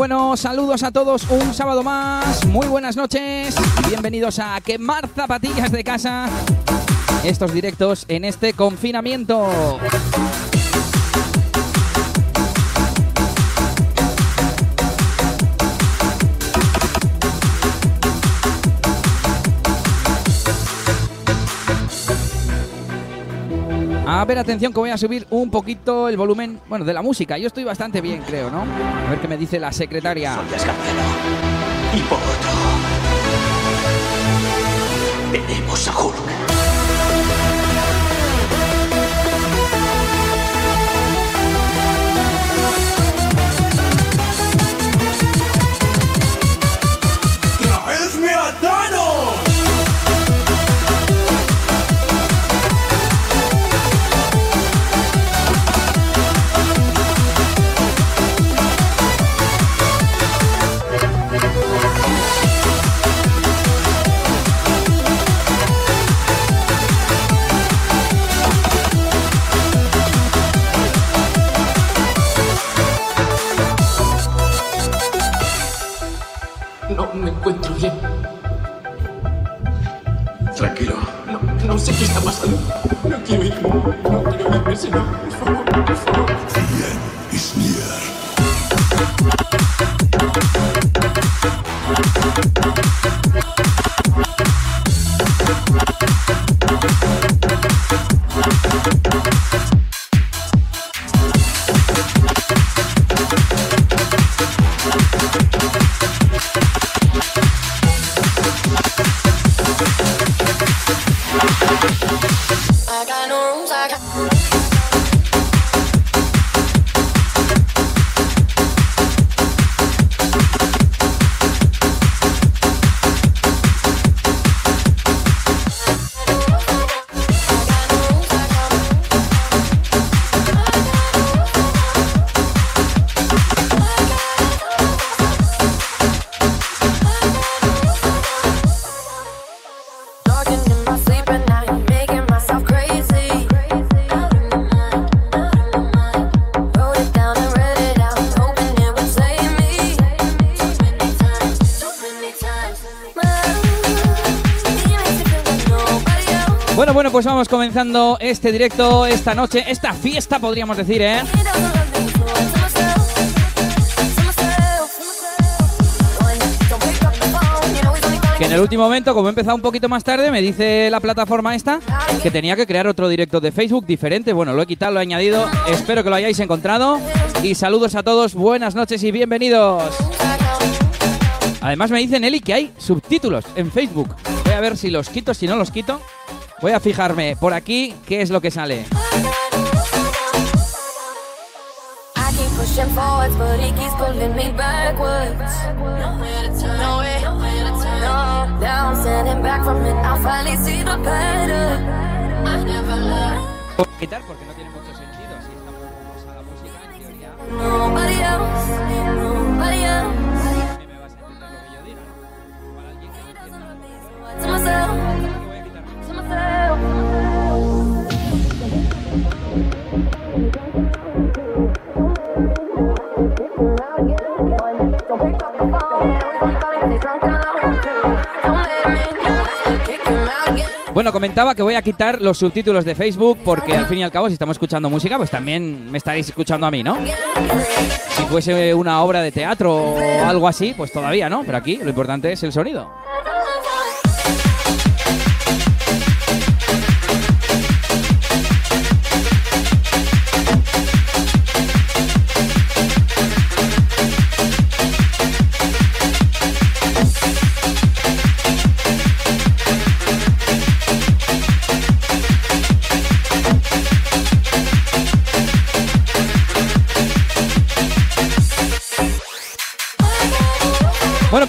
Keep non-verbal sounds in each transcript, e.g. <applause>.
Bueno, saludos a todos un sábado más. Muy buenas noches. Bienvenidos a Quemar Zapatillas de Casa. Estos directos en este confinamiento. A ver, atención que voy a subir un poquito el volumen, bueno, de la música. Yo estoy bastante bien, creo, ¿no? A ver qué me dice la secretaria. Soy. Y por comenzando este directo esta noche, esta fiesta podríamos decir, ¿eh? Que en el último momento, como he empezado un poquito más tarde, me dice la plataforma esta que tenía que crear otro directo de Facebook diferente. Bueno, lo he quitado, lo he añadido. Espero que lo hayáis encontrado. Y saludos a todos, buenas noches y bienvenidos. Además me dice Nelly que hay subtítulos en Facebook. Voy a ver si los quito, si no los quito. Voy a fijarme por aquí qué es lo que sale. No. Quitar porque no tiene mucho sentido. Si estamos a la música, en teoría, Nobody else, nobody else. a mí me vas a entender lo que yo diga. Para alguien que no entienda, Bueno, comentaba que voy a quitar los subtítulos de Facebook porque al fin y al cabo si estamos escuchando música, pues también me estaréis escuchando a mí, ¿no? Si fuese una obra de teatro o algo así, pues todavía, ¿no? Pero aquí lo importante es el sonido.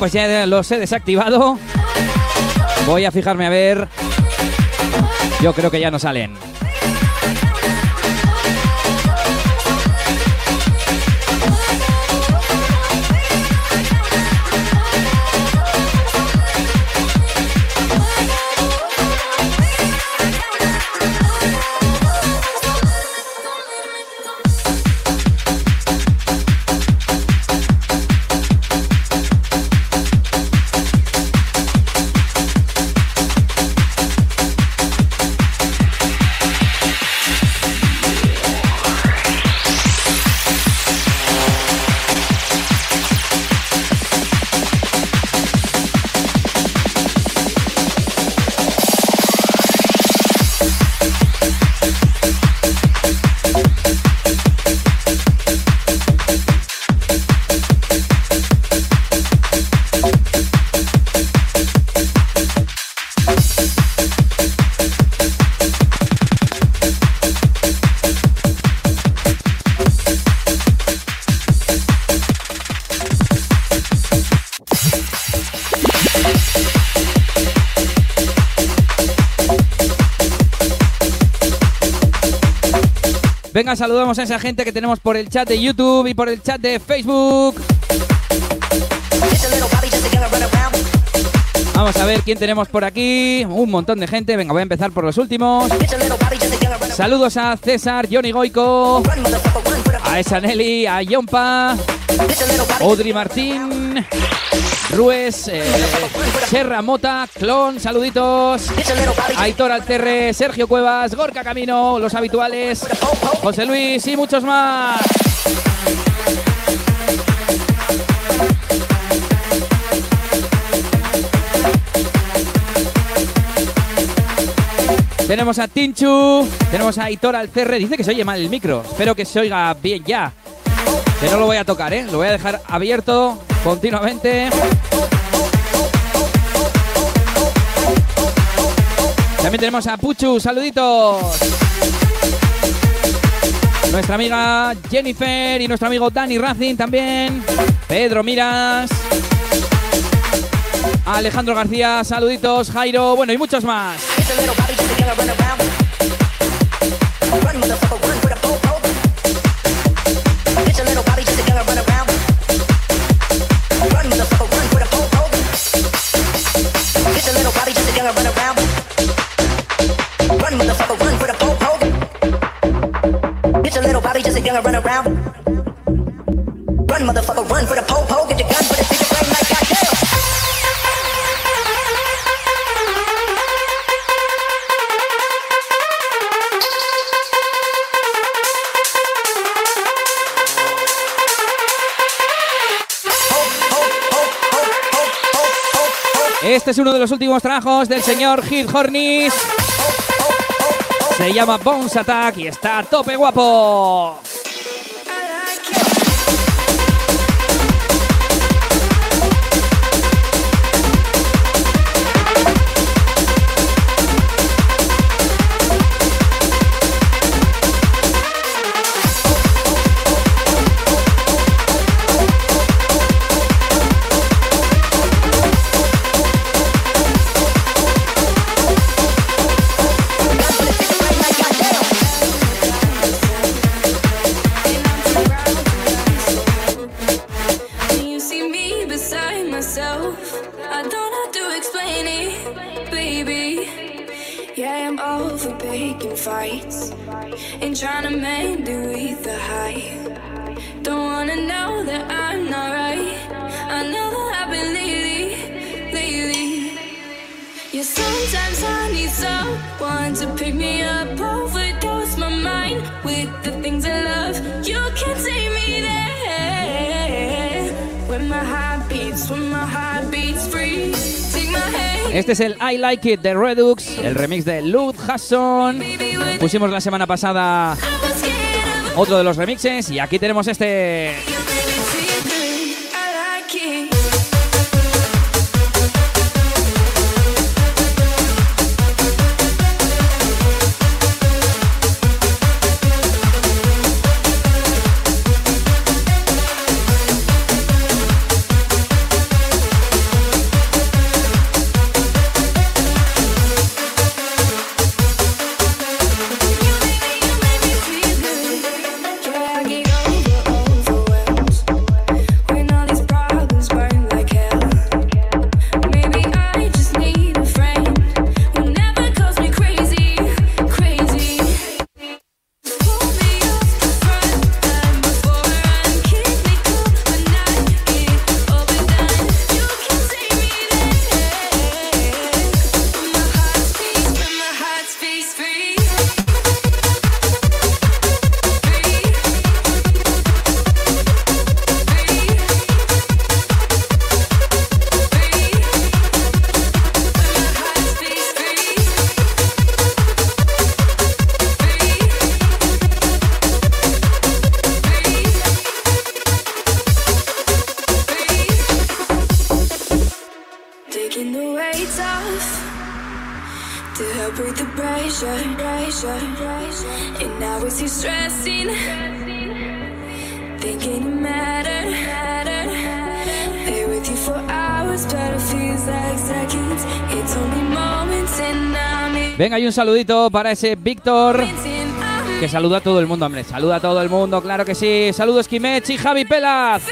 Pues ya los he desactivado. Voy a fijarme a ver. Yo creo que ya no salen. Saludamos a esa gente que tenemos por el chat de YouTube y por el chat de Facebook. Vamos a ver quién tenemos por aquí. Un montón de gente. Venga, voy a empezar por los últimos. Saludos a César, Johnny Goico, a esa Nelly, a Yompa, Audrey Martín, Rues, eh, Serra Mota, Clon, saluditos. Aitor Alterre, Sergio Cuevas, Gorka Camino, los habituales, José Luis y muchos más. Tenemos a Tinchu, tenemos a Aitor Alcerre, dice que se oye mal el micro, espero que se oiga bien ya. Que no lo voy a tocar, ¿eh? Lo voy a dejar abierto continuamente. También tenemos a Puchu, saluditos. Nuestra amiga Jennifer y nuestro amigo Dani Racing también. Pedro Miras. Alejandro García, saluditos. Jairo, bueno, y muchos más. Gonna run around. Run, motherfucker, run for the po-po. Este es uno de los últimos trabajos del señor Hit Hornis. Se llama Bones Attack y está a tope guapo. Este es el I Like It de Redux, el remix de Lud with Pusimos la semana pasada otro de los remixes y aquí tenemos este. Un saludito para ese Víctor que saluda a todo el mundo, hombre. Saluda a todo el mundo, claro que sí. Saludos, Kimech y Javi Pelaz.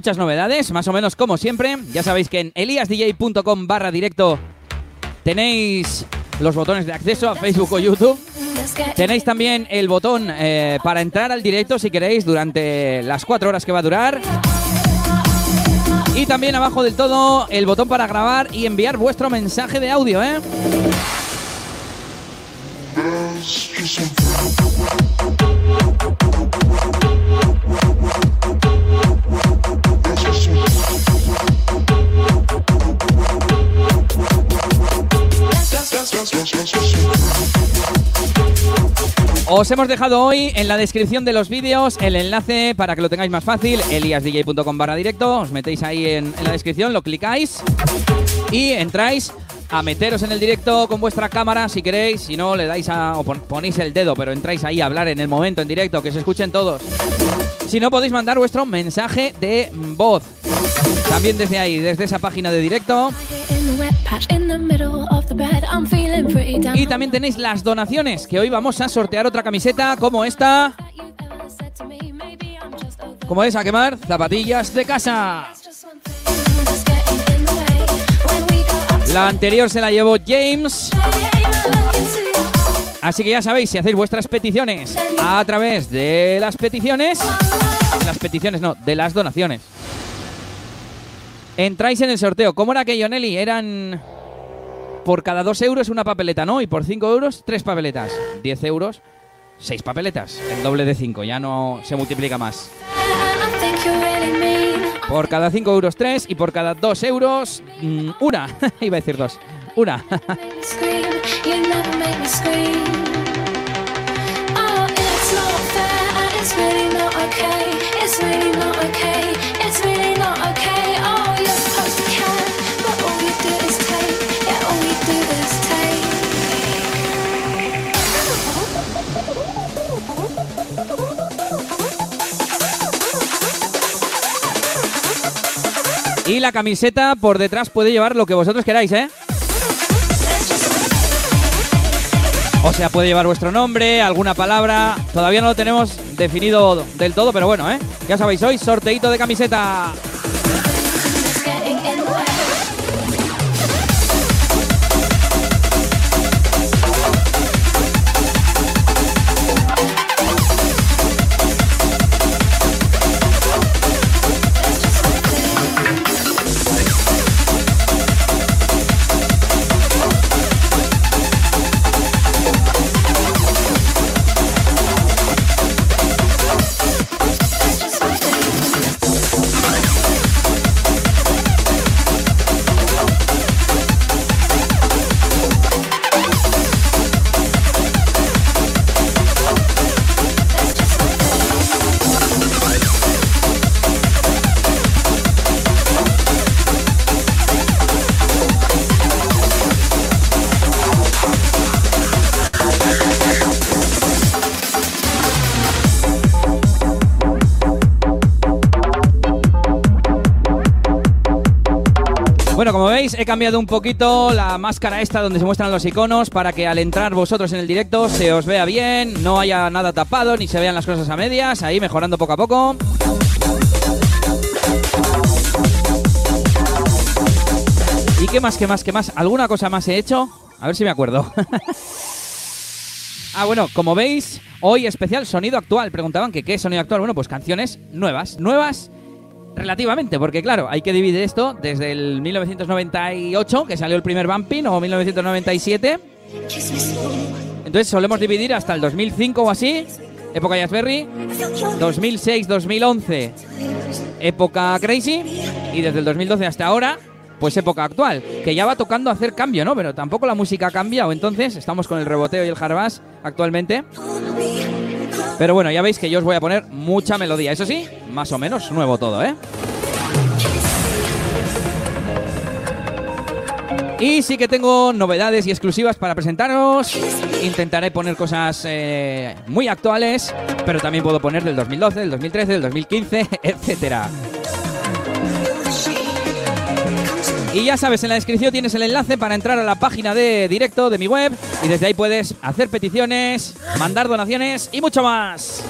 Muchas novedades, más o menos como siempre. Ya sabéis que en eliasdj.com barra directo tenéis los botones de acceso a Facebook o YouTube. Tenéis también el botón eh, para entrar al directo si queréis durante las cuatro horas que va a durar. Y también abajo del todo el botón para grabar y enviar vuestro mensaje de audio, ¿eh? Os hemos dejado hoy en la descripción de los vídeos el enlace para que lo tengáis más fácil, eliasdj.com barra directo, os metéis ahí en, la descripción, lo clicáis y entráis a meteros en el directo con vuestra cámara si queréis, si no le dais a o pon- ponéis el dedo, pero entráis ahí a hablar en el momento en directo, que se escuchen todos. Si no podéis mandar vuestro mensaje de voz. También desde ahí, desde esa página de directo. Y también tenéis las donaciones, que hoy vamos a sortear otra camiseta como esta. Como es a quemar, zapatillas de casa. La anterior se la llevó James. Así que ya sabéis, si hacéis vuestras peticiones a través de las peticiones, las peticiones, no, de las donaciones. Entráis en el sorteo. ¿Cómo era aquello, Nelly? Eran por cada 2 euros una papeleta, ¿no? Y por 5 euros, tres papeletas. 10 euros, 6 papeletas. El doble de 5, ya no se multiplica más. Por cada 5 euros, 3. Y por cada 2 euros, mm, una. <laughs> Iba a decir dos. Una. Y la camiseta por detrás puede llevar lo que vosotros queráis, ¿eh? O sea, puede llevar vuestro nombre, alguna palabra. Todavía no lo tenemos definido del todo, pero bueno, ¿eh? Ya sabéis, hoy sorteito de camiseta. Bueno, como veis, he cambiado un poquito la máscara esta donde se muestran los iconos para que al entrar vosotros en el directo se os vea bien, no haya nada tapado ni se vean las cosas a medias, ahí mejorando poco a poco. ¿Y qué más, qué más, qué más? ¿Alguna cosa más he hecho? A ver si me acuerdo. <laughs> ah, bueno, como veis, hoy especial sonido actual. Preguntaban que qué es sonido actual. Bueno, pues canciones nuevas. Nuevas relativamente, porque claro, hay que dividir esto desde el 1998, que salió el primer Bumping, o 1997. Entonces solemos dividir hasta el 2005 o así, época Jazzberry, 2006-2011, época Crazy, y desde el 2012 hasta ahora, pues época actual, que ya va tocando hacer cambio, ¿no? Pero tampoco la música ha cambiado, entonces estamos con el reboteo y el hardbass actualmente. Pero bueno, ya veis que yo os voy a poner mucha melodía, eso sí, más o menos nuevo todo, ¿eh? Y sí que tengo novedades y exclusivas para presentaros. Intentaré poner cosas eh, muy actuales, pero también puedo poner del 2012, del 2013, del 2015, <laughs> etcétera. Y ya sabes, en la descripción tienes el enlace para entrar a la página de directo de mi web y desde ahí puedes hacer peticiones, mandar donaciones y mucho más.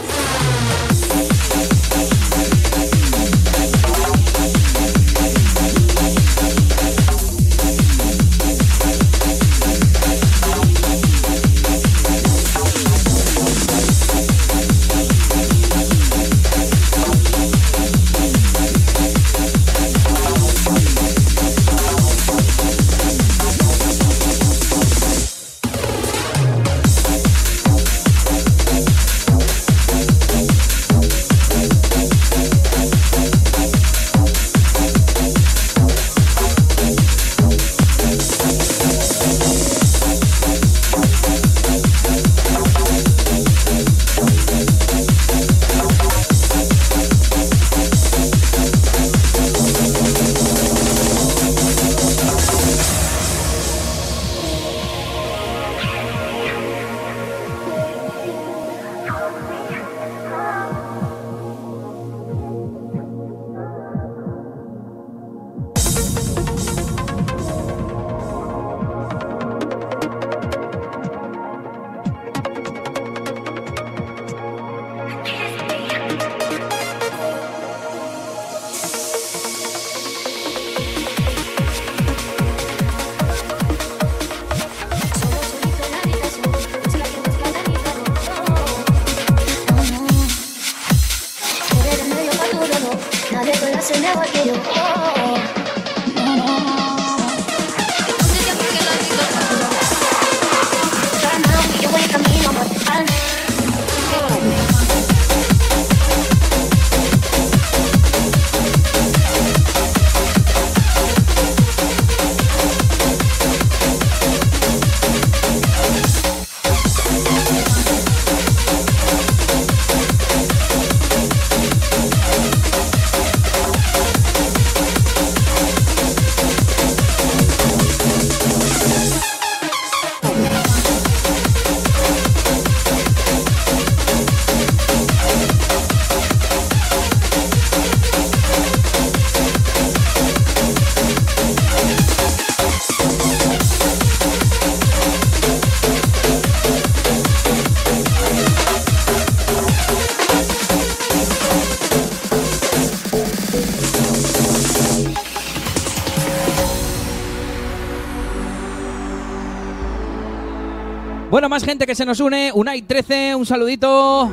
más gente que se nos une. Unai 13, un saludito.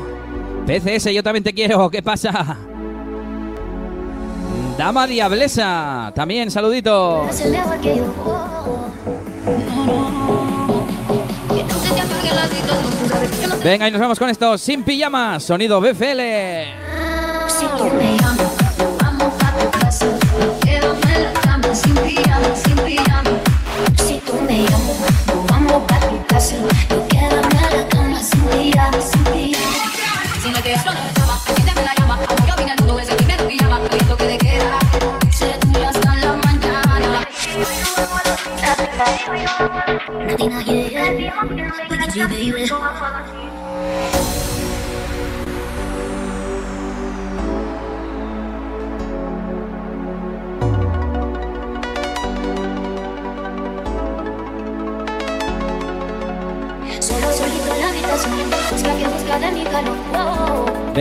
PCS, yo también te quiero. ¿Qué pasa? Dama Diablesa, también saludito. Venga, y nos vamos con esto. Sin pijamas, sonido BFL.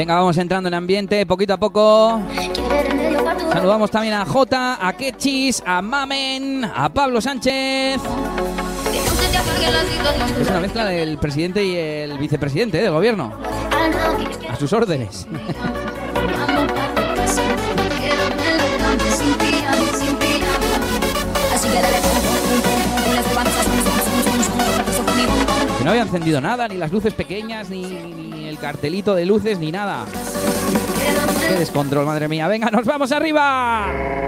Venga, vamos entrando en ambiente poquito a poco. Saludamos también a Jota, a Ketchis, a Mamen, a Pablo Sánchez. Es una mezcla del presidente y el vicepresidente del gobierno. A sus órdenes. No había encendido nada, ni las luces pequeñas, ni cartelito de luces ni nada. Qué descontrol, madre mía. Venga, nos vamos arriba.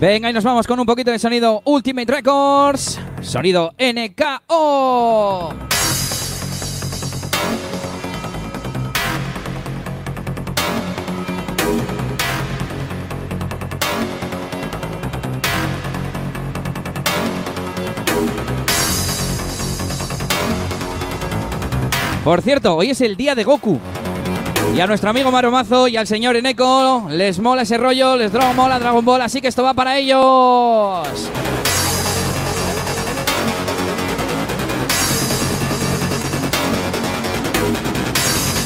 Venga, y nos vamos con un poquito de sonido Ultimate Records. Sonido NKO. Por cierto, hoy es el día de Goku. Y a nuestro amigo Maromazo y al señor Eneco les mola ese rollo, les dra- mola Dragon Ball, así que esto va para ellos.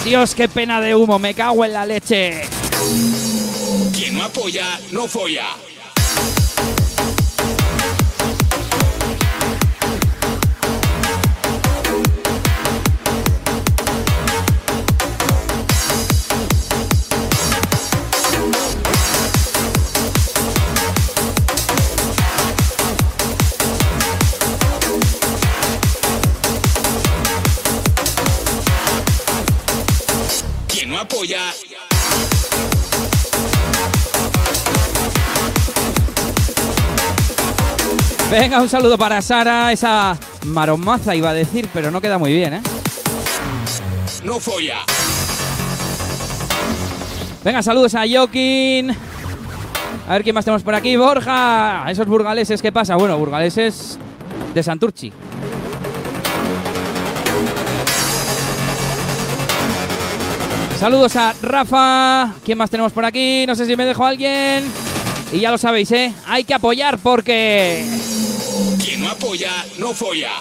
Dios, qué pena de humo, me cago en la leche. Quien no apoya, no folla. Apoya, Venga, un saludo para Sara, esa maromaza iba a decir, pero no queda muy bien, ¿eh? no folla. Venga, saludos a Joaquín. A ver quién más tenemos por aquí. Borja. Esos burgaleses, ¿qué pasa? Bueno, burgaleses de Santurchi. Saludos a Rafa. ¿Quién más tenemos por aquí? No sé si me dejo alguien. Y ya lo sabéis, ¿eh? Hay que apoyar porque... Quien no apoya, no folla.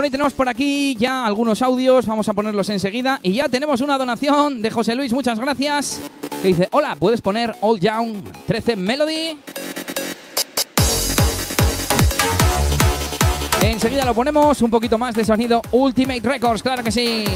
Bueno, tenemos por aquí ya algunos audios, vamos a ponerlos enseguida. Y ya tenemos una donación de José Luis, muchas gracias. Que dice, hola, ¿puedes poner All Young 13 Melody? Enseguida lo ponemos, un poquito más de sonido Ultimate Records, claro que sí.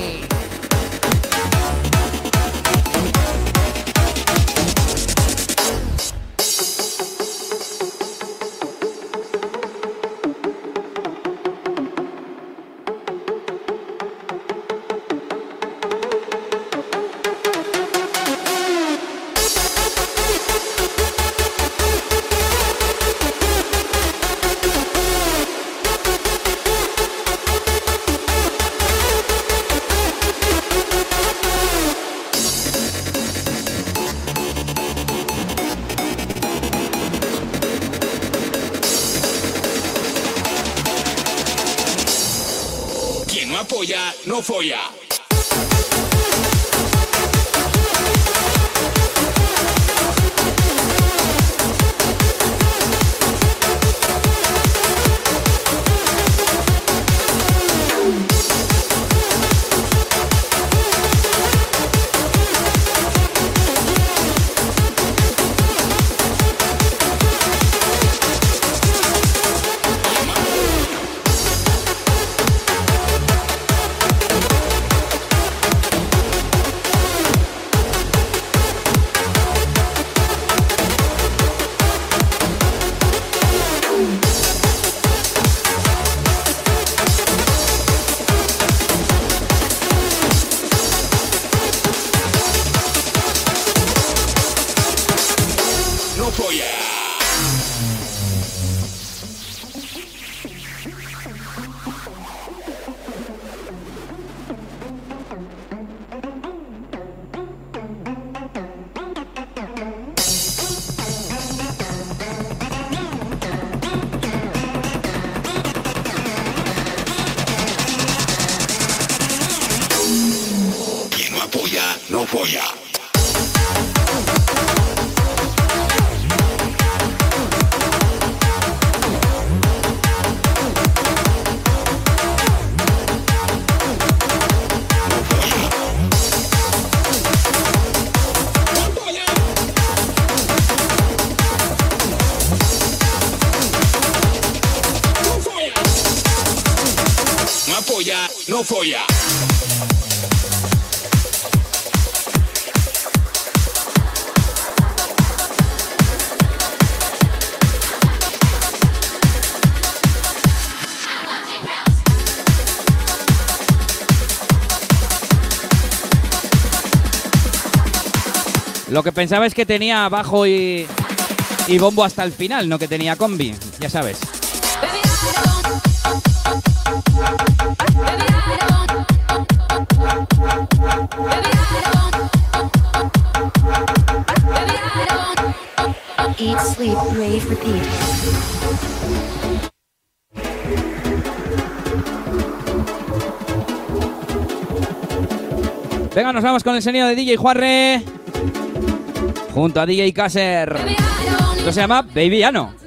que pensaba es que tenía bajo y, y bombo hasta el final, no que tenía combi, ya sabes. Eat, sleep, rave, repeat. Venga, nos vamos con el sonido de DJ Juarre junto a DJ Kasser. Esto se llama Baby Ano.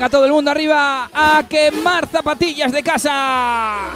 Venga todo el mundo arriba a quemar zapatillas de casa.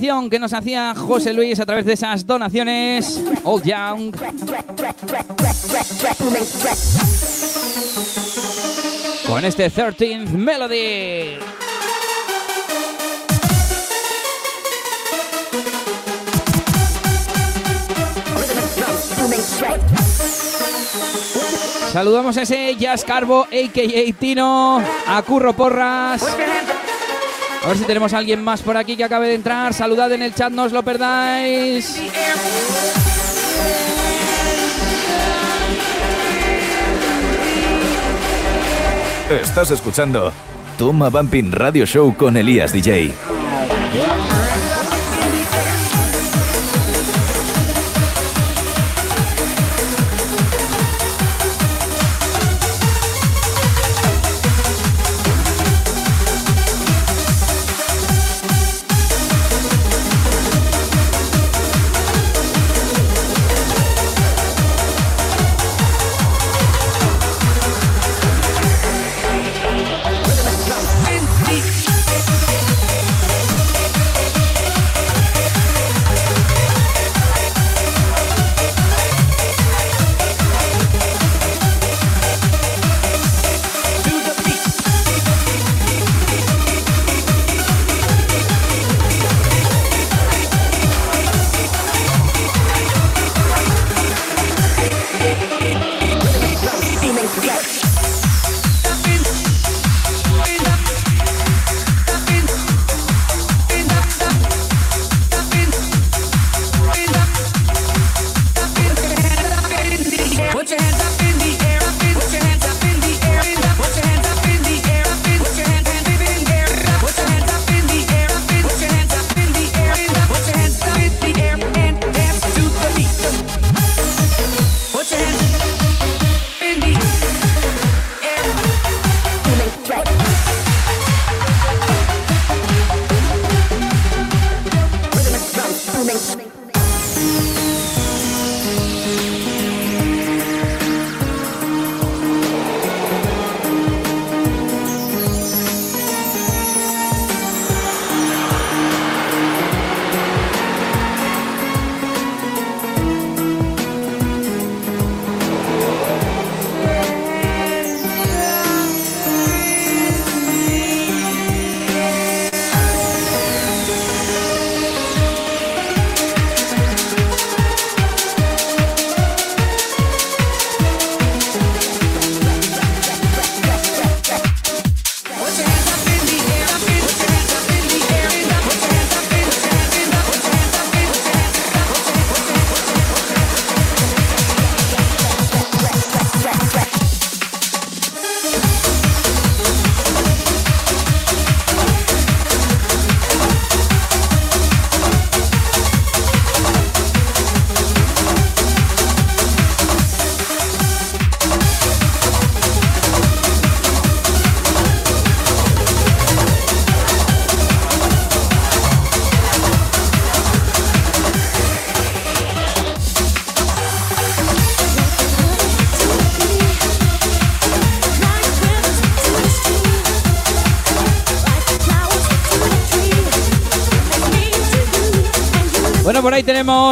Que nos hacía José Luis a través de esas donaciones. Old Young. Con este 13th Melody. Saludamos a ese Jazz Carbo, a.k.a. Tino, a Curro Porras. A ver si tenemos a alguien más por aquí que acabe de entrar. Saludad en el chat, no os lo perdáis. Estás escuchando Toma Bumping Radio Show con Elías DJ.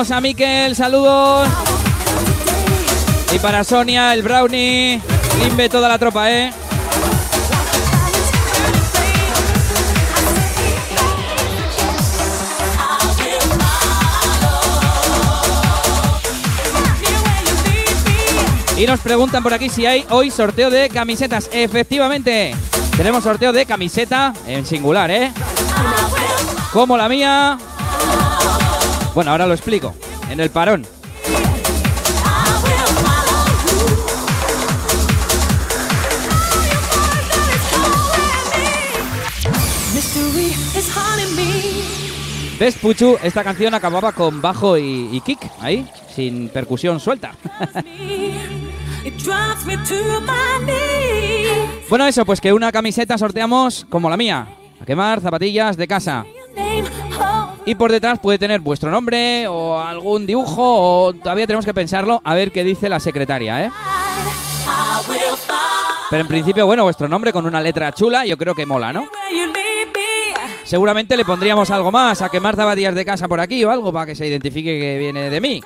A Miquel, saludos. Y para Sonia, el Brownie, Limbe, toda la tropa, ¿eh? Y nos preguntan por aquí si hay hoy sorteo de camisetas. Efectivamente, tenemos sorteo de camiseta en singular, ¿eh? Como la mía. Bueno, ahora lo explico. En el parón. ¿Ves, Puchu? Esta canción acababa con bajo y, y kick, ahí, sin percusión suelta. Bueno, eso, pues que una camiseta sorteamos como la mía. A quemar zapatillas de casa. Y por detrás puede tener vuestro nombre o algún dibujo o todavía tenemos que pensarlo a ver qué dice la secretaria, ¿eh? Pero en principio, bueno, vuestro nombre con una letra chula yo creo que mola, ¿no? seguramente le pondríamos algo más, a que Marta va días de casa por aquí o algo para que se identifique que viene de mí.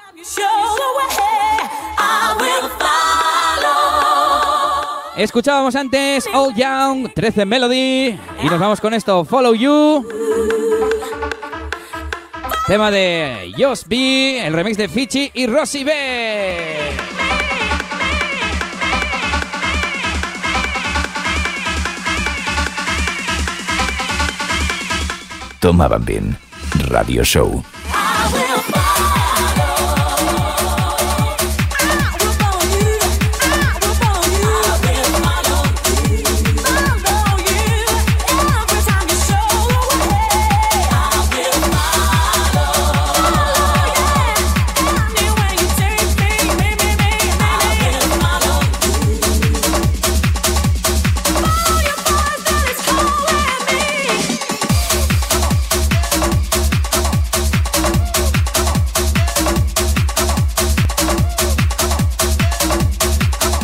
Escuchábamos antes All Young, 13 Melody y nos vamos con esto, Follow You. Tema de Josh B, el remix de Fichi y Rosy B. Toma Bambín Radio Show.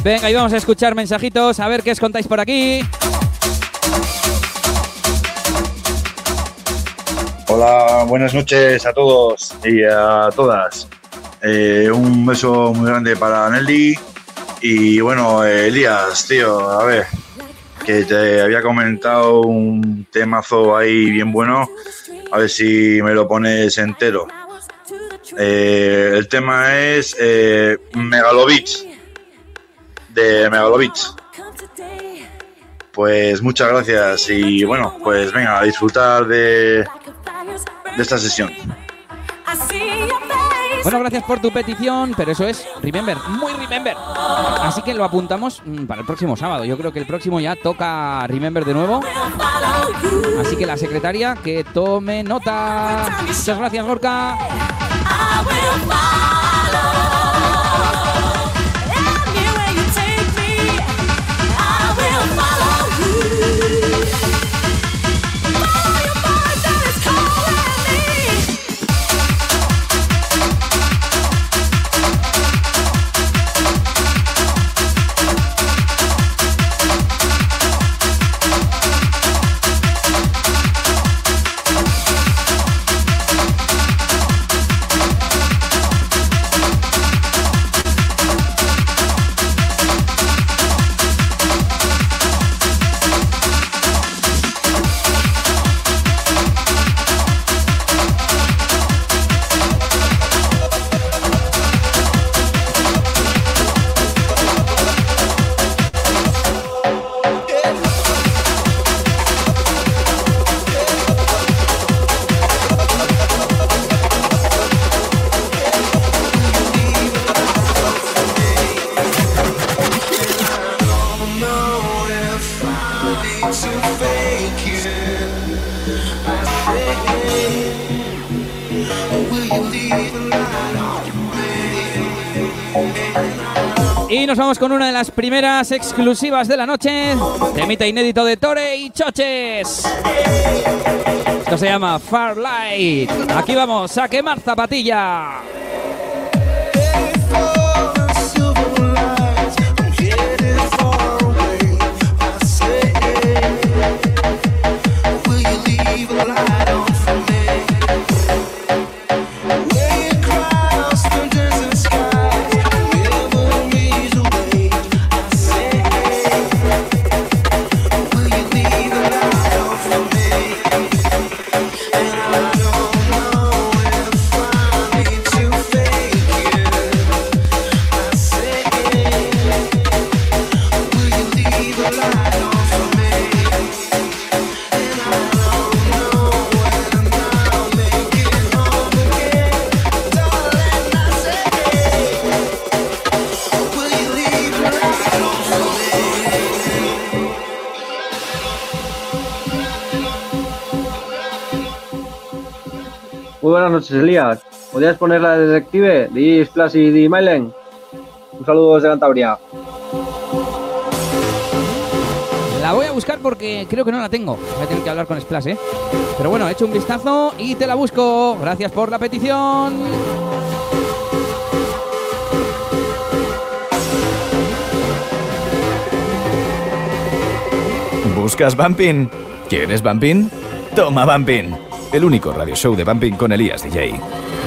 Venga, y vamos a escuchar mensajitos, a ver qué os contáis por aquí. Hola, buenas noches a todos y a todas. Eh, un beso muy grande para Nelly. Y bueno, eh, Elías, tío, a ver, que te había comentado un temazo ahí bien bueno. A ver si me lo pones entero. Eh, el tema es Megalovich, de Megalovich. Pues muchas gracias y bueno, pues venga, a disfrutar de, de esta sesión. Bueno, gracias por tu petición, pero eso es Remember, muy Remember. Así que lo apuntamos mm, para el próximo sábado. Yo creo que el próximo ya toca Remember de nuevo. Así que la secretaria que tome nota. Muchas gracias, Gorka. Y nos vamos con una de las primeras exclusivas de la noche. Temita inédito de Tore y Choches. Esto se llama Far Light. Aquí vamos a quemar zapatilla. Buenas noches, Elías. ¿Podrías poner la de detective? Dis, Plas y Di Mailen. Un saludo desde Cantabria. La voy a buscar porque creo que no la tengo. Voy a tener que hablar con Splash, ¿eh? Pero bueno, he hecho un vistazo y te la busco. Gracias por la petición. ¿Buscas Bumping? ¿Quieres Bumping? Toma Bumping el único radio show de Bumping con Elías DJ.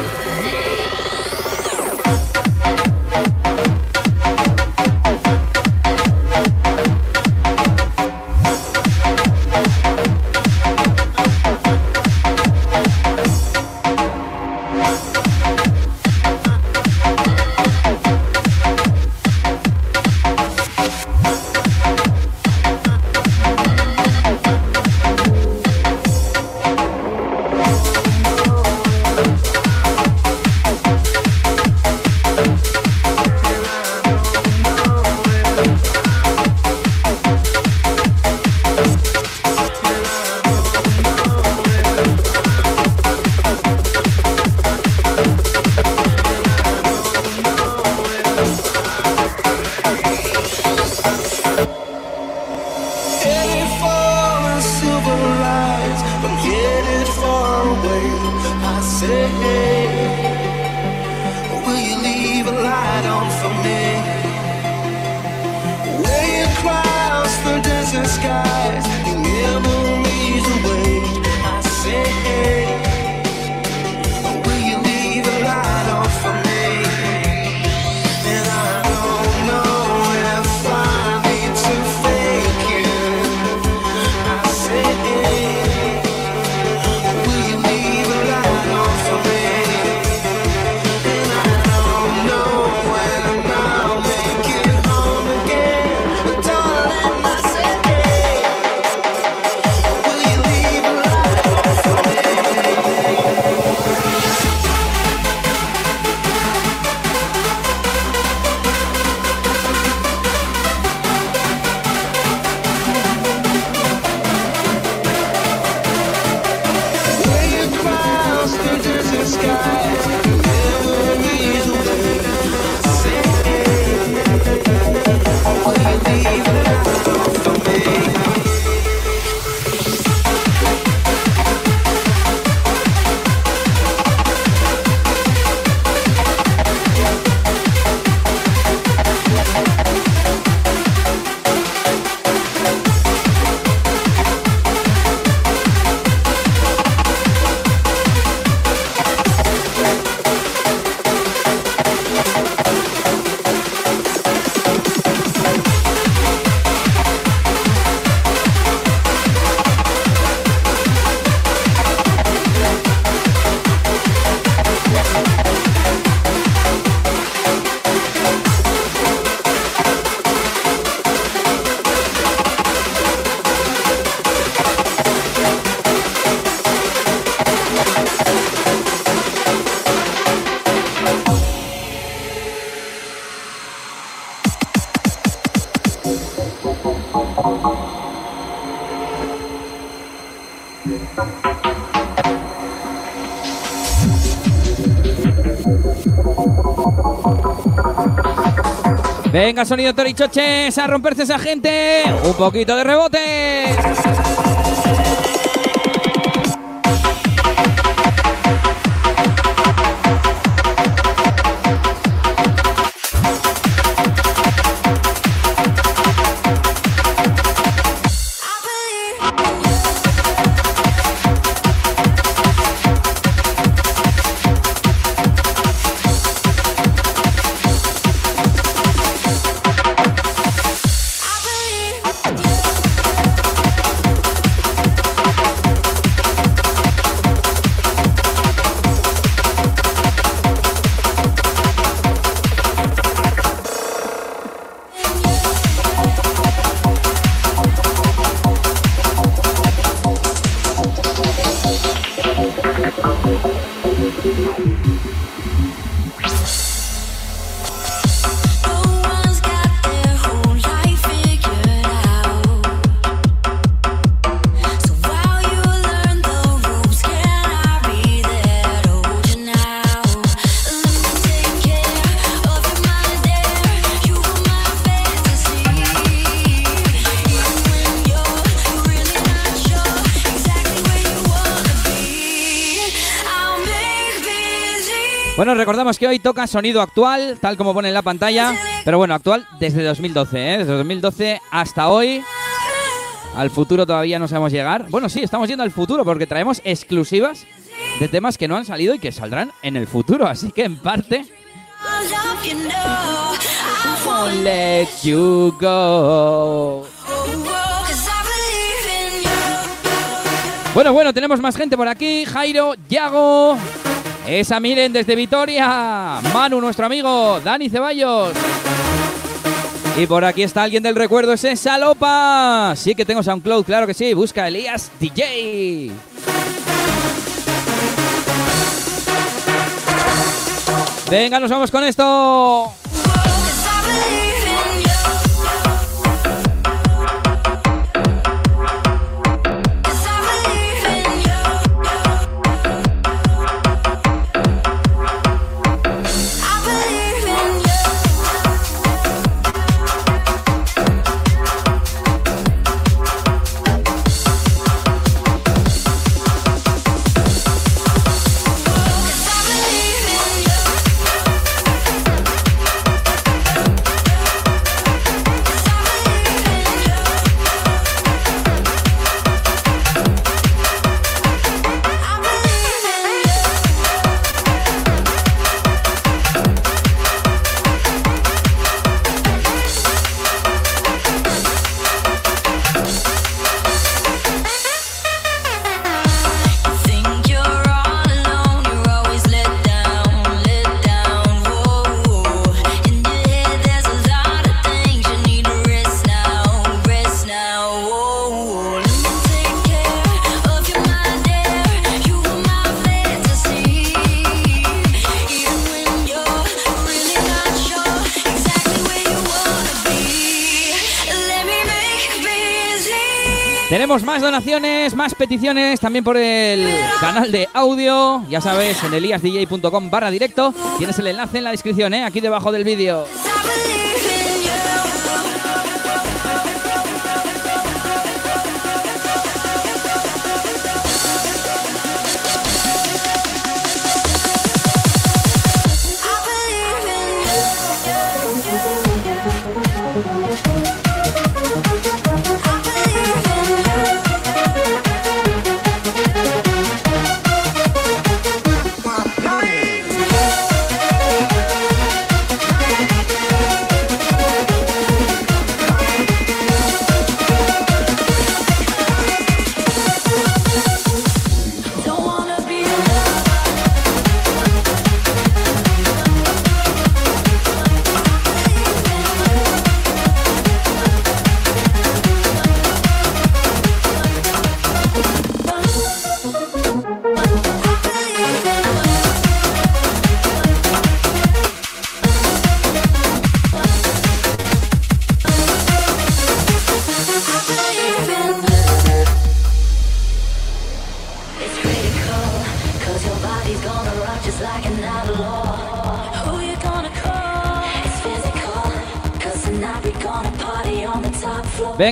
Venga, sonido Torichoches, a romperse esa gente. Un poquito de rebote. Recordamos que hoy toca sonido actual, tal como pone en la pantalla, pero bueno, actual desde 2012, ¿eh? desde 2012 hasta hoy. Al futuro todavía no sabemos llegar. Bueno, sí, estamos yendo al futuro porque traemos exclusivas de temas que no han salido y que saldrán en el futuro, así que en parte... Let go. Bueno, bueno, tenemos más gente por aquí. Jairo, Yago, esa Miren desde Vitoria, Manu, nuestro amigo, Dani Ceballos. Y por aquí está alguien del recuerdo, ese Salopa. Sí que tengo SoundCloud, claro que sí. Busca Elías DJ. Venga, nos vamos con esto. Más donaciones, más peticiones también por el canal de audio. Ya sabes, en eliasdj.com barra directo. Tienes el enlace en la descripción, ¿eh? aquí debajo del vídeo.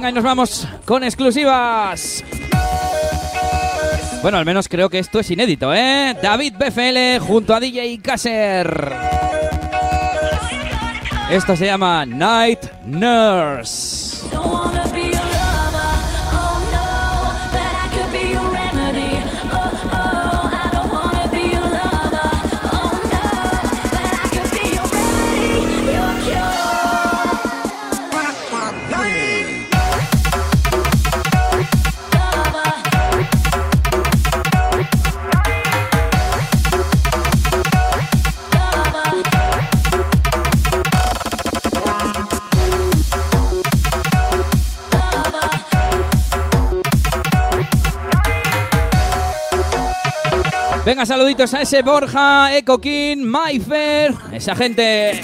Venga, y nos vamos con exclusivas. Bueno, al menos creo que esto es inédito, ¿eh? David BFL junto a DJ Kasser. Esto se llama Night Nurse. Venga, saluditos a ese Borja, Ekokin, Mayfer, esa gente.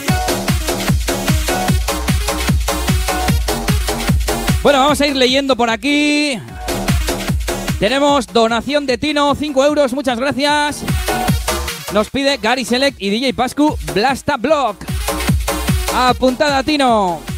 Bueno, vamos a ir leyendo por aquí. Tenemos donación de Tino, 5 euros, muchas gracias. Nos pide Gary Select y DJ Pascu Blasta Block. Apuntada, Tino.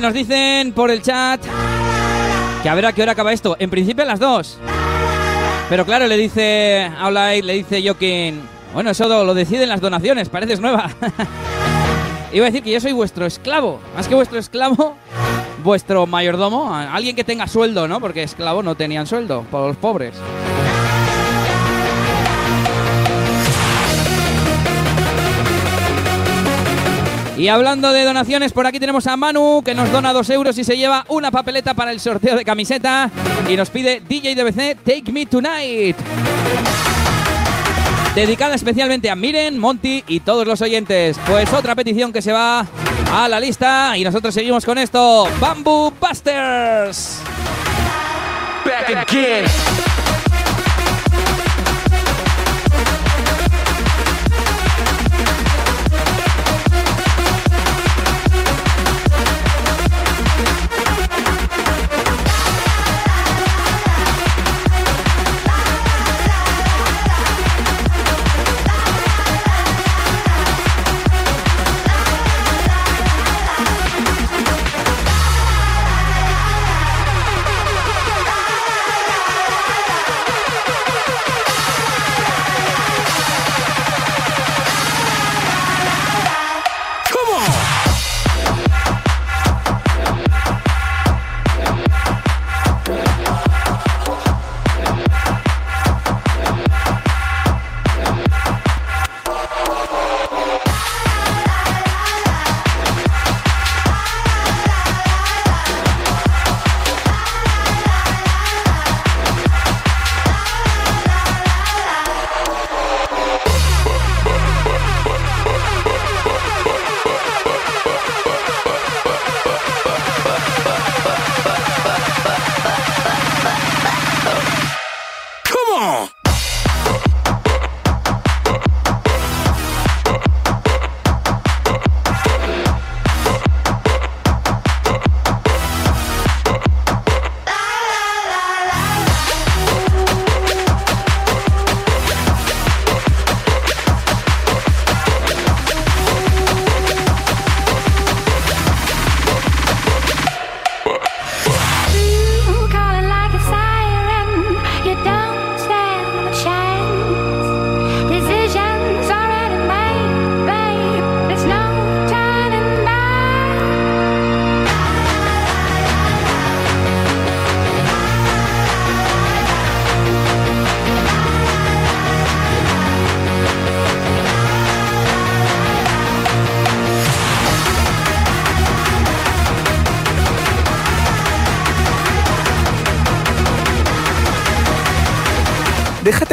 Nos dicen por el chat que a ver a qué hora acaba esto. En principio las 2. Pero claro, le dice Aulay, le dice Joaquín. Bueno, eso lo deciden las donaciones, pareces nueva. <laughs> Iba a decir que yo soy vuestro esclavo. Más que vuestro esclavo, vuestro mayordomo. Alguien que tenga sueldo, ¿no? Porque esclavo no tenían sueldo, por los pobres. Y hablando de donaciones, por aquí tenemos a Manu que nos dona dos euros y se lleva una papeleta para el sorteo de camiseta y nos pide DJ DBC Take Me Tonight. Dedicada especialmente a Miren, Monty y todos los oyentes. Pues otra petición que se va a la lista y nosotros seguimos con esto. Bamboo Busters. Back again.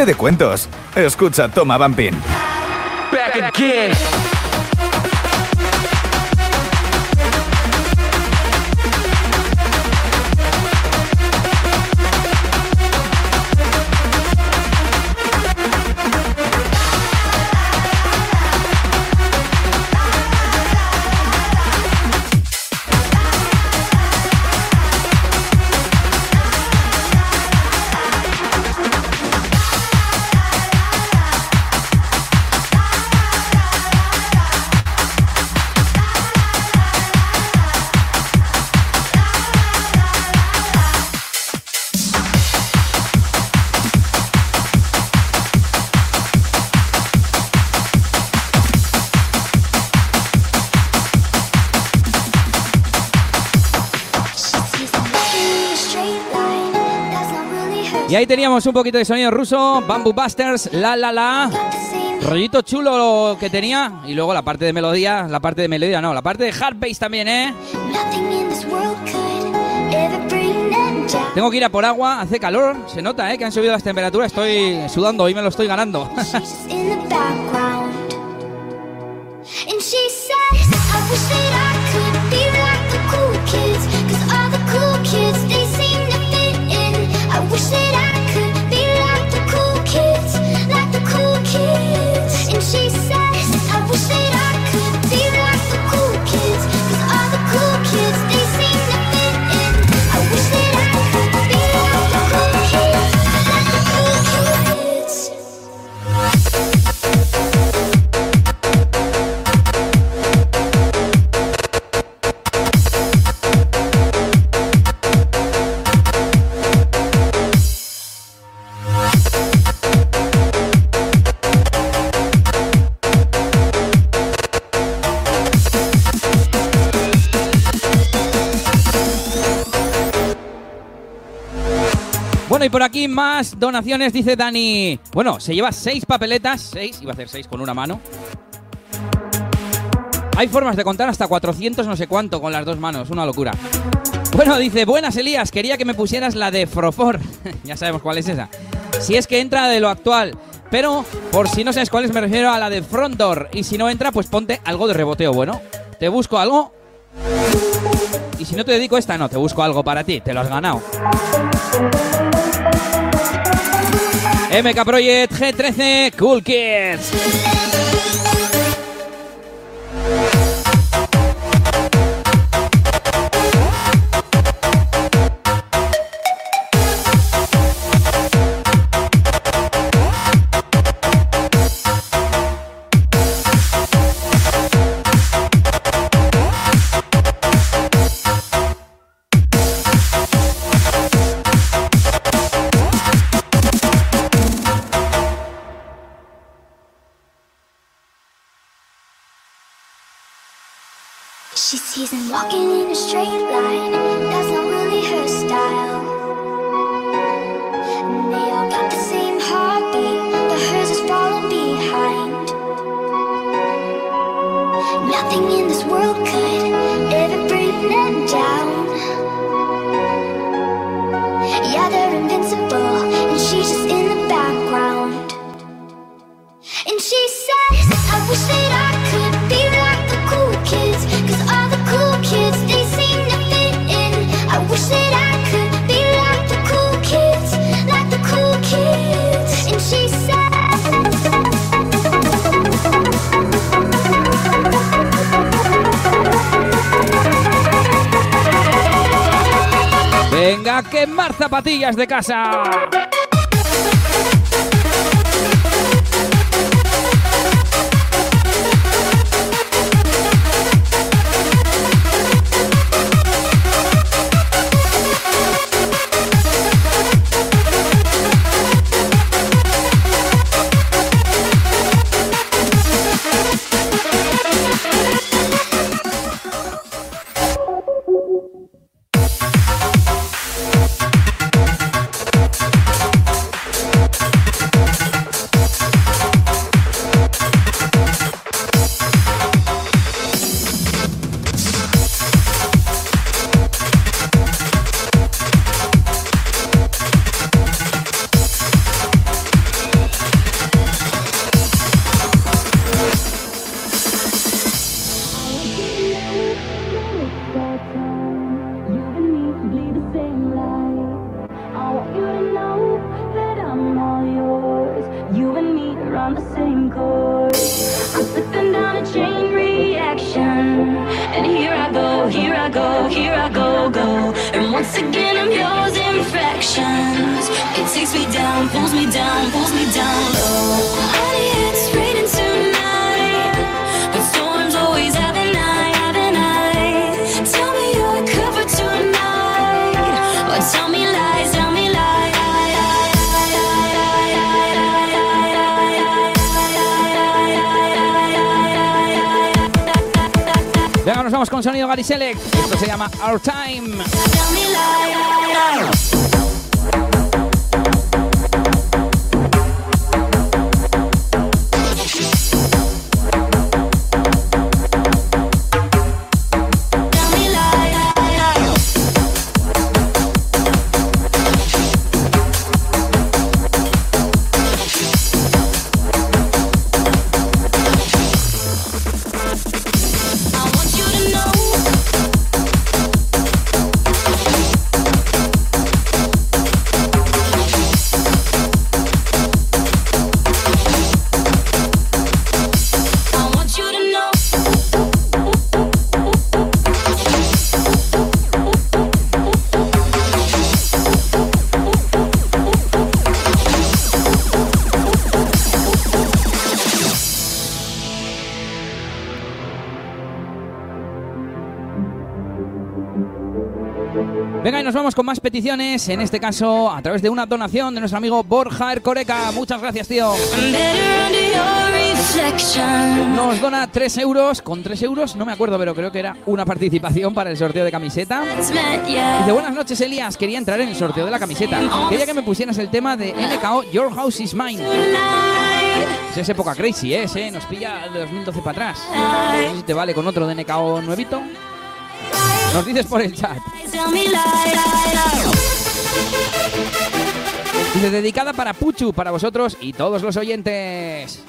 De cuentos. Escucha Toma Bumping. Back again. Teníamos un poquito de sonido ruso, Bamboo Busters, la la la. Rollito chulo que tenía. Y luego la parte de melodía, la parte de melodía no, la parte de hard bass también, ¿eh? Tengo que ir a por agua, hace calor, se nota, ¿eh? Que han subido las temperaturas, estoy sudando y me lo estoy ganando. <laughs> aquí más donaciones, dice Dani. Bueno, se lleva seis papeletas, seis, iba a hacer seis con una mano. Hay formas de contar hasta 400 no sé cuánto con las dos manos, una locura. Bueno, dice, buenas Elías, quería que me pusieras la de Frofor. <laughs> ya sabemos cuál es esa. Si es que entra de lo actual. Pero, por si no sabes cuál es, me refiero a la de Front Door. Y si no entra, pues ponte algo de reboteo. Bueno, te busco algo. Y si no te dedico esta, no, te busco algo para ti. Te lo has ganado. MK Project G13 Cool Kids. Quemar zapatillas de casa. Con más peticiones. En este caso, a través de una donación de nuestro amigo Borja Ercoreca. Muchas gracias, tío. Nos dona 3 euros. Con 3 euros, no me acuerdo, pero creo que era una participación para el sorteo de camiseta. Dice, buenas noches, Elías. Quería entrar en el sorteo de la camiseta. Quería que me pusieras el tema de NKO Your House is Mine. Es época crazy, ¿eh? Nos pilla de 2012 para atrás. No sé si te vale con otro de NKO nuevito. Nos dices por el chat. Dedicada para Puchu, para vosotros y todos los oyentes.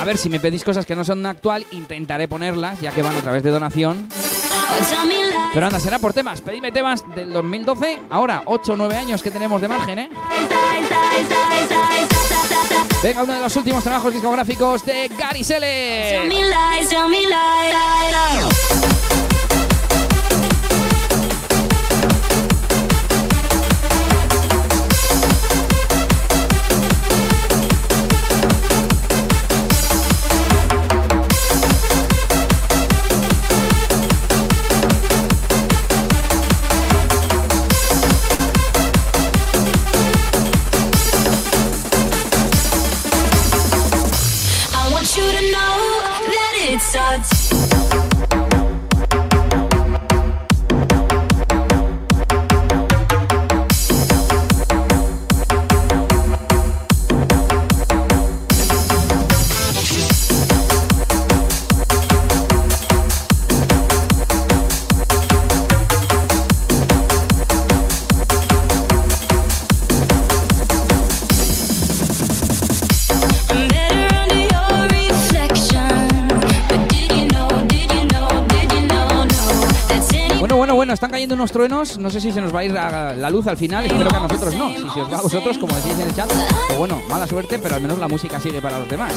A ver, si me pedís cosas que no son actual, intentaré ponerlas, ya que van a través de donación. Oh. Pero anda, será por temas. Pedime temas del 2012. Ahora, 8 o 9 años que tenemos de margen, ¿eh? Venga, uno de los últimos trabajos discográficos de Gary Sele. Unos truenos. No sé si se nos va a ir la, luz al final. Espero que a nosotros no. Si se os va a vosotros, como decís en el chat, pues bueno, mala suerte, pero al menos la música sigue para los demás.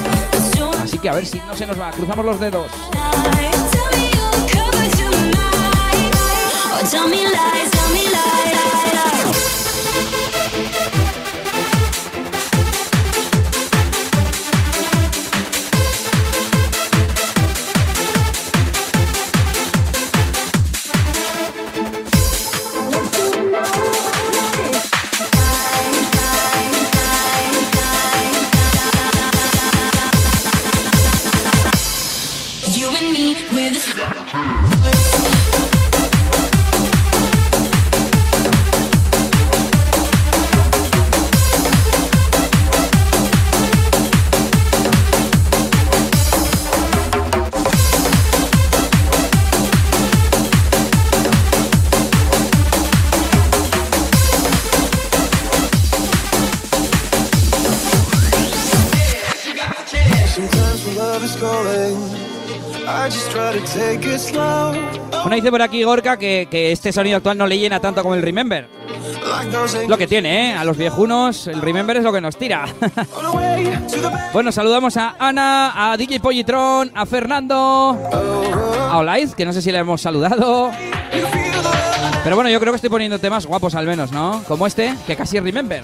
Así que a ver si no se nos va. Cruzamos los dedos. Bueno, dice por aquí Gorka que, que este sonido actual no le llena tanto como el Remember. Lo que tiene, ¿eh? A los viejunos, el Remember es lo que nos tira. <laughs> bueno, saludamos a Ana, a DJ Pollitron, a Fernando, a Olaiz, que no sé si le hemos saludado. Pero bueno, yo creo que estoy poniendo temas guapos al menos, ¿no? Como este, que casi es Remember.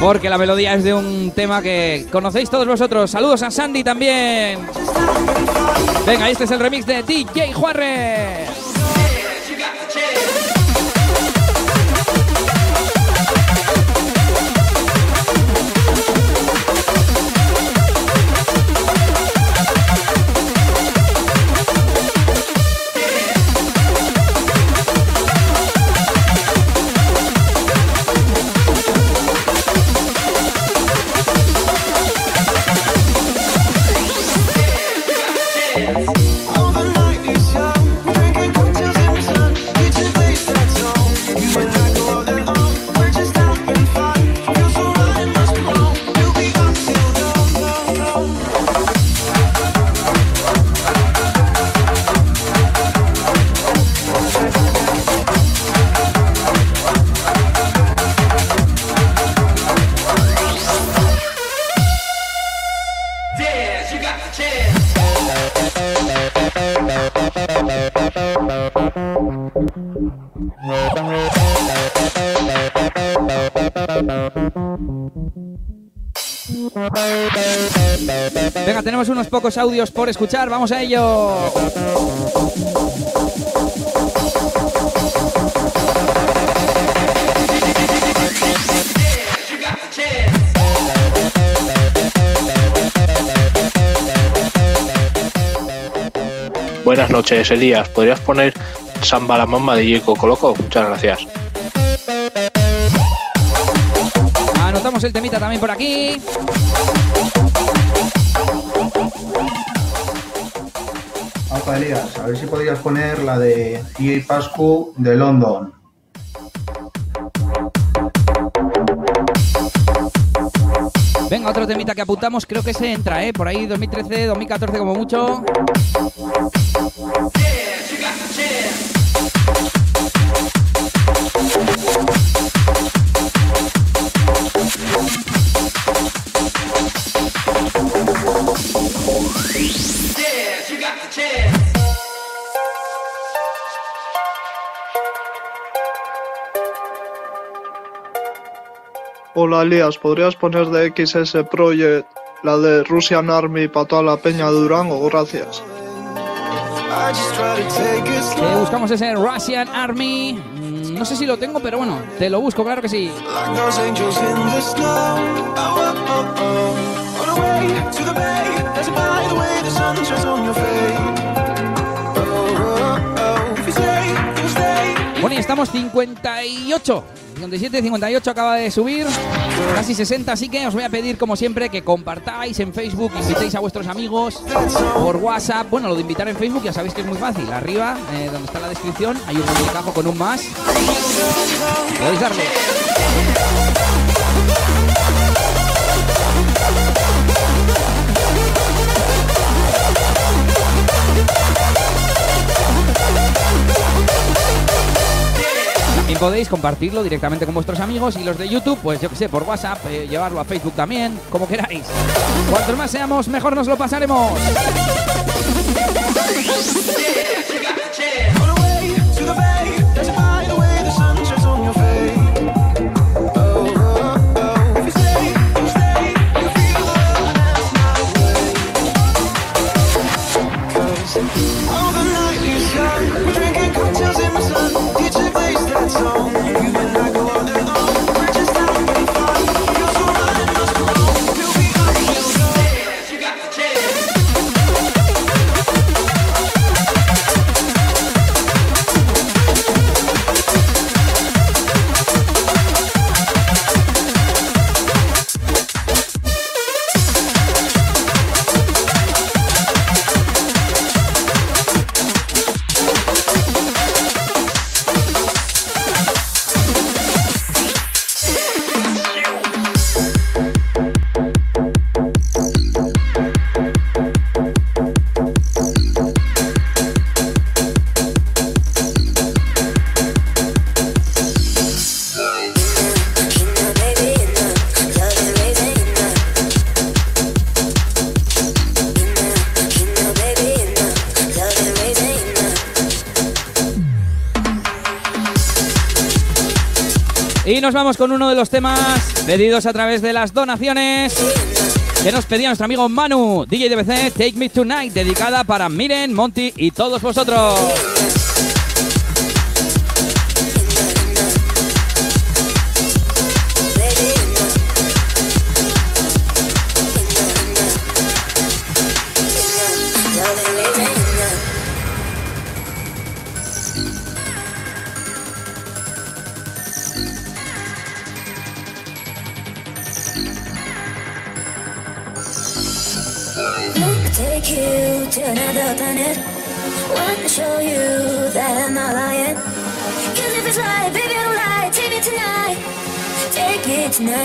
Porque la melodía es de un tema que conocéis todos vosotros. Saludos a Sandy también. Venga, este es el remix de DJ Juarre. Unos pocos audios por escuchar, vamos a ello. Buenas noches, Elías. ¿Podrías poner Samba la Mamba de Diego Coloco? Muchas gracias. Anotamos el temita también por aquí. A ver si podías poner la de EA Pascu de London. Venga, otro temita que apuntamos, creo que se entra, ¿eh? Por ahí 2013, 2014 como mucho. Hola Elías, ¿podrías poner de XS Project la de Russian Army para toda la peña de Durango? Gracias. Que buscamos ese Russian Army. Mm, No sé si lo tengo, pero bueno, te lo busco, claro que sí. Estamos 58. 57, 58 acaba de subir. Casi 60, así que os voy a pedir, como siempre, que compartáis en Facebook, invitéis a vuestros amigos por WhatsApp. Bueno, lo de invitar en Facebook ya sabéis que es muy fácil. Arriba, eh, donde está la descripción, hay un muñecajo con un más. Podéis darle. También podéis compartirlo directamente con vuestros amigos y los de YouTube, pues yo que sé, por WhatsApp, eh, llevarlo a Facebook también, como queráis. Cuantos más seamos, mejor nos lo pasaremos. Vamos con uno de los temas pedidos a través de las donaciones que nos pedía nuestro amigo Manu, DJ DBC, Take Me Tonight, dedicada para Miren, Monty y todos vosotros. Me love,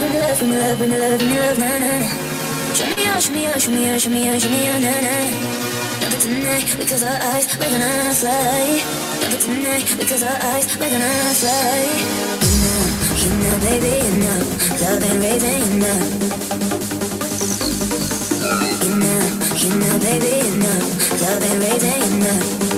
me love, me love, me love, me love, na na. Show me out, show me out, show me out, show me out, show me out, na na. Never tonight, because our eyes, we're fly. Never tonight, because our eyes, we're fly. You know, baby, know, love ain't raving, you know. You baby, you love ain't raving, you.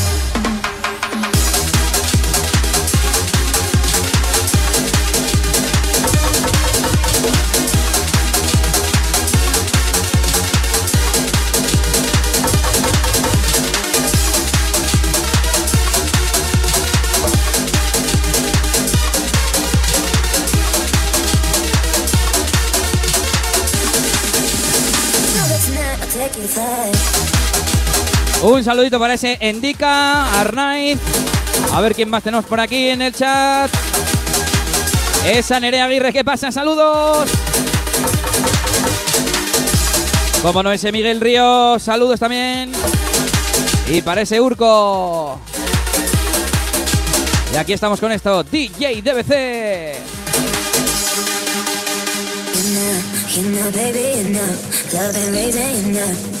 Un saludito para ese Endica, Arnaiz. A ver quién más tenemos por aquí en el chat. Esa Nerea Aguirre, ¿qué pasa? Saludos. Como no, ese Miguel Ríos, saludos también. Y para ese Urco. Y aquí estamos con esto, DJ DBC. You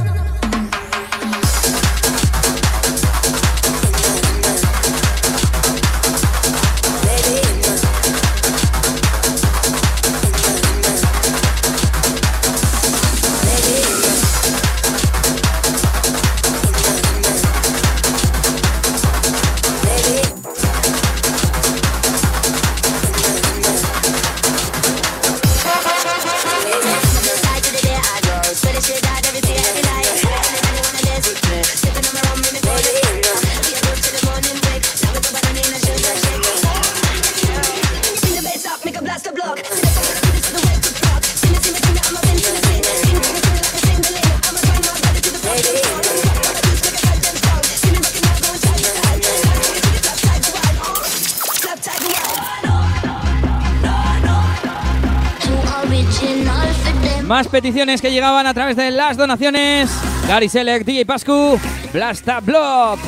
Más peticiones que llegaban a través de las donaciones. Gary Select, DJ Pascu, Blasta Block.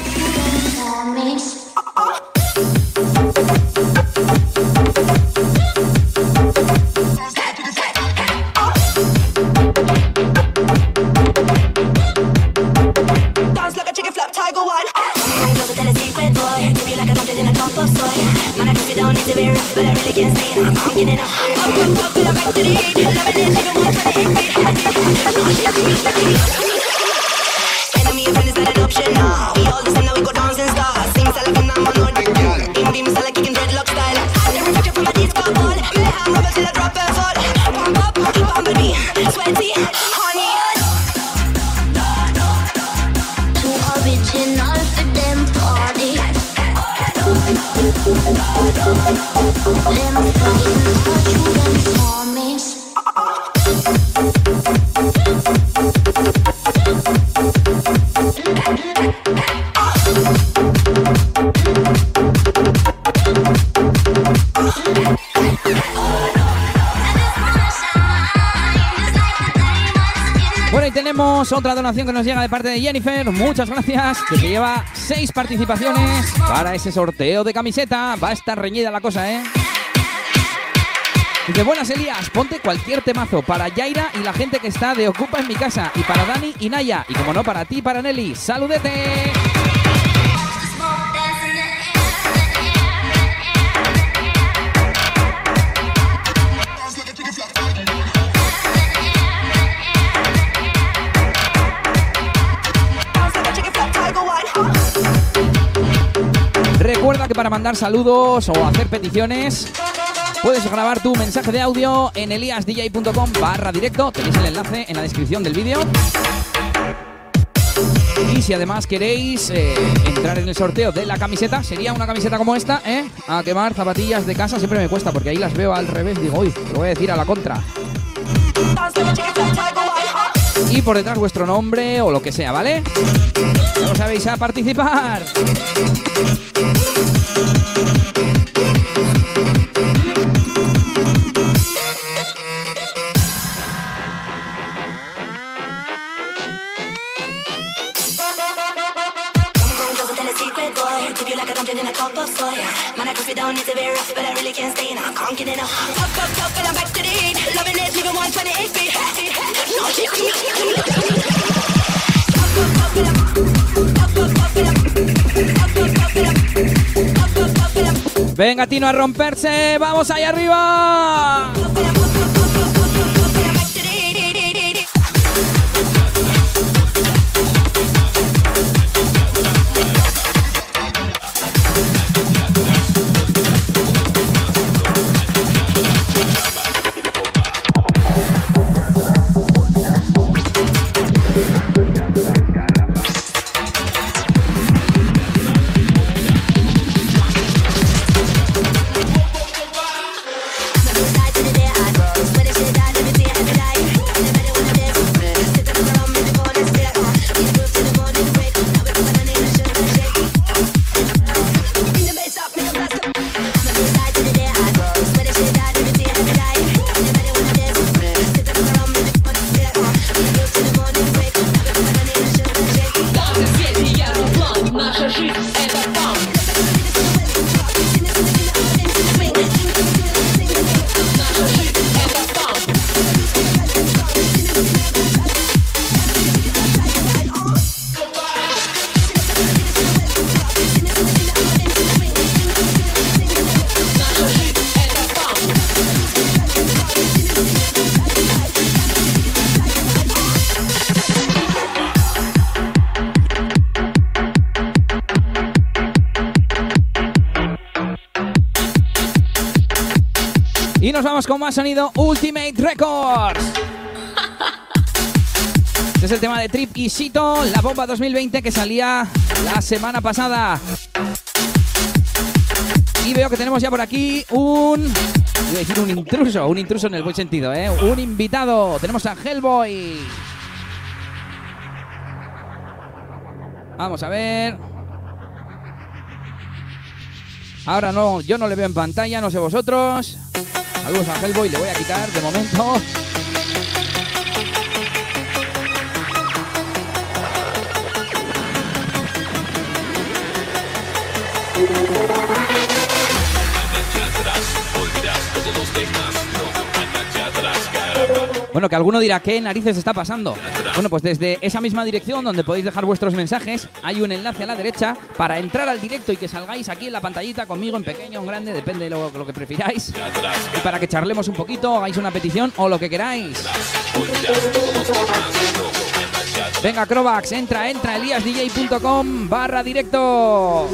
Otra donación que nos llega de parte de Jennifer. Muchas gracias. Que se lleva seis participaciones para ese sorteo de camiseta. Va a estar reñida la cosa, ¿eh? Dice, buenas Elías, ponte cualquier temazo para Yaira y la gente que está de Ocupa en mi casa. Y para Dani y Naya. Y como no, para ti para Nelly. ¡Saludete! Que para mandar saludos o hacer peticiones puedes grabar tu mensaje de audio en eliasdj.com barra directo. Tenéis el enlace en la descripción del vídeo. Y si además queréis eh, entrar en el sorteo de la camiseta, sería una camiseta como esta, ¿eh? A quemar zapatillas de casa siempre me cuesta porque ahí las veo al revés. Digo, uy, te voy a decir a la contra. Y por detrás vuestro nombre o lo que sea, ¿vale? Ya lo sabéis, a participar. Venga, Tino, a romperse. Vamos ahí arriba. Vamos con más sonido Ultimate Records. Este es el tema de Trip y Sito, la bomba 2020 que salía la semana pasada. Y veo que tenemos ya por aquí un. Iba a decir un intruso, un intruso en el buen sentido, ¿eh? Un invitado. Tenemos a Hellboy. Vamos a ver. Ahora no, yo no le veo en pantalla, no sé vosotros. Saludos a le voy a quitar de momento. Que alguno dirá, ¿qué narices está pasando? Bueno, pues desde esa misma dirección donde podéis dejar vuestros mensajes, hay un enlace a la derecha para entrar al directo y que salgáis aquí en la pantallita conmigo en pequeño o en grande, depende de lo, lo que prefiráis. Y para que charlemos un poquito, hagáis una petición o lo que queráis. Venga, Crovax, entra, entra, eliasdj.com barra directo.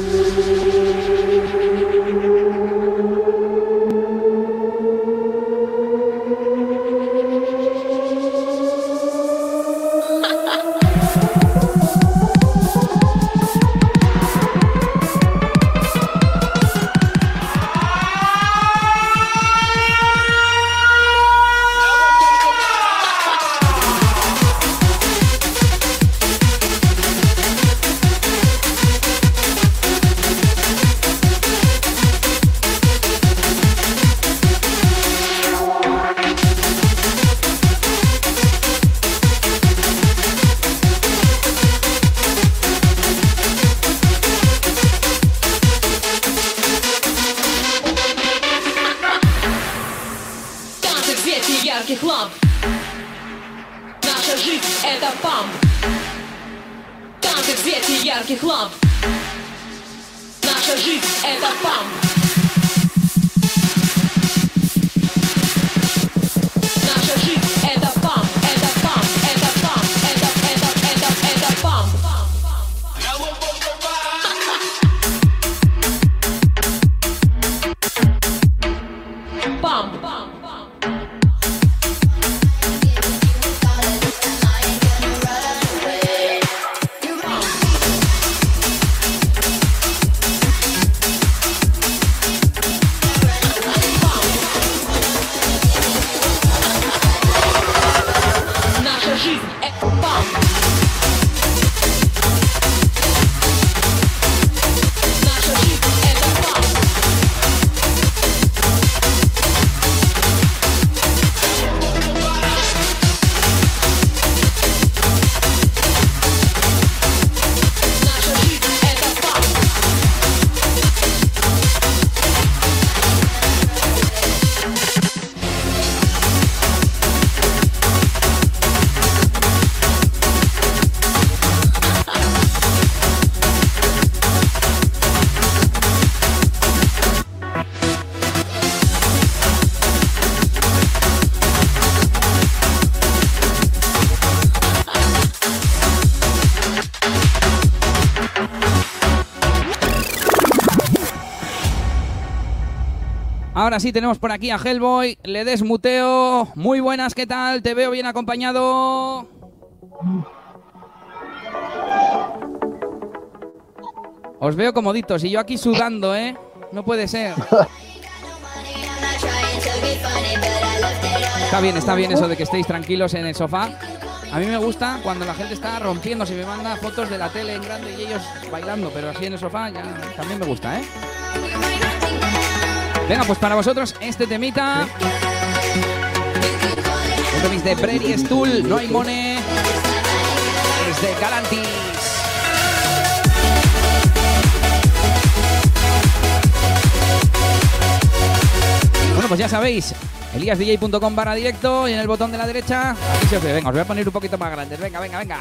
Ahora sí tenemos por aquí a Hellboy, le desmuteo. Muy buenas, ¿qué tal? Te veo bien acompañado. Os veo comoditos y yo aquí sudando, ¿eh? No puede ser. Está bien, está bien eso de que estéis tranquilos en el sofá. A mí me gusta cuando la gente está rompiendo, si me manda fotos de la tele en grande y ellos bailando, pero así en el sofá ya también me gusta, ¿eh? Venga, pues para vosotros este temita. Un remix de Brady Stool, No hay Mone. Es de Galantis. Bueno, pues ya sabéis, eliasdj.com barra directo y en el botón de la derecha, aquí se. Venga, os voy a poner un poquito más grandes. Venga, venga, venga.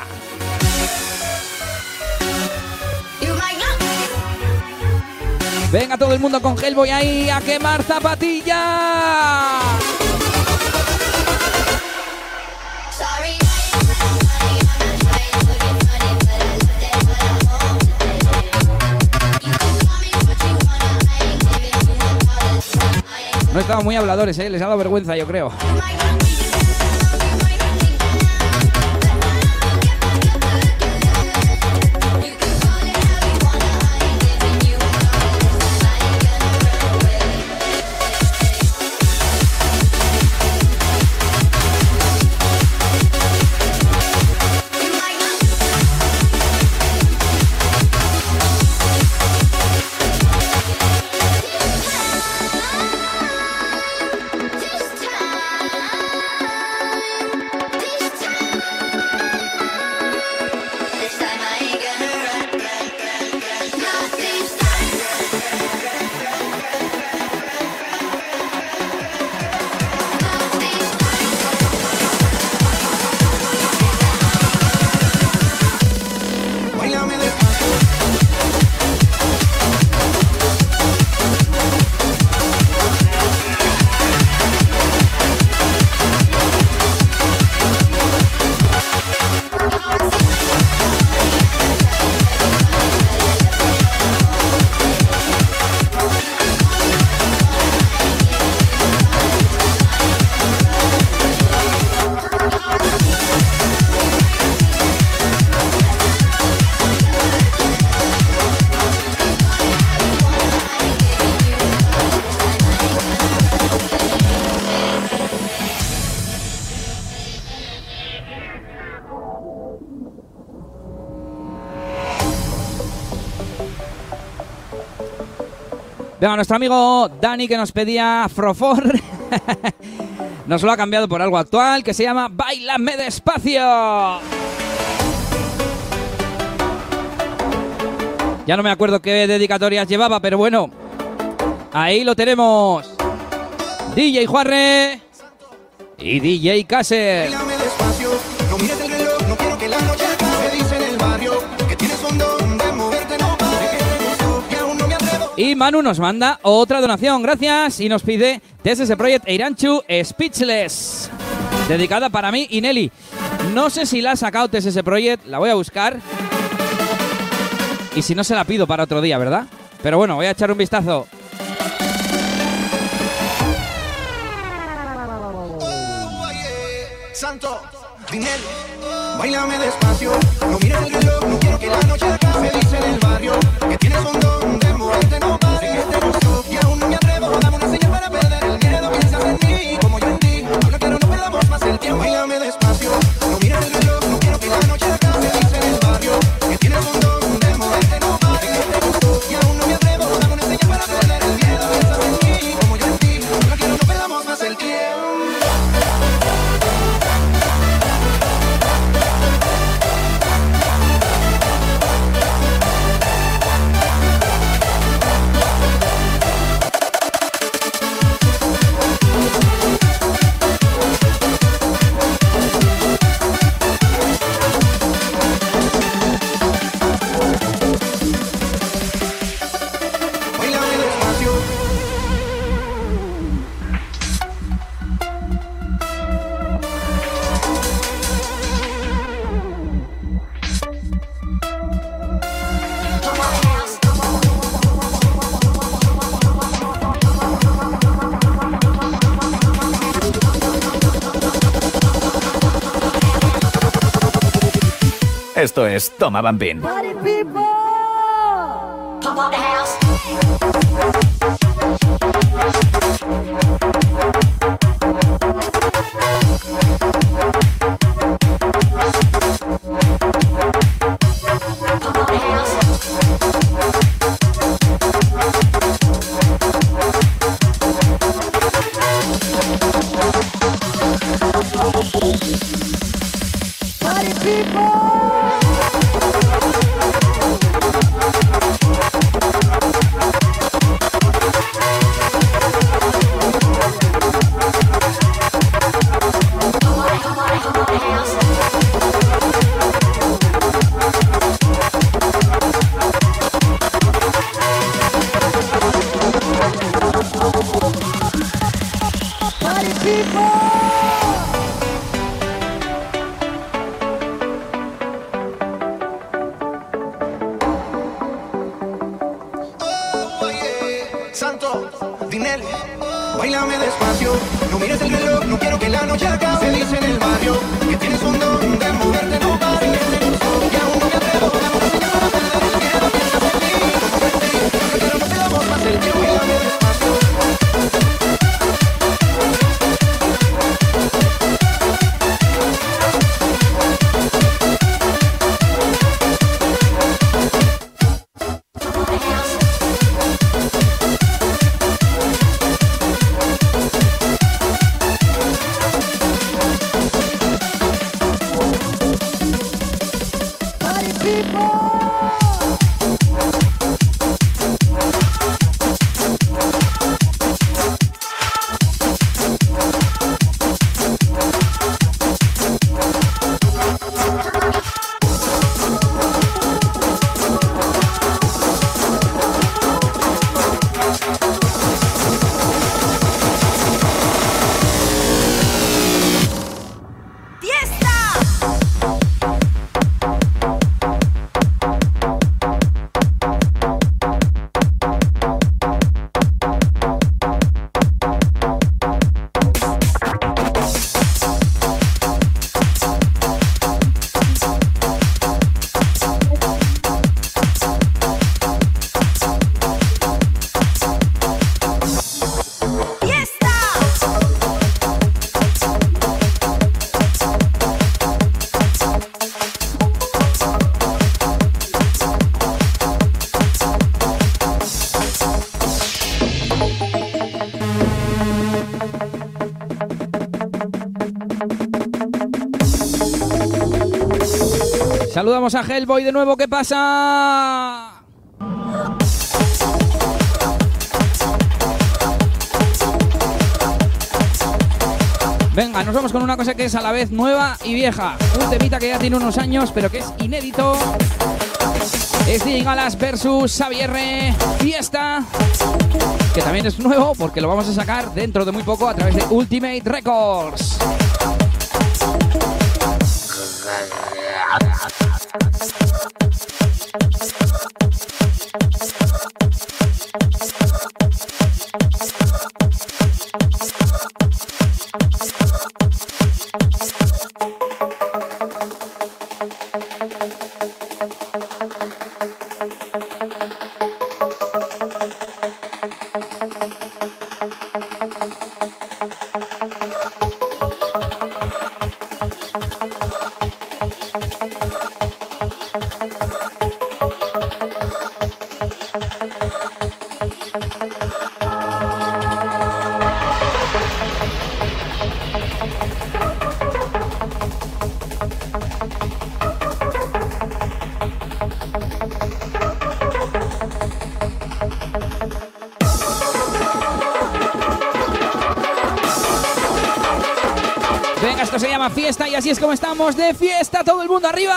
Venga todo el mundo con Hellboy ahí a quemar zapatilla. No estaban muy habladores, ¿eh? les ha dado vergüenza, yo creo. Venga, nuestro amigo Dani que nos pedía Frofor. <laughs> nos lo ha cambiado por algo actual que se llama Bailame despacio. Ya no me acuerdo qué dedicatorias llevaba, pero bueno. Ahí lo tenemos. DJ Juarre y DJ Caser. Manu nos manda otra donación, gracias, y nos pide TSS Project Eiranchu Speechless, dedicada para mí y Nelly. No sé si la ha sacado TSS Project, la voy a buscar. Y si no, se la pido para otro día, ¿verdad? Pero bueno, voy a echar un vistazo. Santo, dinero, bailame despacio. No mires el reloj, no quiero que la noche acabe. Dice en el barrio que tienes un don de moverte, no Bailame despacio. Esto es Tenemos a Hellboy de nuevo, ¿qué pasa? Venga, nos vamos con una cosa que es a la vez nueva y vieja. Un temita que ya tiene unos años, pero que es inédito. Es DJ Galas versus Xavier Fiesta, que también es nuevo porque lo vamos a sacar dentro de muy poco a través de Ultimate Records. así es como estamos de fiesta, todo el mundo arriba.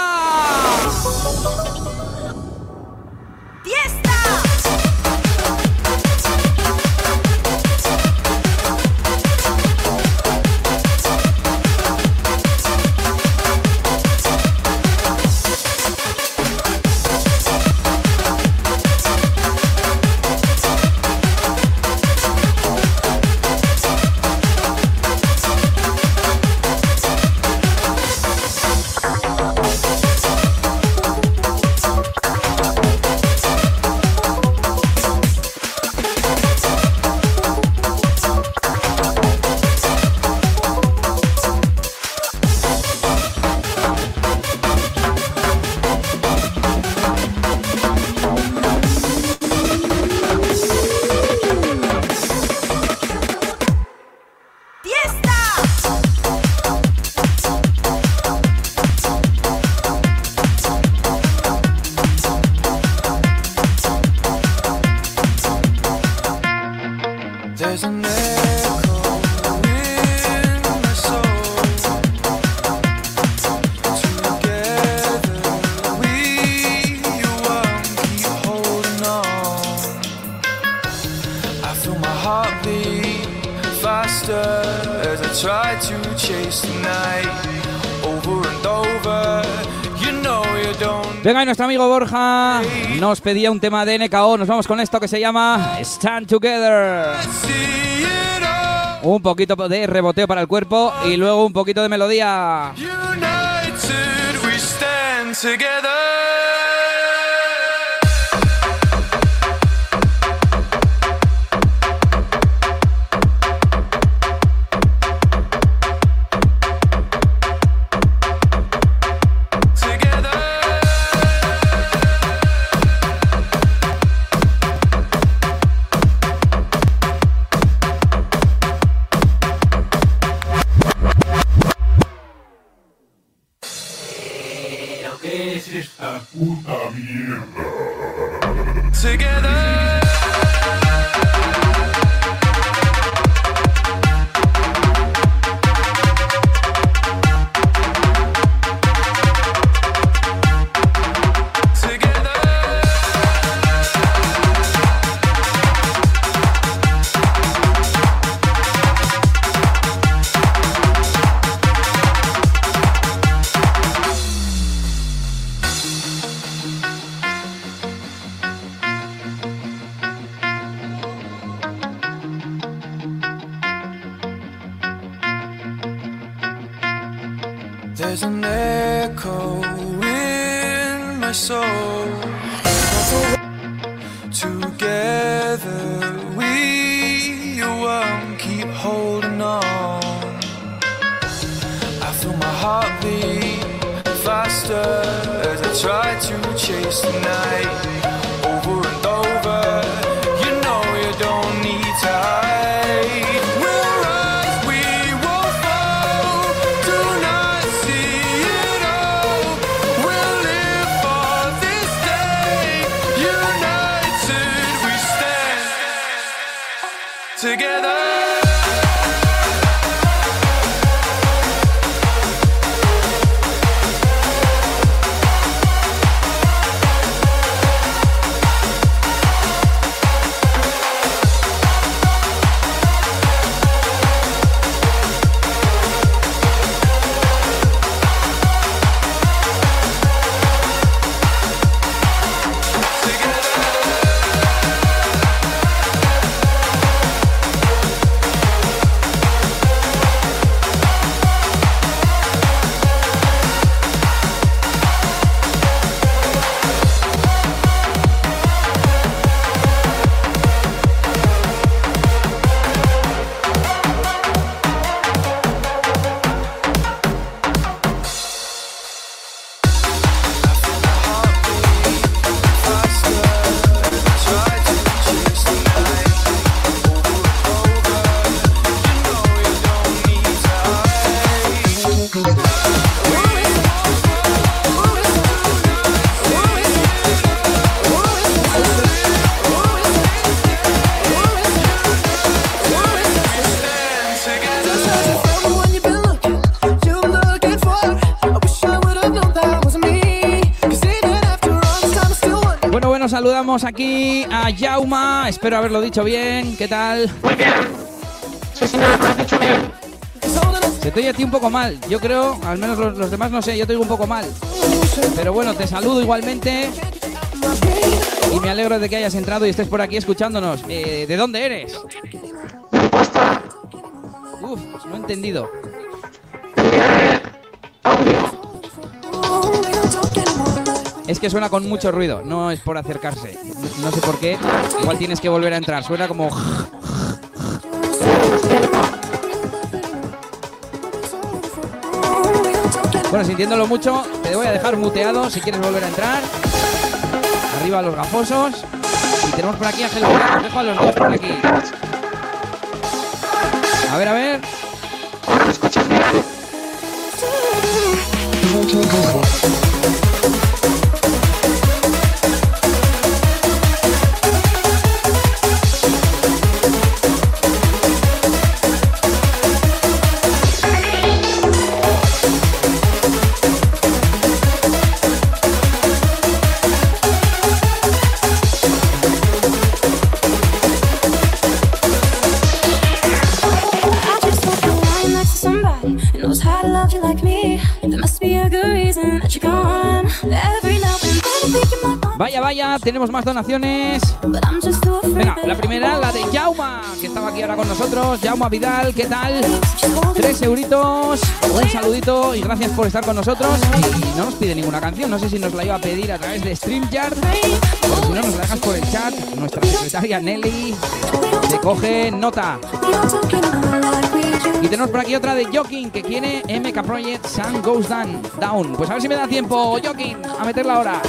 nos pedía un tema de NKO. Nos vamos con esto que se llama Stand Together. Un poquito de reboteo para el cuerpo y luego un poquito de melodía. Aquí a Jauma. Espero haberlo dicho bien. ¿Qué tal? Muy bien. Sí, señor, lo has dicho bien. Se te oye a ti un poco mal. Yo creo, al menos los, los demás no sé, yo te oigo un poco mal. Pero bueno, te saludo igualmente. Y me alegro de que hayas entrado y estés por aquí escuchándonos. Eh, ¿De dónde eres? Uf, no he entendido. Que suena con mucho ruido, no es por acercarse. No, sé por qué. Igual tienes que volver a entrar. Suena como. Bueno, sintiéndolo mucho, te voy a dejar muteado si quieres volver a entrar. Arriba los gafosos. Y tenemos por aquí a dejo a los dos por aquí. A ver, a ver. Vaya, tenemos más donaciones. Venga, la primera, la de Jauma, que estaba aquí ahora con nosotros. Jauma Vidal, ¿qué tal? Tres euritos, un saludito y gracias por estar con nosotros. Y no nos pide ninguna canción, no sé si nos la iba a pedir a través de StreamYard. O si no, nos la dejas por el chat. Nuestra secretaria Nelly te coge nota. Y tenemos por aquí otra de Joking que quiere MK Project Sun Goes Down. Down. Pues a ver si me da tiempo, Joking, a meterla ahora.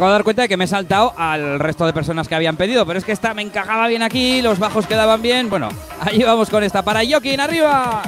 Acabo de dar cuenta de que me he saltado al resto de personas que habían pedido, pero es que esta me encajaba bien aquí, los bajos quedaban bien. Bueno, ahí vamos con esta. Para Jokin, arriba.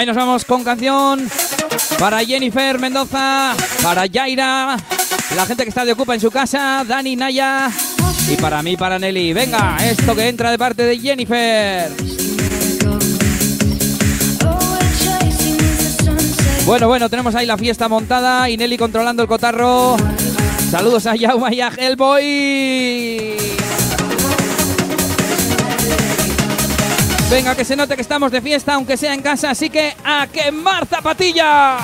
Venga, y nos vamos con canción para Jennifer Mendoza, para Yaira, la gente que está de Ocupa en su casa, Dani Naya y para mí, para Nelly. Venga, esto que entra de parte de Jennifer. Bueno, bueno, tenemos ahí la fiesta montada y Nelly controlando el cotarro. Saludos a Yauma y a Hellboy. Venga, que se note que estamos de fiesta, aunque sea en casa, así que a quemar zapatilla.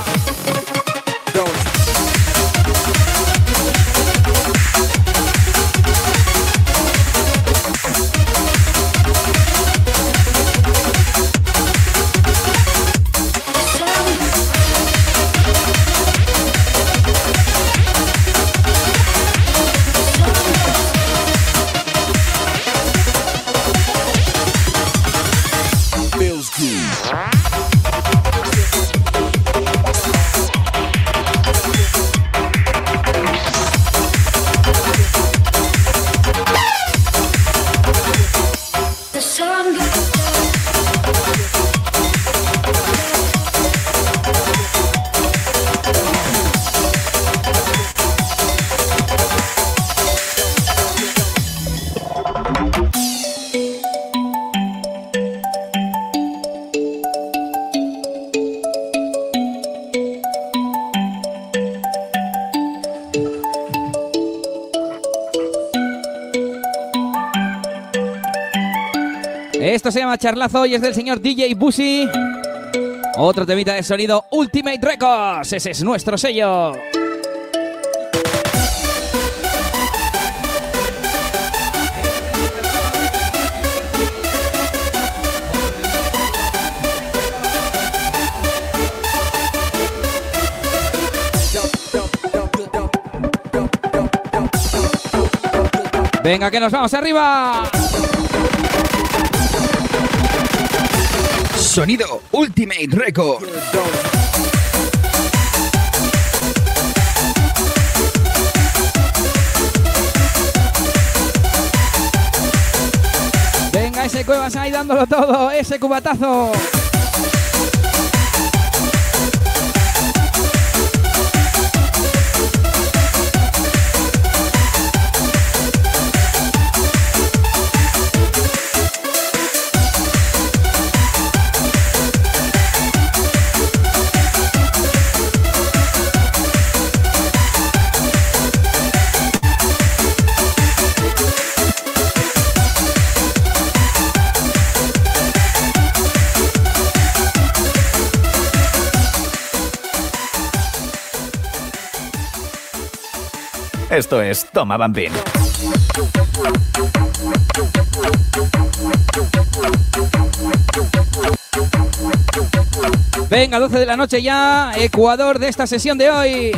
Esto se llama Charlazo y es del señor DJ Busi. Otro temita de sonido Ultimate Records. Ese es nuestro sello. Venga, que nos vamos arriba. Sonido Ultimate Record. Venga, ese Cuevas ahí dándolo todo. Ese cubatazo. Esto es Toma Bambín. Venga, 12 de la noche ya. Ecuador de esta sesión de hoy.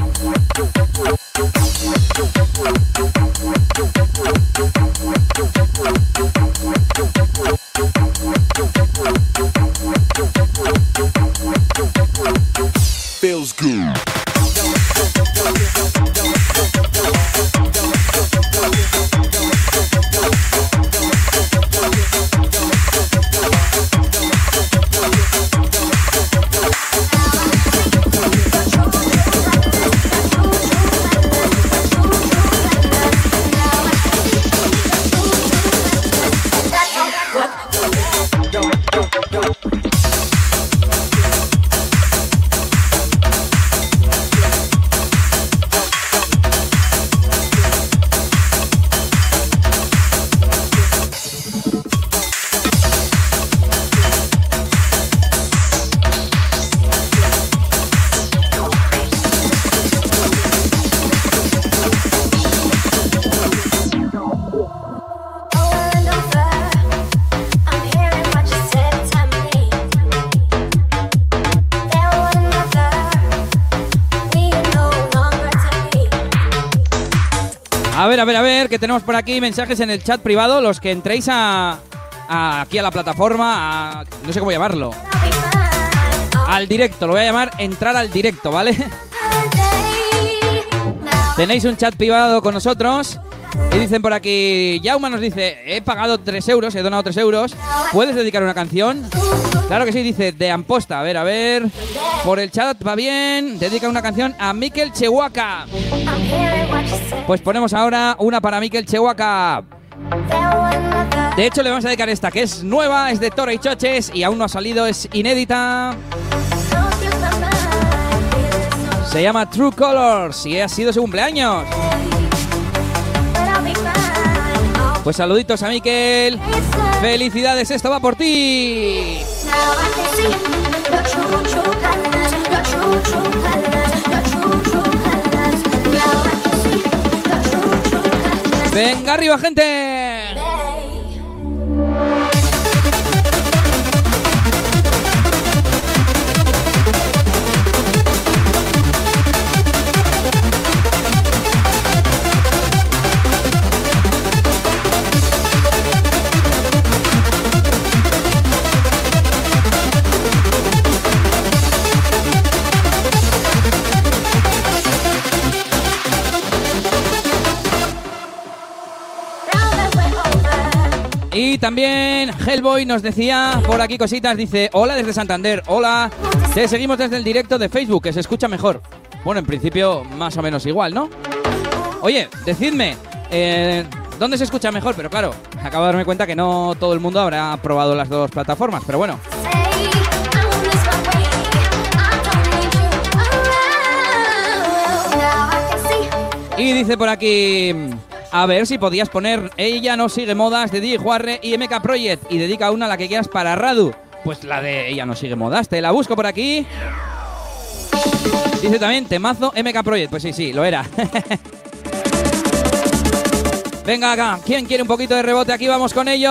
Tenemos por aquí mensajes en el chat privado. Los que entréis a, aquí a la plataforma, no sé cómo llamarlo. al directo. Lo voy a llamar entrar al directo, ¿vale? <laughs> Tenéis un chat privado con nosotros. Y dicen por aquí, Jauma nos dice, he pagado 3 euros, he donado 3 euros. ¿Puedes dedicar una canción? Claro que sí, dice, de Amposta. A ver, a ver. Por el chat va bien. Dedica una canción a Mikel Chehuaca. Pues ponemos ahora una para Mikel Chehuaca. De hecho, le vamos a dedicar esta, que es nueva, es de Toro y Choches y aún no ha salido, es inédita. Se llama True Colors y ha sido su cumpleaños. Pues saluditos a Miquel. Felicidades, esto va por ti. Venga arriba, gente. Y también Hellboy nos decía por aquí cositas, dice, hola desde Santander, hola, te seguimos desde el directo de Facebook, que se escucha mejor. Bueno, en principio más o menos igual, ¿no? Oye, decidme, eh, ¿dónde se escucha mejor? Pero claro, acabo de darme cuenta que no todo el mundo habrá probado las dos plataformas, pero bueno. Y dice por aquí, a ver si podías poner Ella no sigue modas de DJ Juarre y MK Project y dedica una a la que quieras para Radu. Pues la de Ella no sigue modas, te la busco por aquí. Dice también temazo MK Project, pues sí, sí, lo era. <laughs> Venga acá, ¿quién quiere un poquito de rebote? Aquí vamos con ello.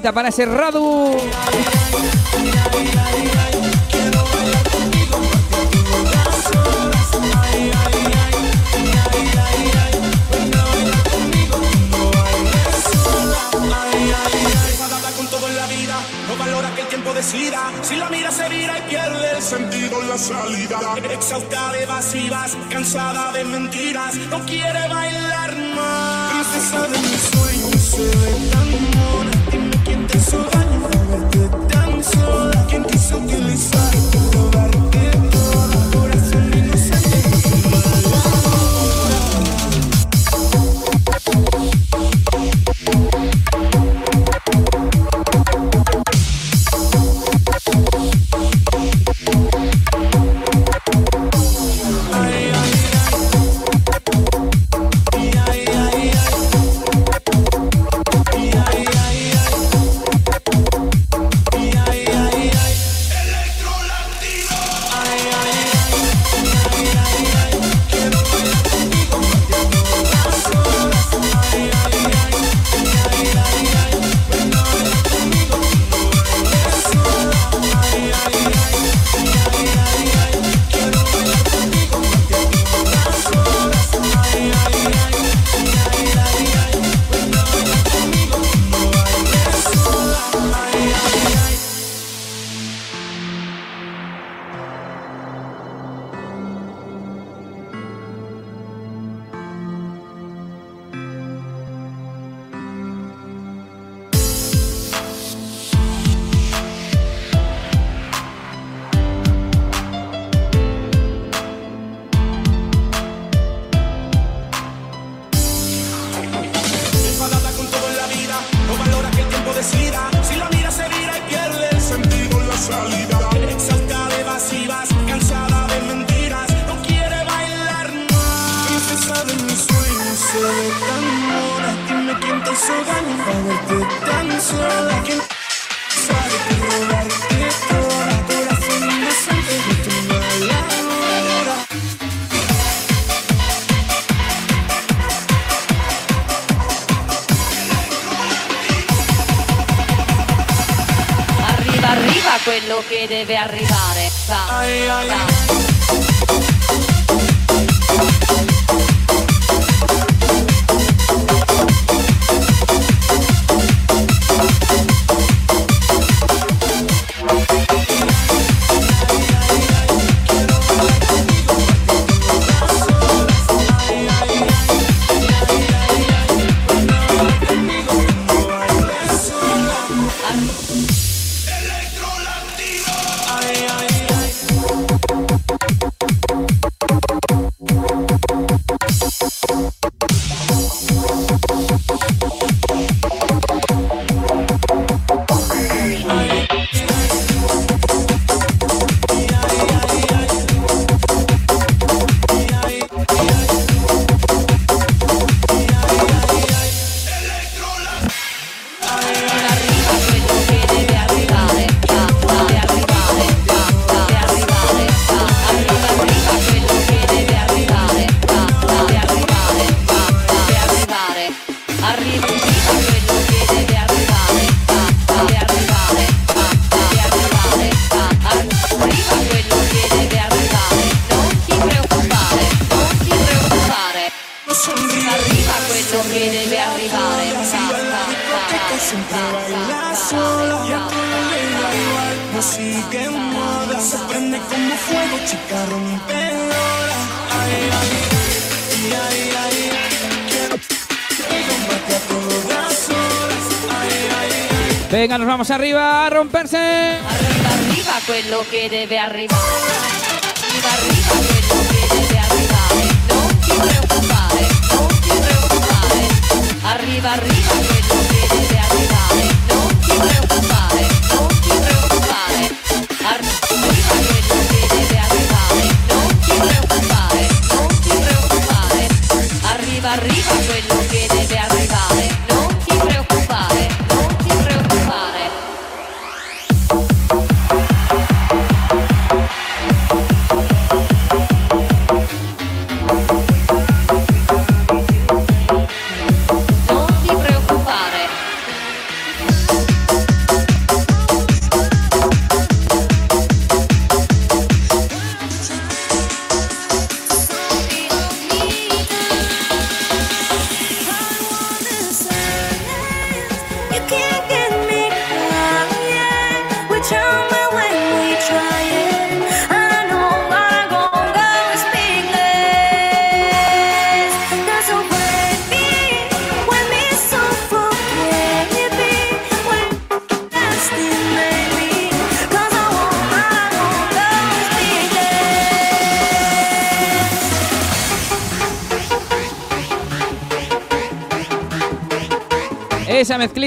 Para ese Radu. arriba a romperse. Arriba, arriba. Pues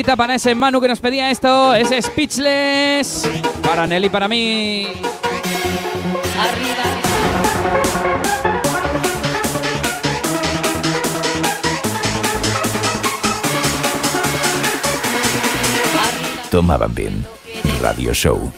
para ese Manu que nos pedía esto, ese Speechless, para Nelly, para mí. Tomaban bien. Radio Show.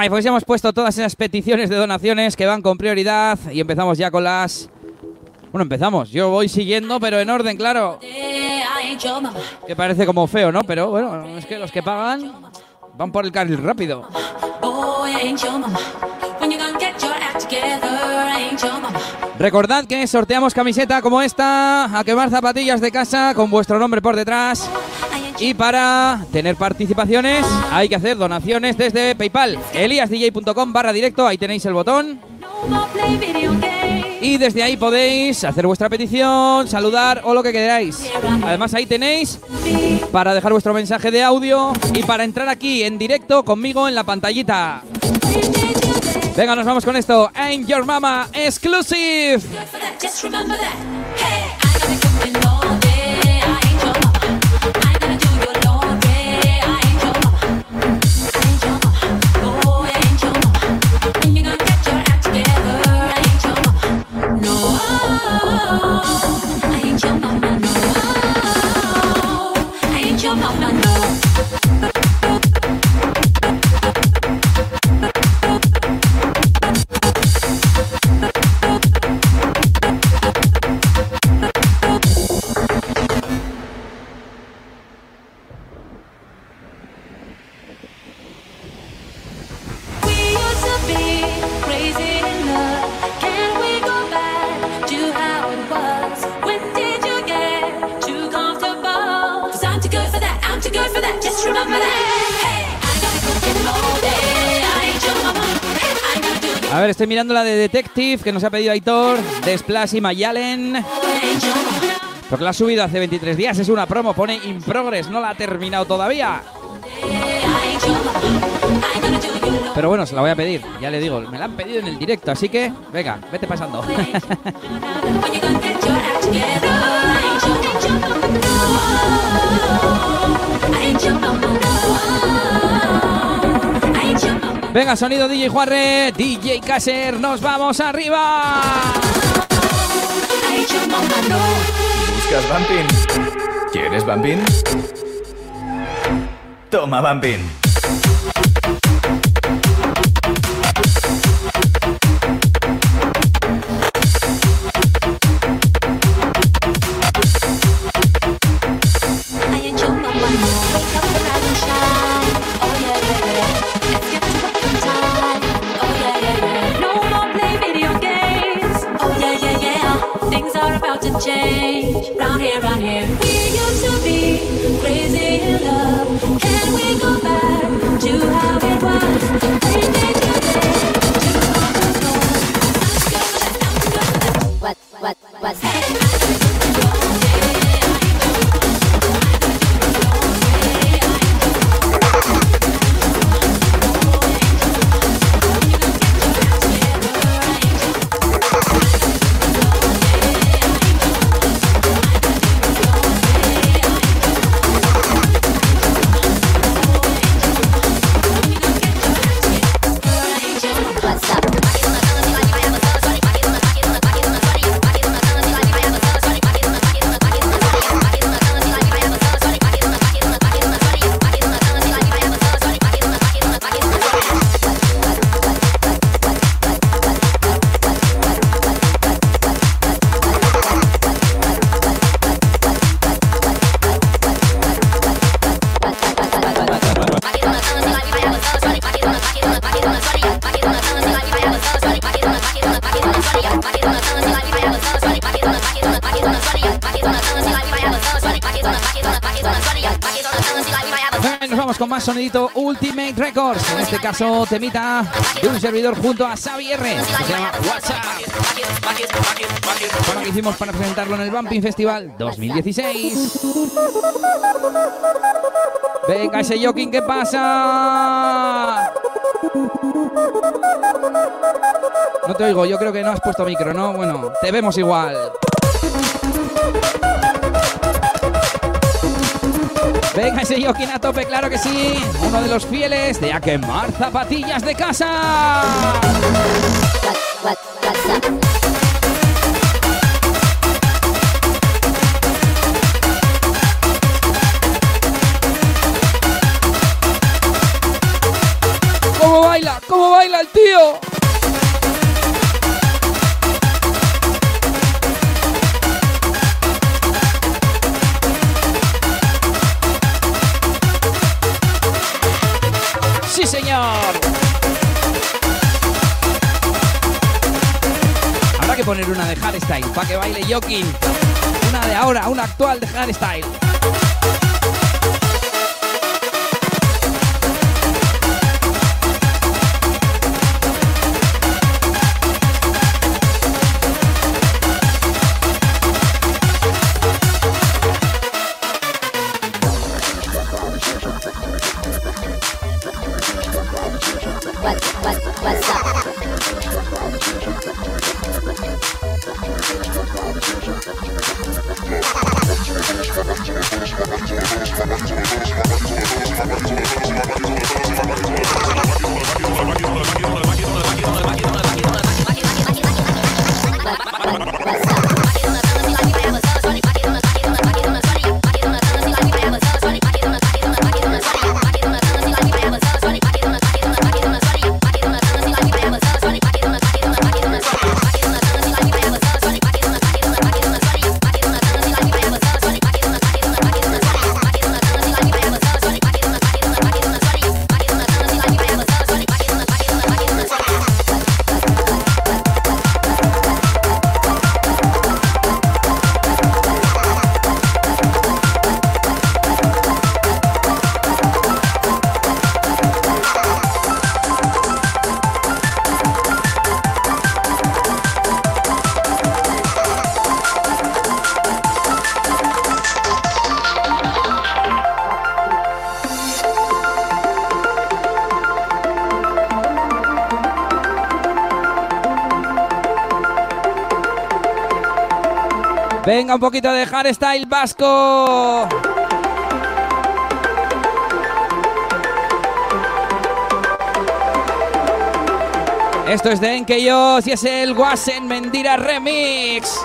Venga, pues ya hemos puesto todas esas peticiones de donaciones que van con prioridad y empezamos ya con las... Bueno, empezamos. Yo voy siguiendo, pero en orden, claro. Que parece como feo, ¿no? Pero bueno, es que los que pagan van por el carril rápido. Recordad que sorteamos camiseta como esta, a quemar zapatillas de casa con vuestro nombre por detrás. Y para tener participaciones hay que hacer donaciones desde PayPal. eliasdj.com barra directo, ahí tenéis el botón. Y desde ahí podéis hacer vuestra petición, saludar o lo que queráis. Además ahí tenéis para dejar vuestro mensaje de audio y para entrar aquí en directo conmigo en la pantallita. Venga, nos vamos con esto. Ain't Your Mama Exclusive. Estoy mirando la de Detective que nos ha pedido Aitor, de Splash y Mayalen. Porque la ha subido hace 23 días, es una promo, pone in progress, no la ha terminado todavía. Pero bueno, se la voy a pedir, ya le digo, me la han pedido en el directo, así que, venga, vete pasando. <laughs> Venga, sonido DJ Juarre, DJ Caser, nos vamos arriba. ¿Buscas Bumping? ¿Quieres Bumping? Toma Bumping. Temita de un servidor junto a Xavi R. que se llama WhatsApp. Lo que hicimos para presentarlo en el Bumping Festival 2016. Venga, ese joking, ¿qué pasa? No te oigo, yo creo que no has puesto micro, ¿no? Bueno, te vemos igual. Venga, ese Joaquín a tope, claro que sí. Uno de los fieles de a quemar zapatillas de casa. ¿Cómo baila? cómo baila el tío! De hardstyle para que baile Jokin. Una de ahora, una actual de hardstyle. Venga, un poquito de hardstyle vasco. Esto es de Enkeyos y es el Wasen Mendira Remix.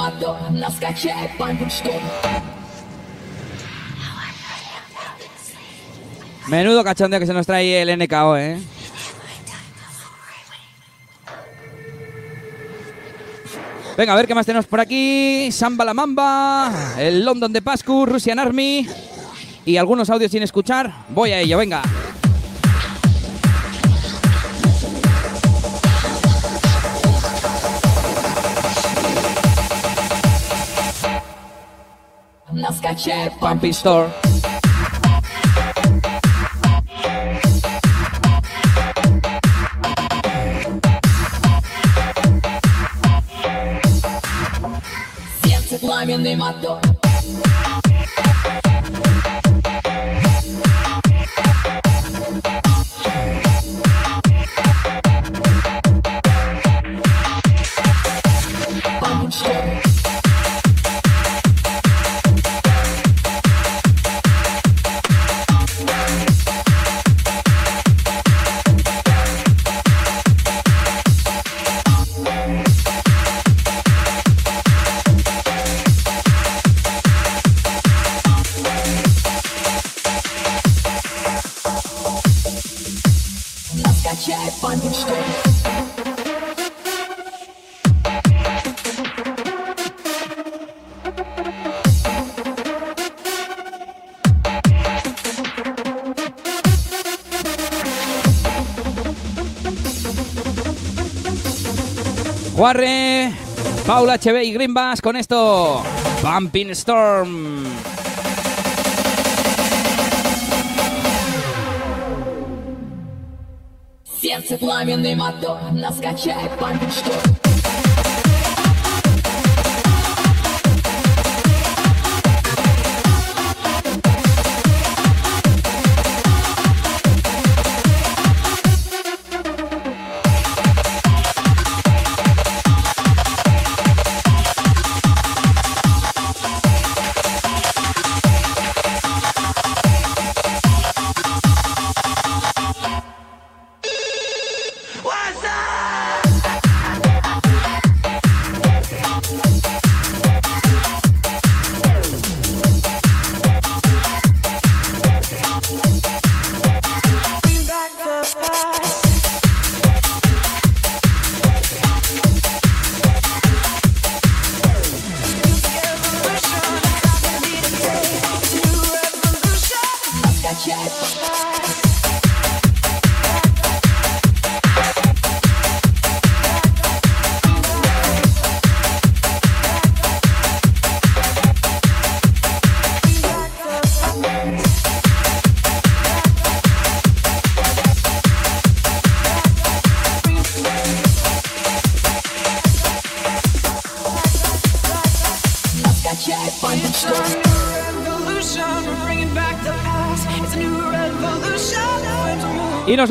мотор Нас качает по штурм Menudo cachondeo que se nos trae el NKO, ¿eh? Venga, a ver qué más tenemos por aquí. Samba la Mamba, el London de Pascu, Russian Army y algunos audios sin escuchar. Voy a ello, venga. Chef Pumpy Store. Paula HB y Green Bass con esto. Bumping Storm. Сердце пламенный мотор, нас качает память что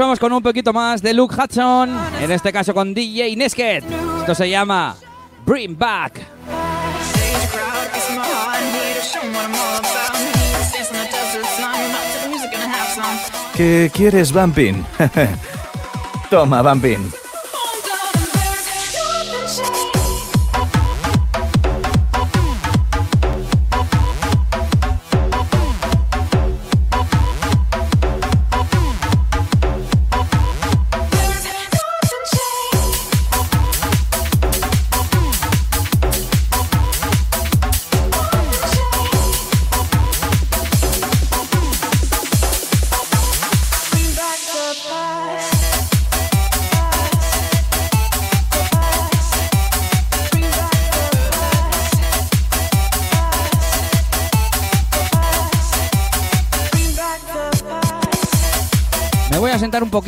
vamos con un poquito más de Luke Hudson, en este caso con DJ Nesket. Esto se llama Bring Back. ¿Qué quieres, Bumping? <laughs> Toma, Bumping.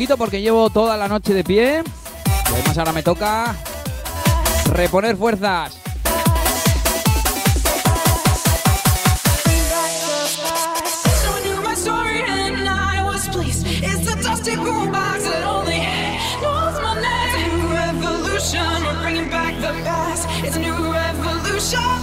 Porque llevo toda la noche de pie. Además ahora me toca reponer fuerzas. It's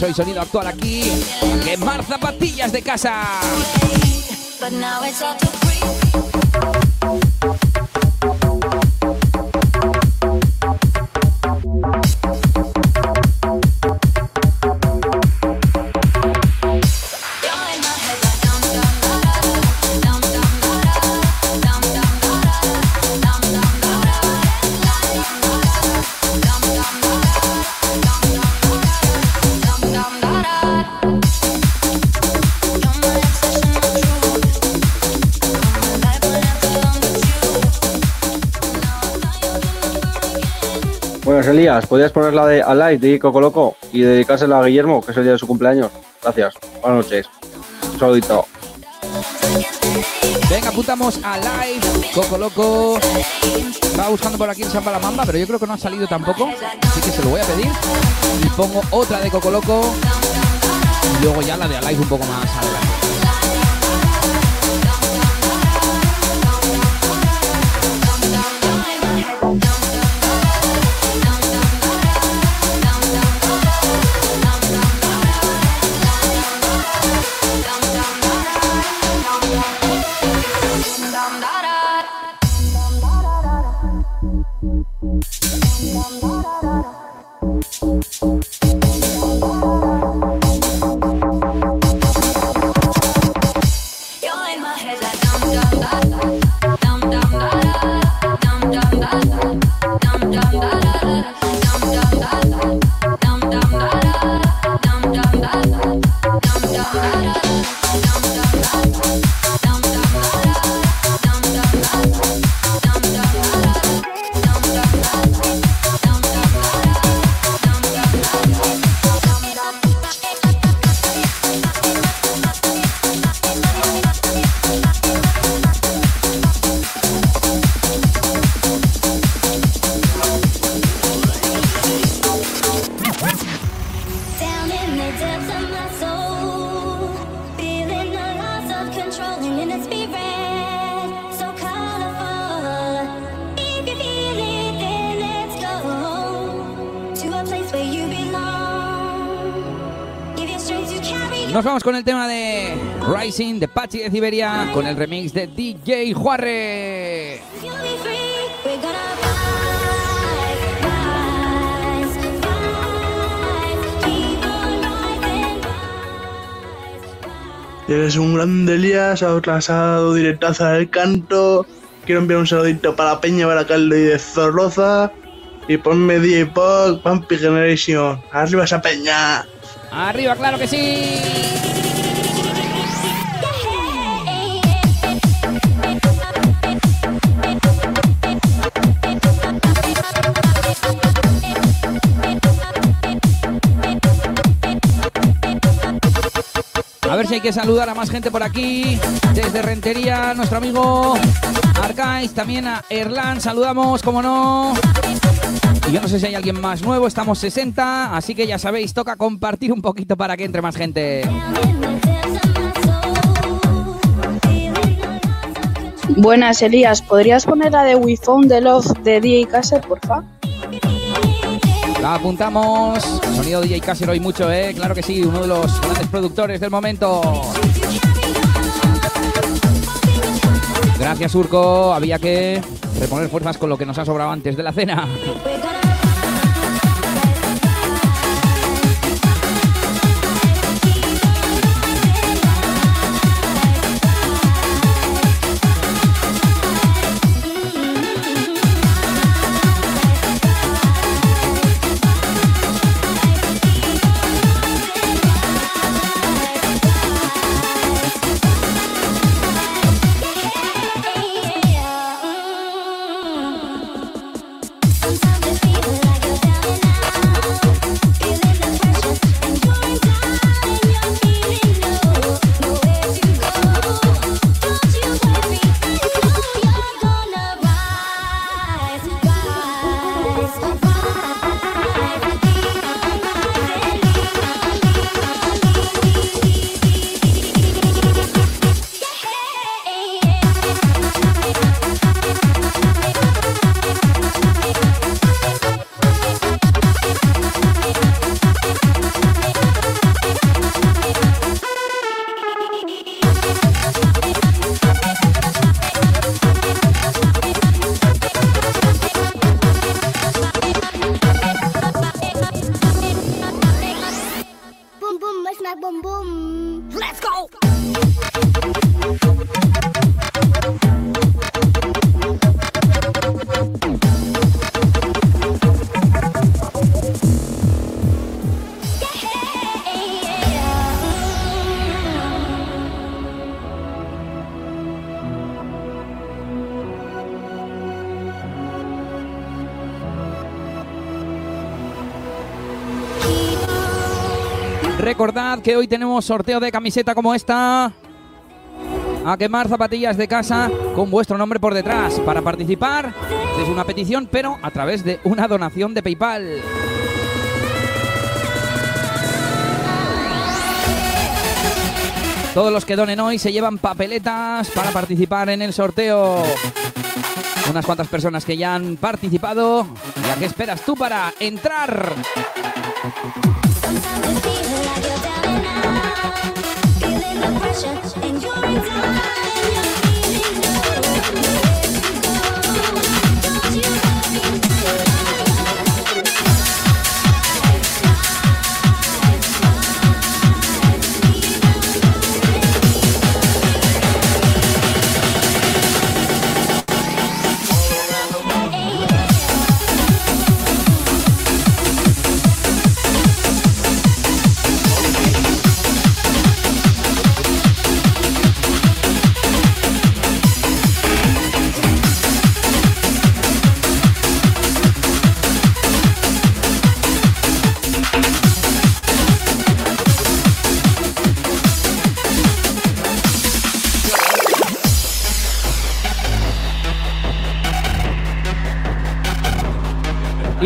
soy sonido actual aquí. Quemar zapatillas de casa. Buenas Elías, ¿podrías poner la de Alive de Coco Loco y dedicársela a Guillermo, que es el día de su cumpleaños? Gracias. Buenas noches. Un saludito. Venga, apuntamos a live. Coco Loco. Estaba buscando por aquí el Samba la Mamba, pero yo creo que no ha salido tampoco. Así que se lo voy a pedir. Y pongo otra de Coco Loco. Y luego ya la de Alive un poco más adelante. Vamos con el tema de Rising de Pachi de Siberia con el remix de DJ Juarre. Eres un grande Elías, atrasado, directaza del canto. Quiero enviar un saludito para Peña Baracaldo y de Zorroza. Y ponme DJ Pop, Pampi Generation. Arriba esa peña. Arriba, claro que sí. Hay que saludar a más gente por aquí. Desde Rentería, nuestro amigo Arcais, también a Erlan, saludamos, como no. Y yo no sé si hay alguien más nuevo, estamos 60, así que ya sabéis, toca compartir un poquito para que entre más gente. Buenas, Elías. ¿Podrías poner la de We Found the Love de DJ Caser, porfa? Apuntamos. Sonido DJ Caser hoy mucho, ¿eh? Claro que sí, uno de los grandes productores del momento. Gracias, Urco. Había que reponer fuerzas con lo que nos ha sobrado antes de la cena. Que hoy tenemos sorteo de camiseta como esta. A quemar zapatillas de casa con vuestro nombre por detrás. Para participar es una petición, pero a través de una donación de PayPal. Todos los que donen hoy se llevan papeletas para participar en el sorteo. Unas cuantas personas que ya han participado. ¿Y a qué esperas tú para entrar?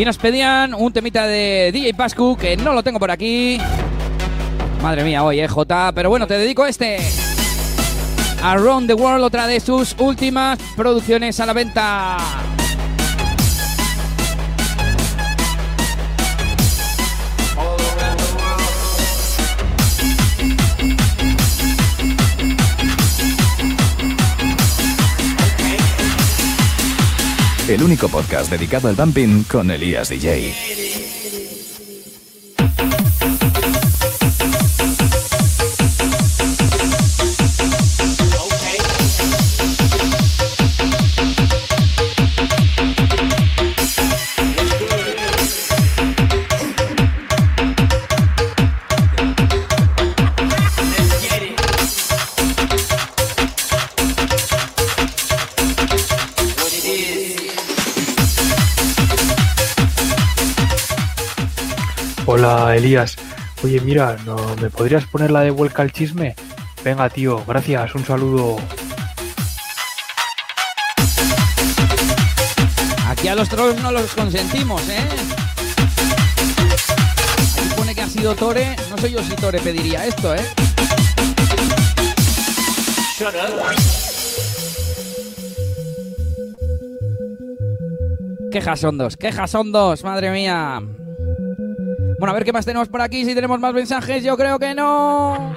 Nos pedían un temita de DJ Pascu, que no lo tengo por aquí. Madre mía, hoy, eh, J. Pero bueno, te dedico este. Around the World, otra de sus últimas producciones a la venta. El único podcast dedicado al bumping con Elías DJ. Oye, mira, ¿no me podrías poner la de vuelca al chisme? Venga, tío, gracias, un saludo. Aquí a los trolls no los consentimos, ¿eh? Aquí pone que ha sido Tore. No sé yo si Tore pediría esto, ¿eh? Quejas son dos, quejas son dos, madre mía. Bueno, a ver qué más tenemos por aquí. Si tenemos más mensajes, yo creo que no.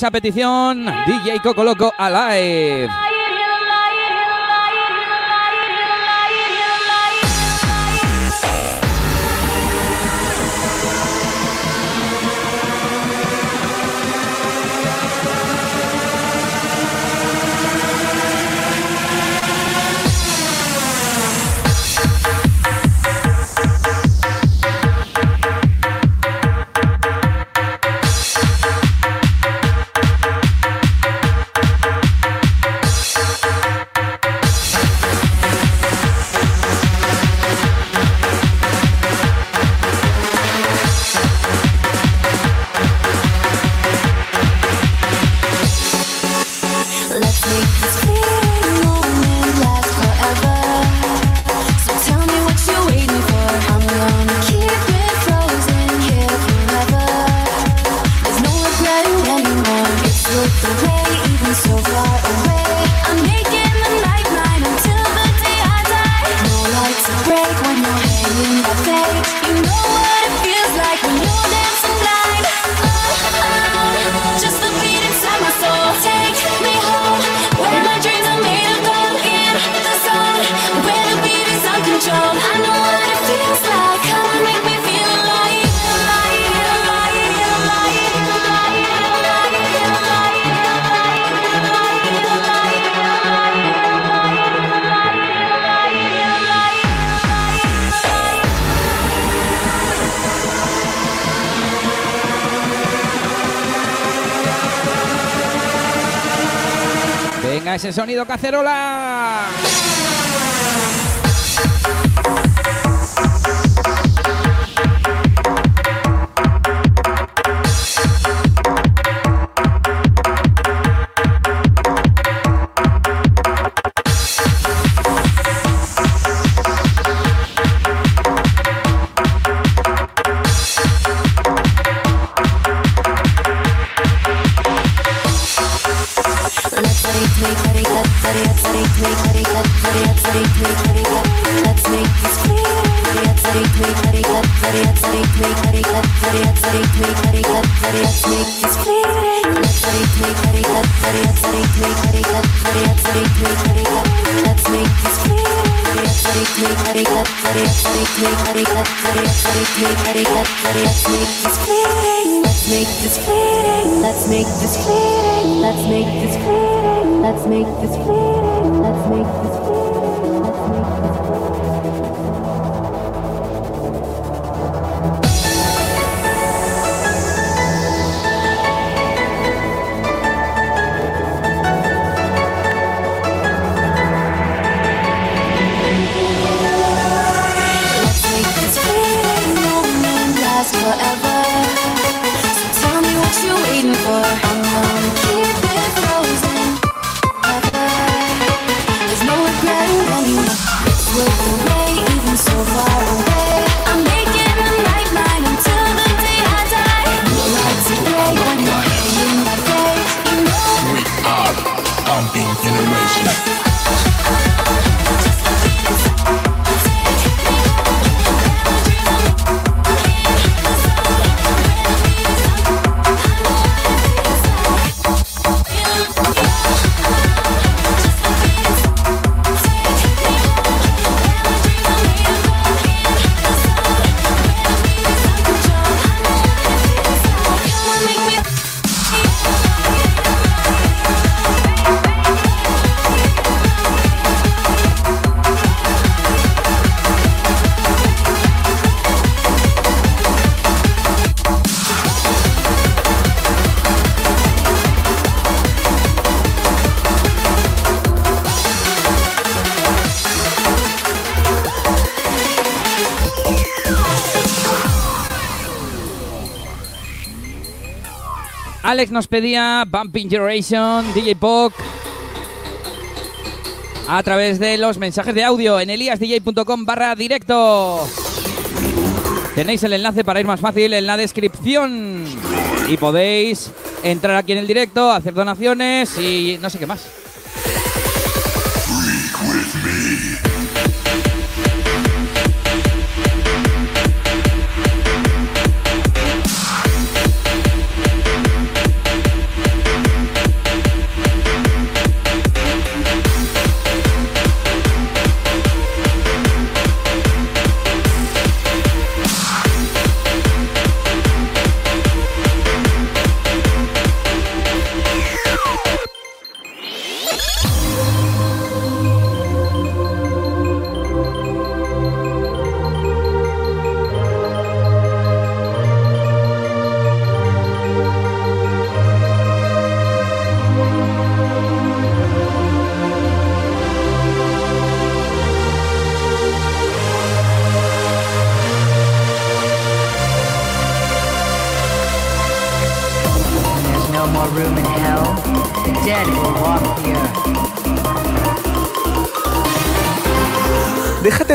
esa petición DJ Coco Loco Alive. sonido cacerola. Alex nos pedía Bumping Generation, DJ Pok. A través de los mensajes de audio en eliasdj.com barra directo. Tenéis el enlace para ir más fácil en la descripción. Y podéis entrar aquí en el directo, hacer donaciones y no sé qué más.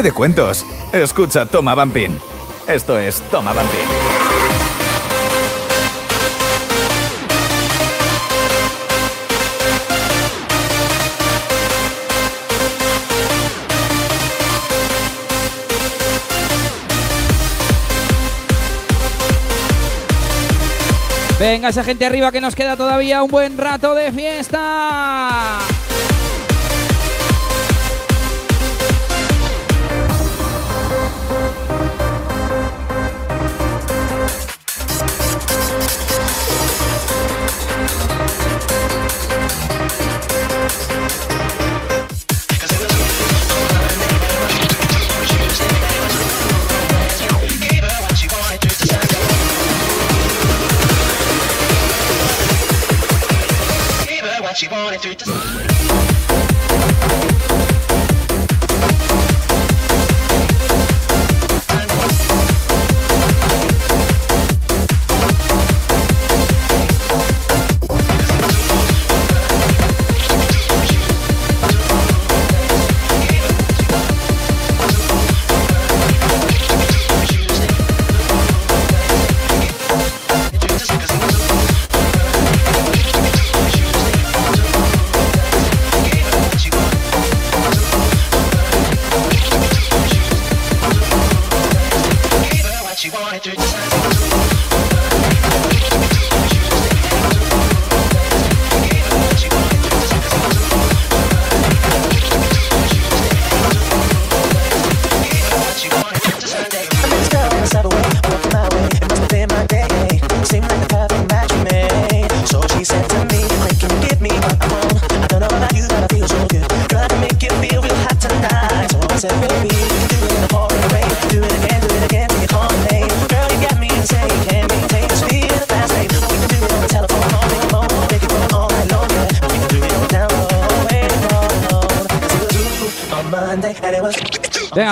De cuentos. Escucha Toma Vampin. Esto es Toma Vampin. Venga, esa gente arriba que nos queda todavía un buen rato de fiesta.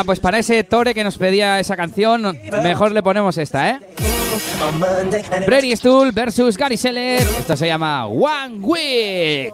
Pues para ese Tore que nos pedía esa canción, mejor le ponemos esta, ¿eh? Brady Stool versus Gary Seller. Esto se llama One Week.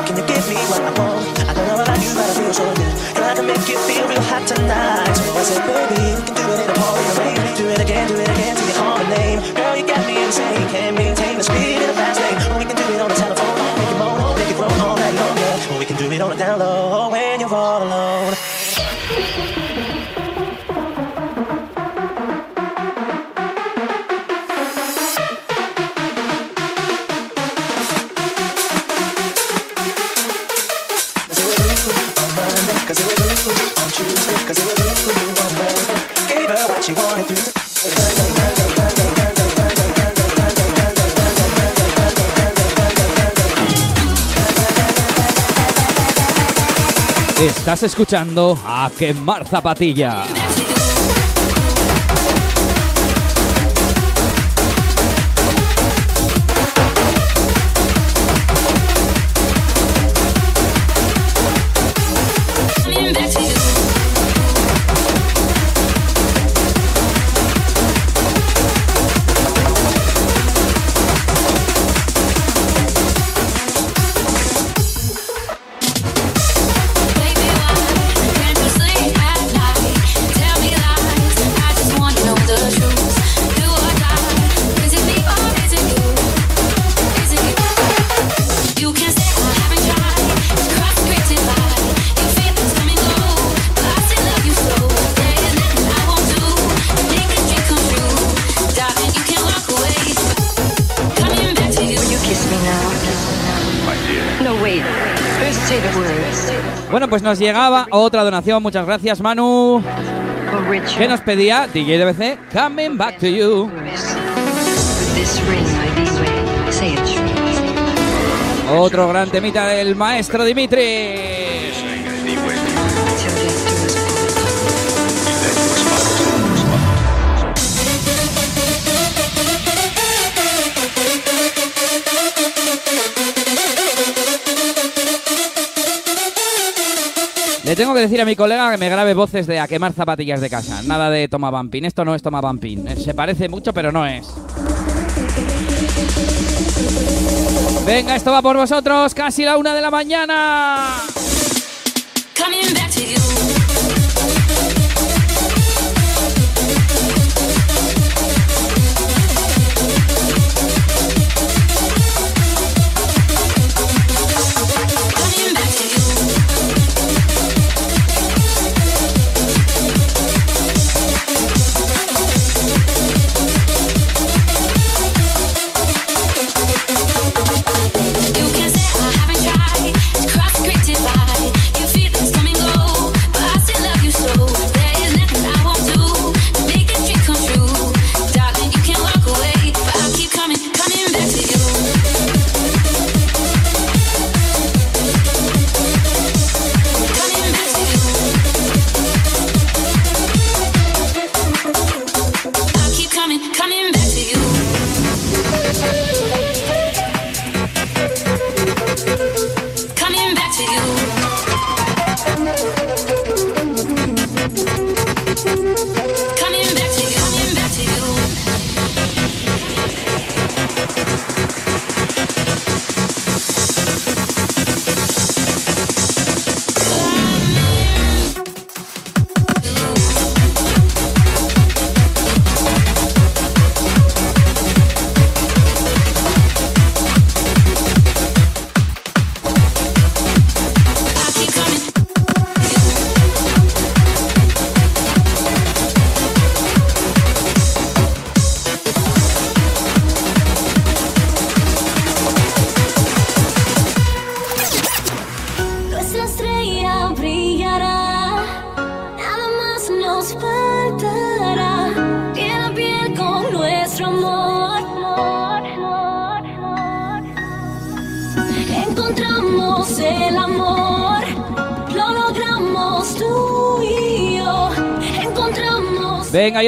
Can you give me what I want? I don't know about you, but I feel so good. Trying to make you feel real hot tonight. So I said, baby, we can do it in a party, baby. Do it again, do it again till you call my name. Girl, you got me insane. Can't maintain the speed in a fast lane. We can do it on the telephone, make it moan, make it groan all night long. Yeah. We can do it on the down low Estás escuchando a Quemar Zapatilla. Pues nos llegaba otra donación. Muchas gracias, Manu. ¿Qué nos pedía? DJ DBC, Coming Back to You. Otro gran temita del maestro Dimitri. Tengo que decir a mi colega que me grabe voces de a quemar zapatillas de casa. Nada de toma vampin. Esto no es toma vampin. Eh, Se parece mucho, pero no es. Venga, esto va por vosotros. Casi la una de la mañana.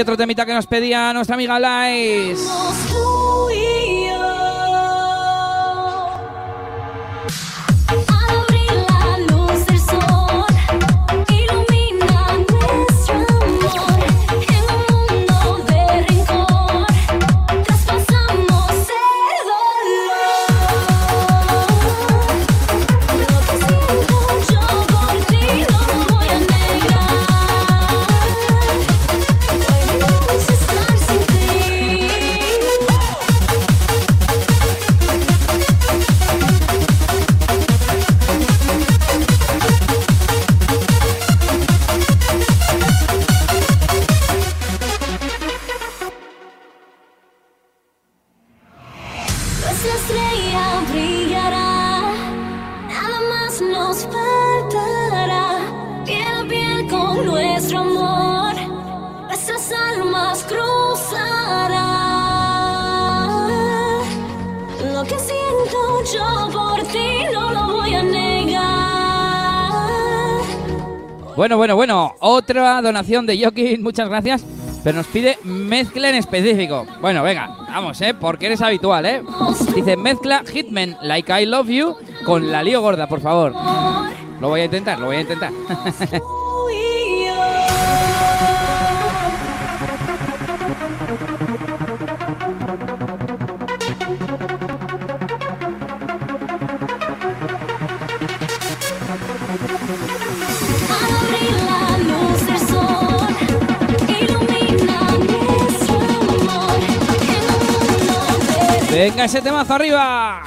Otro temita que nos pedía nuestra amiga Lais. Bueno. Otra donación de Joaquín, muchas gracias. Pero nos pide mezcla en específico. Bueno, venga, vamos, ¿eh? Porque eres habitual, ¿eh? Dice mezcla Hitman Like I Love You con la lío gorda, por favor. Lo voy a intentar, lo voy a intentar. <laughs> Venga, ese temazo arriba.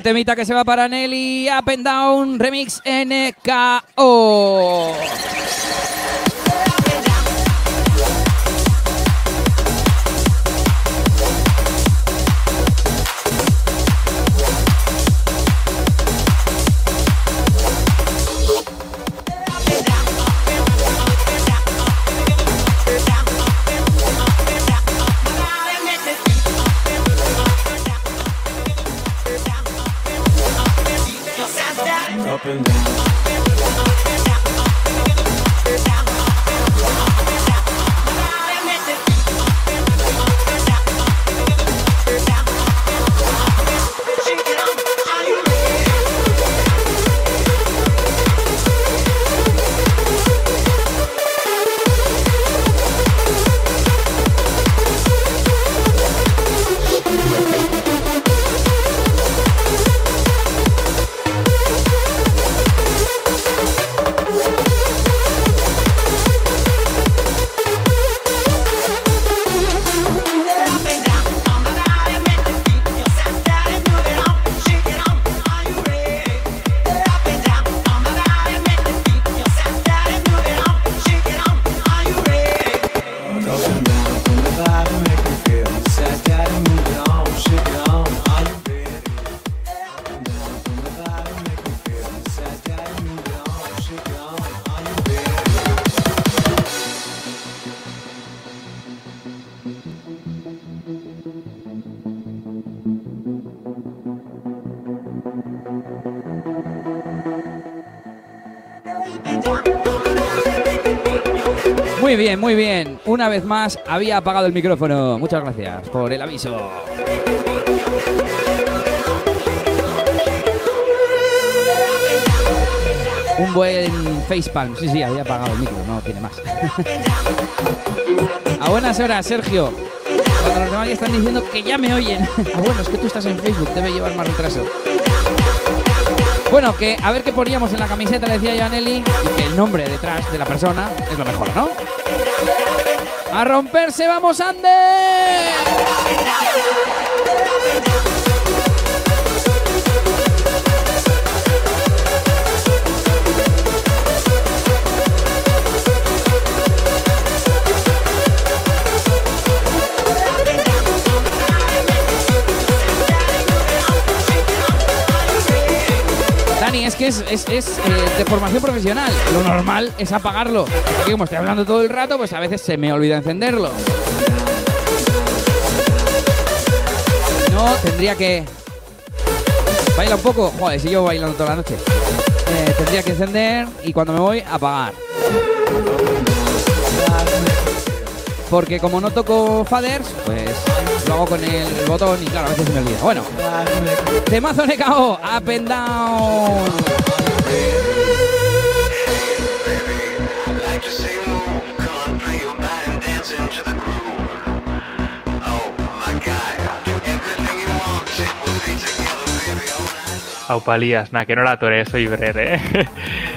Venga, que se va para Nelly. Up and Down Remix NKO. Muy bien. Una vez más había apagado el micrófono. Muchas gracias por el aviso. Un buen facepalm. Sí, sí, había apagado el micro, no tiene más. A buenas horas, Sergio. Cuando los demás ya están diciendo que ya me oyen. Ah, bueno, es que tú estás en Facebook, debe llevar más retraso. Bueno, que a ver qué poníamos en la camiseta, decía yo a Nelly, y que el nombre detrás de la persona es lo mejor, ¿no? ¡A romperse, vamos, Ander! Es- es, eh, de formación profesional. Lo normal es apagarlo. Aquí como estoy hablando todo el rato, pues a veces se me olvida encenderlo. No, tendría que... Baila un poco. Joder, si yo bailando toda la noche. Eh, tendría que encender y cuando me voy, apagar. Porque como no toco faders, pues lo hago con el botón y claro, a veces se me olvida. Bueno, temazo NKO, up and down. Aupalías, nada, que no la tore, soy Brer, ¿eh? <laughs>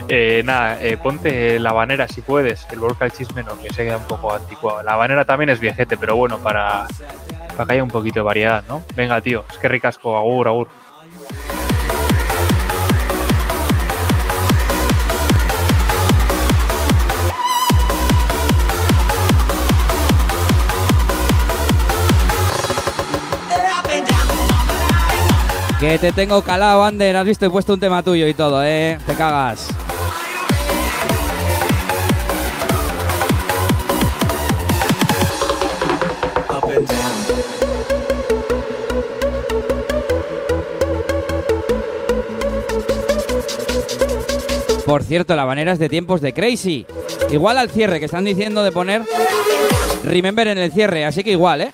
Eh, nada, eh, ponte la banera si puedes, el Volca el chisme no, que se queda un poco anticuado. La banera también es viejete, pero bueno, para, para que haya un poquito de variedad, ¿no? Venga, tío, es que ricasco, agur, agur. Que te tengo calado, Ander. Has visto, he puesto un tema tuyo y todo, ¿eh? Te cagas. Por cierto, la banera es de tiempos de Crazy. Igual al cierre, que están diciendo de poner Remember en el cierre, así que igual, ¿eh?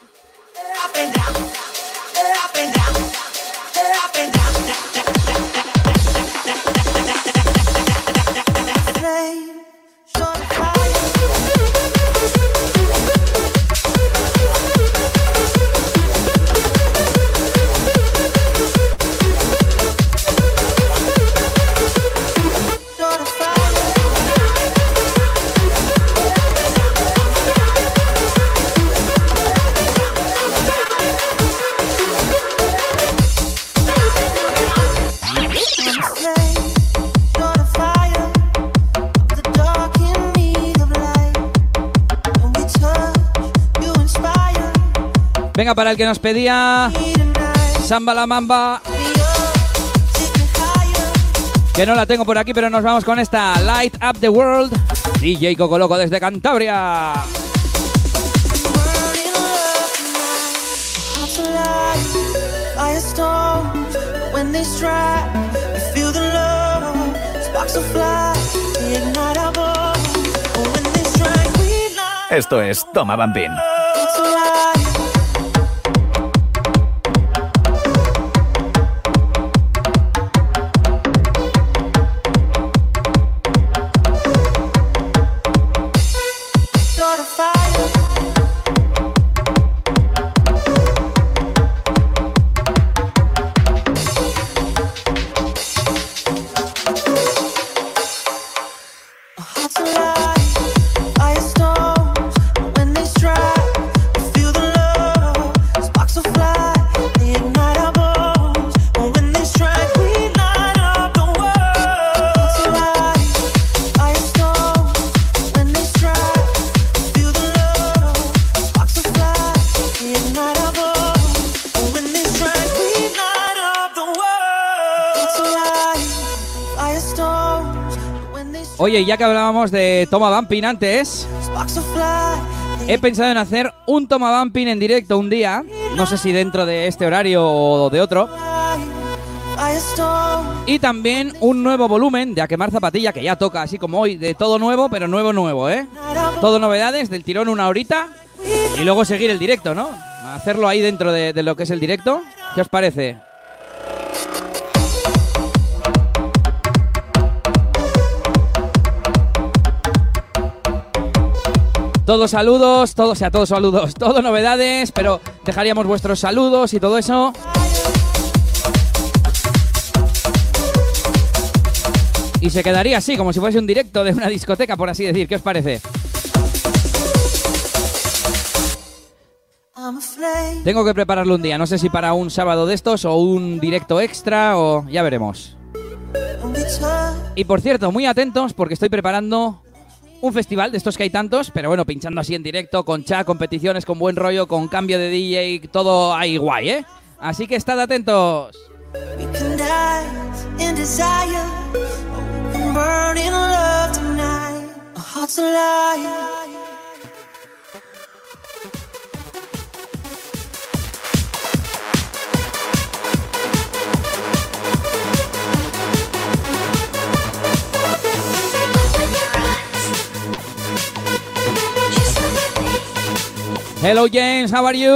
Venga, para el que nos pedía Samba la Mamba. Que no la tengo por aquí, pero nos vamos con esta Light Up the World. DJ Coco Loco desde Cantabria. Hearts alive, firestorms. When Oye, ya que hablábamos de Toma Bumping antes, he pensado en hacer un Toma Bumping en directo un día. No sé si dentro de este horario o de otro. Y también un nuevo volumen de A Quemar Zapatilla, que ya toca así como hoy, de todo nuevo, pero nuevo, nuevo, ¿eh? Todo novedades, del tirón una horita. Y luego seguir el directo, ¿no? Hacerlo ahí dentro de, de lo que es el directo. ¿Qué os parece? Todos saludos, todos, o sea, todos saludos, todo novedades, pero dejaríamos vuestros saludos y todo eso. Y se quedaría así, como si fuese un directo de una discoteca, por así decir. ¿Qué os parece? Tengo que prepararlo un día, no sé si para un sábado de estos o un directo extra o ya veremos. Y por cierto, muy atentos porque estoy preparando un festival de estos que hay tantos, pero bueno, pinchando así en directo, con chat, competiciones, con buen rollo, con cambio de DJ, todo ahí guay, ¿eh? Así que estad atentos. Hello James, how are you?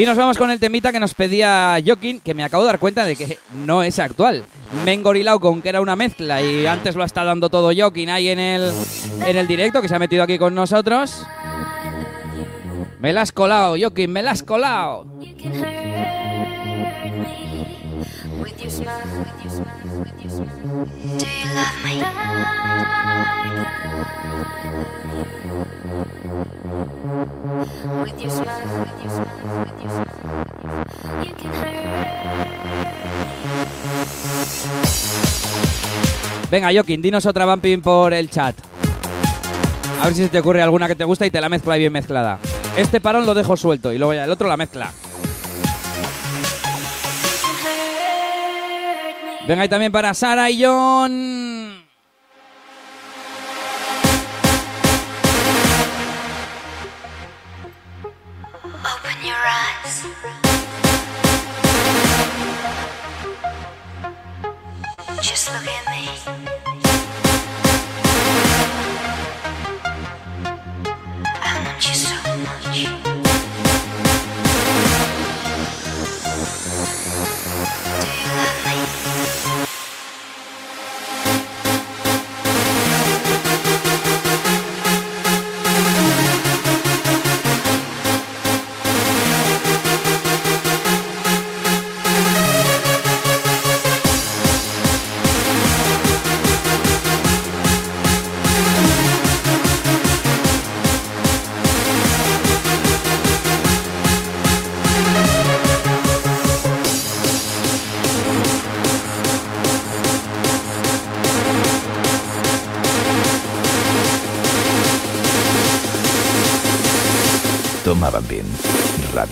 Y nos vamos con el temita que nos pedía Joaquín, que me acabo de dar cuenta de que no es actual. Me he engorilado con que era una mezcla y antes lo está dando todo Joaquín ahí en el, en el directo, que se ha metido aquí con nosotros. Me la has colado, Joaquín, me la has colado. Venga, Joaquín, dinos otra bumping por el chat. A ver si se te ocurre alguna que te gusta y te la mezcla bien mezclada. Este parón lo dejo suelto y luego ya el otro la mezcla. Venga, y también para Sara y John. Just look at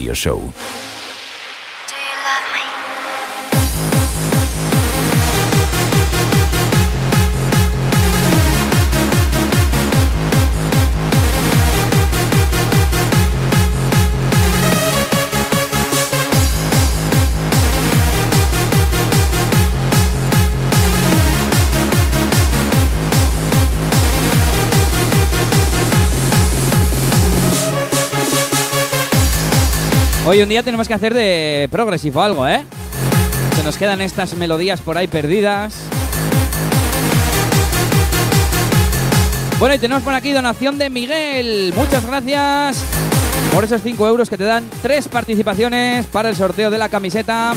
Radio Show. Hoy un día tenemos que hacer de progresivo algo, ¿eh? Se nos quedan estas melodías por ahí perdidas. Bueno, y tenemos por aquí donación de Miguel. Muchas gracias por esos 5 euros que te dan tres participaciones para el sorteo de la camiseta.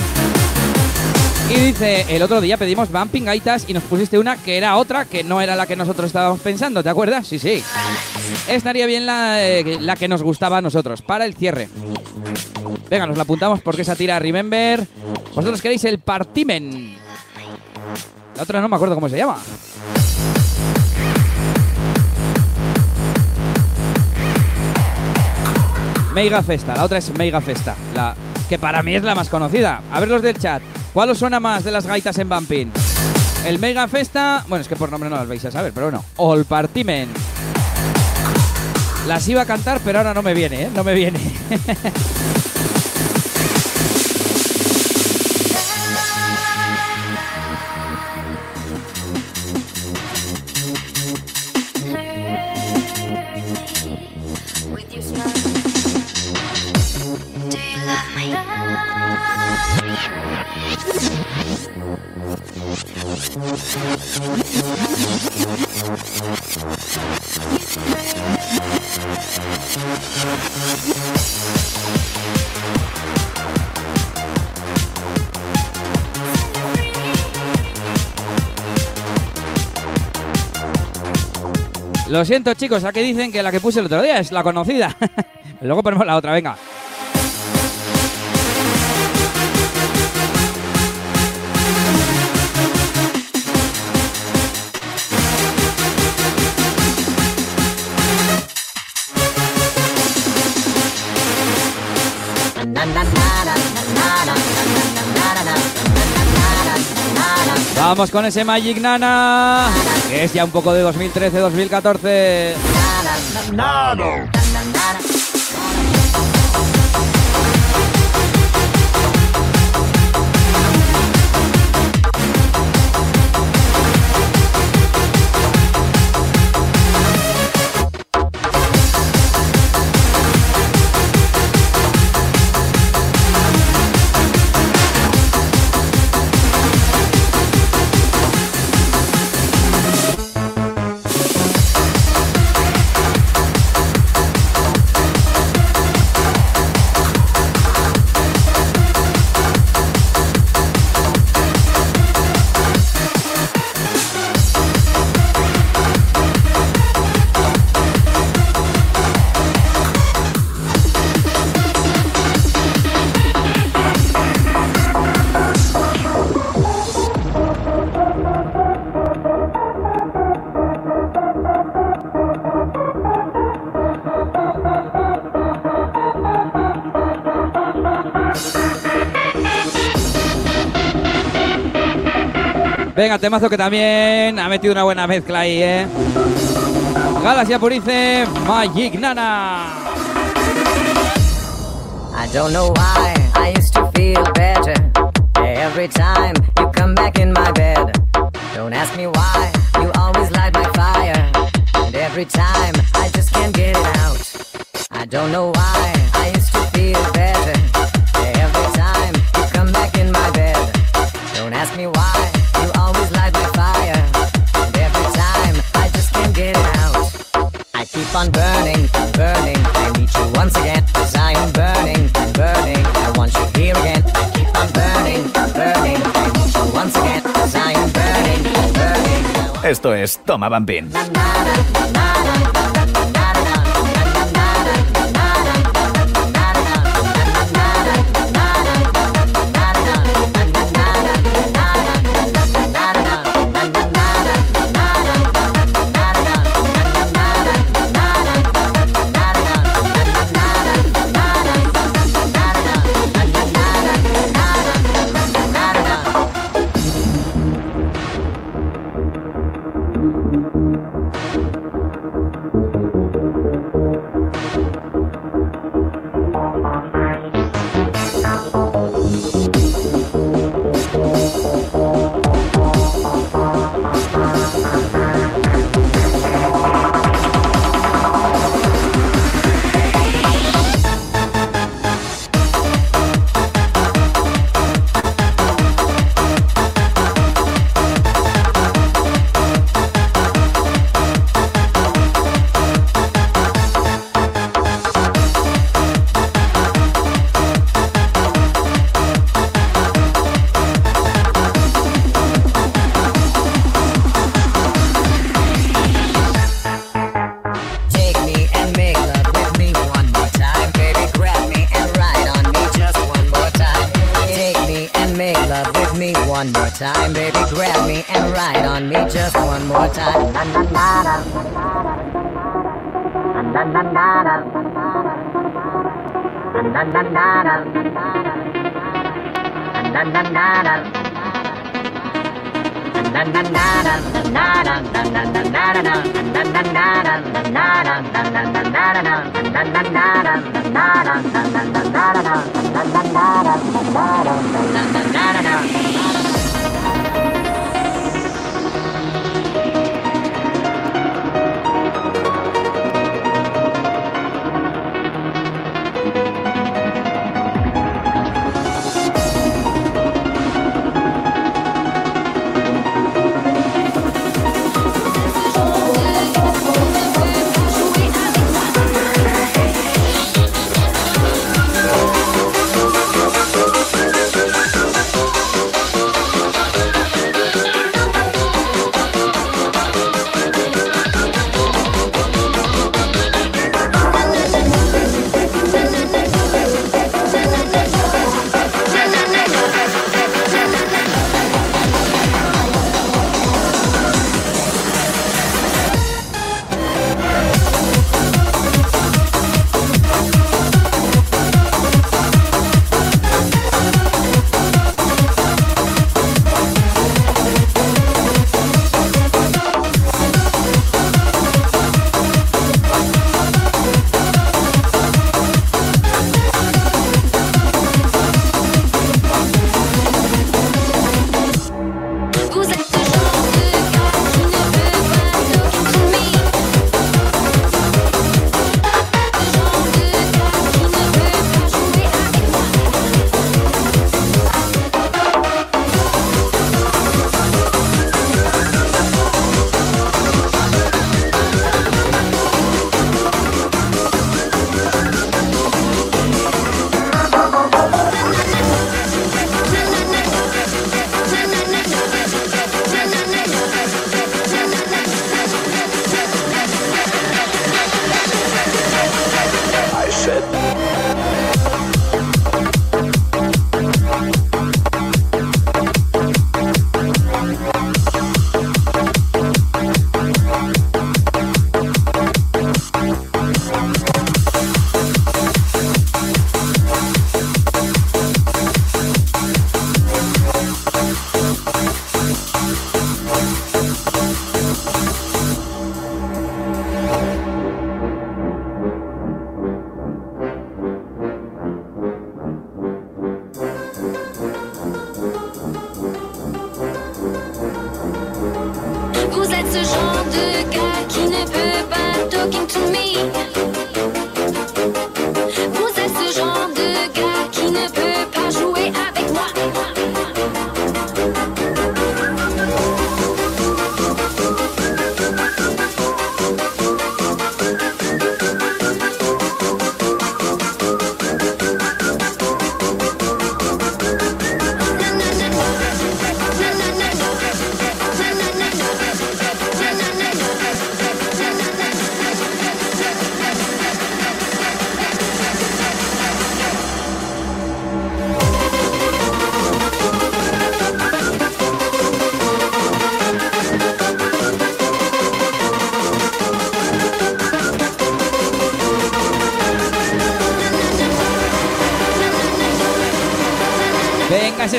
Y dice, el otro día pedimos Bumping Gaitas y nos pusiste una que era otra, que no era la que nosotros estábamos pensando, ¿te acuerdas? Sí, sí. Estaría bien la, eh, la que nos gustaba a nosotros, para el cierre. Venga, nos la apuntamos porque esa tira Remember. Vosotros queréis el Partimen. La otra no me acuerdo cómo se llama. Mega Festa, la otra es Mega Festa, la que para mí es la más conocida. A ver los del chat, ¿cuál os suena más de las gaitas en Bumping? El Mega Festa, bueno, es que por nombre no las vais a saber, pero bueno, o el Partimen. Las iba a cantar, pero ahora no me viene, ¿eh? No me viene. <laughs> Lo siento, chicos, aquí dicen que la que puse el otro día es la conocida. <laughs> Luego ponemos la otra, venga. Vamos con ese Magic Nana, que es ya un poco de 2013-2014. Venga, temazo que también ha metido una buena mezcla ahí, ¿eh? Galaxia Purice, Magic Nana. don't know why I used to feel better every time you come back in my bed. Don't ask me why you always light my fire, and every time I just can't get it out. I don't know why I used to feel better keep on burning, burning. I need you once again, cause I am burning, burning. I want you here again. I keep on burning, burning. I need you once again, cause I am burning, burning. Esto es Toma Bambín. Take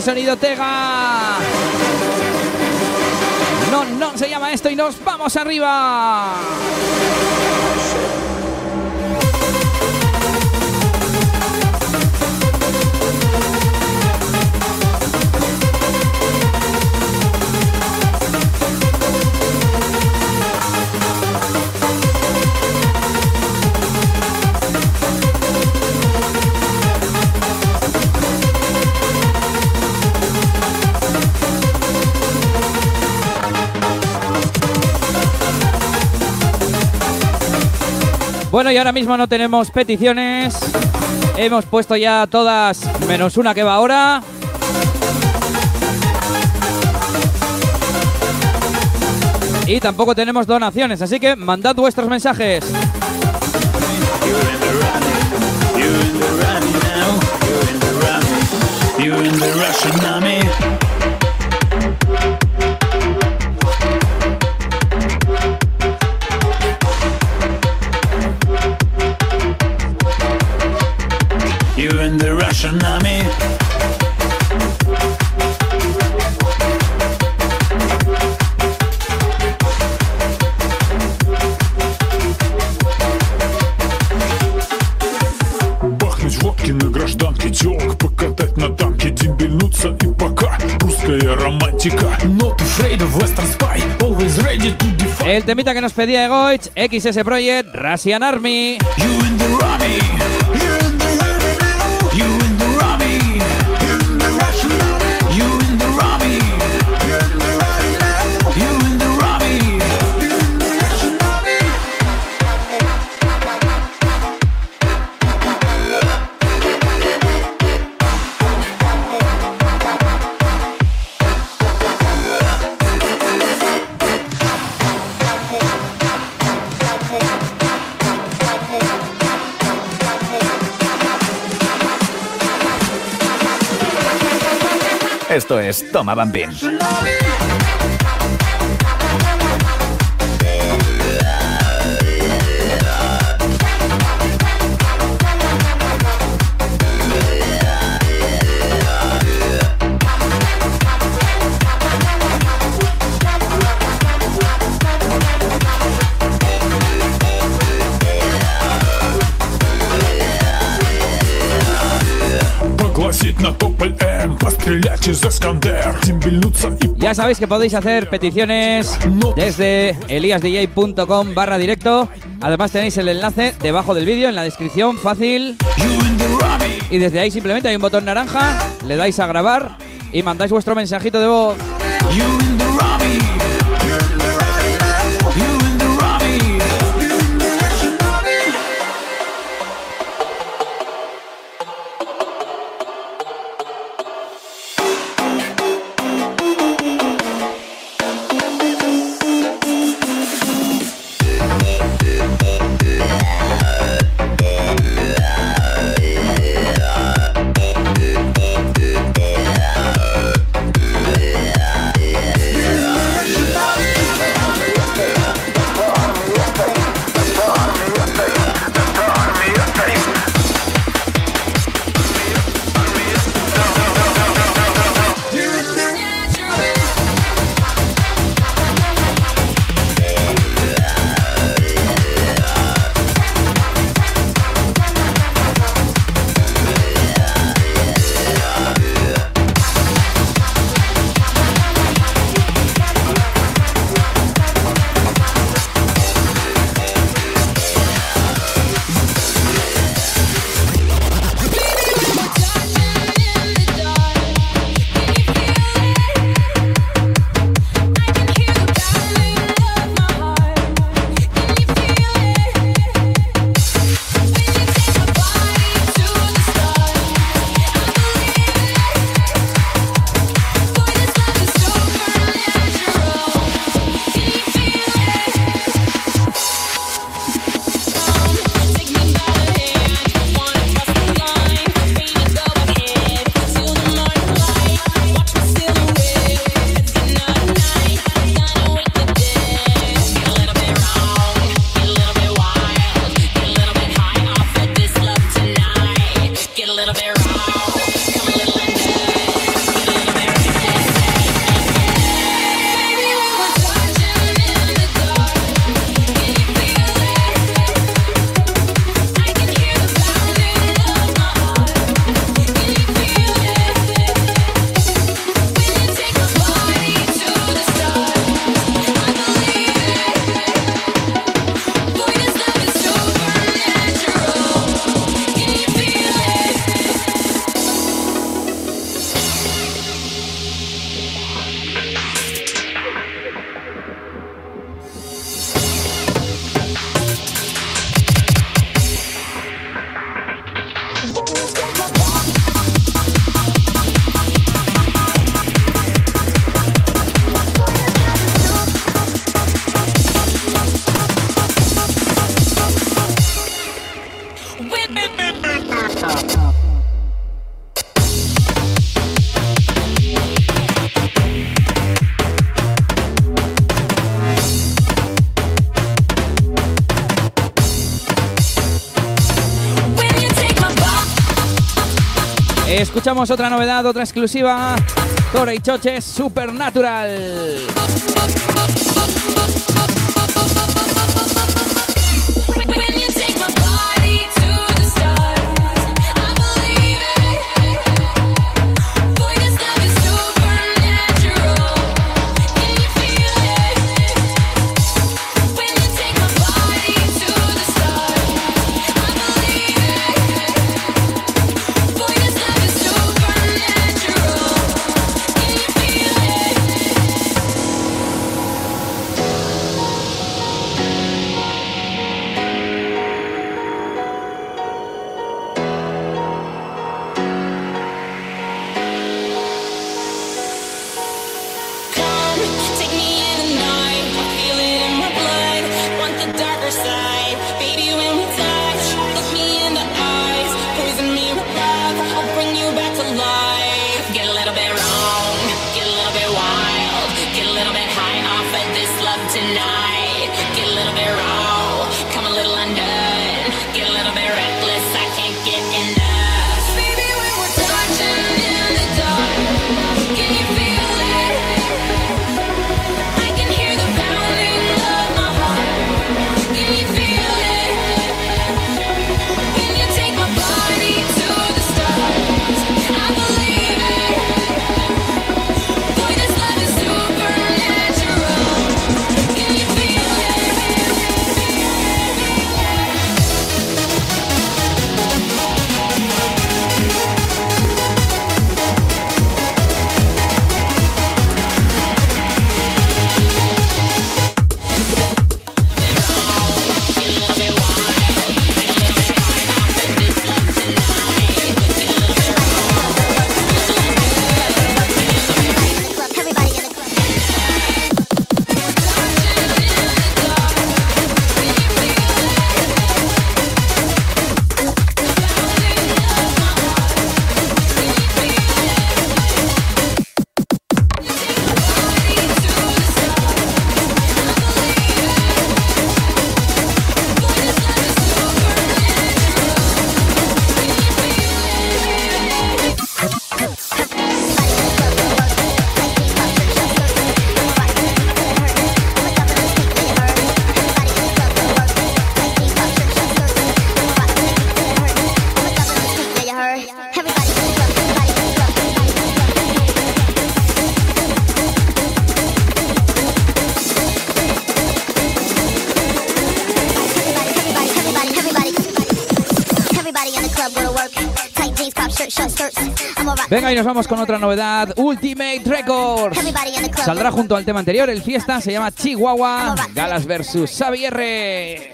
sonido Tega. No, no se llama esto y nos vamos arriba. Ahora mismo no tenemos peticiones. Hemos puesto ya todas menos una que va ahora. Y tampoco tenemos donaciones, así que mandad vuestros mensajes. El temita que nos pedía Egoich, XS Project, Russian Army. Toma, Bambín. стрелять из-за скандала Ya sabéis que podéis hacer peticiones desde eliasdj.com barra directo. Además tenéis el enlace debajo del vídeo en la descripción, fácil. Y desde ahí simplemente hay un botón naranja, le dais a grabar y mandáis vuestro mensajito de voz. Escuchamos otra novedad, otra exclusiva. Tora y Choches, Supernatural. Venga, y nos vamos con otra novedad, Ultimate Records. Saldrá junto al tema anterior, el fiesta, se llama Chihuahua, Galas vs. Xavier.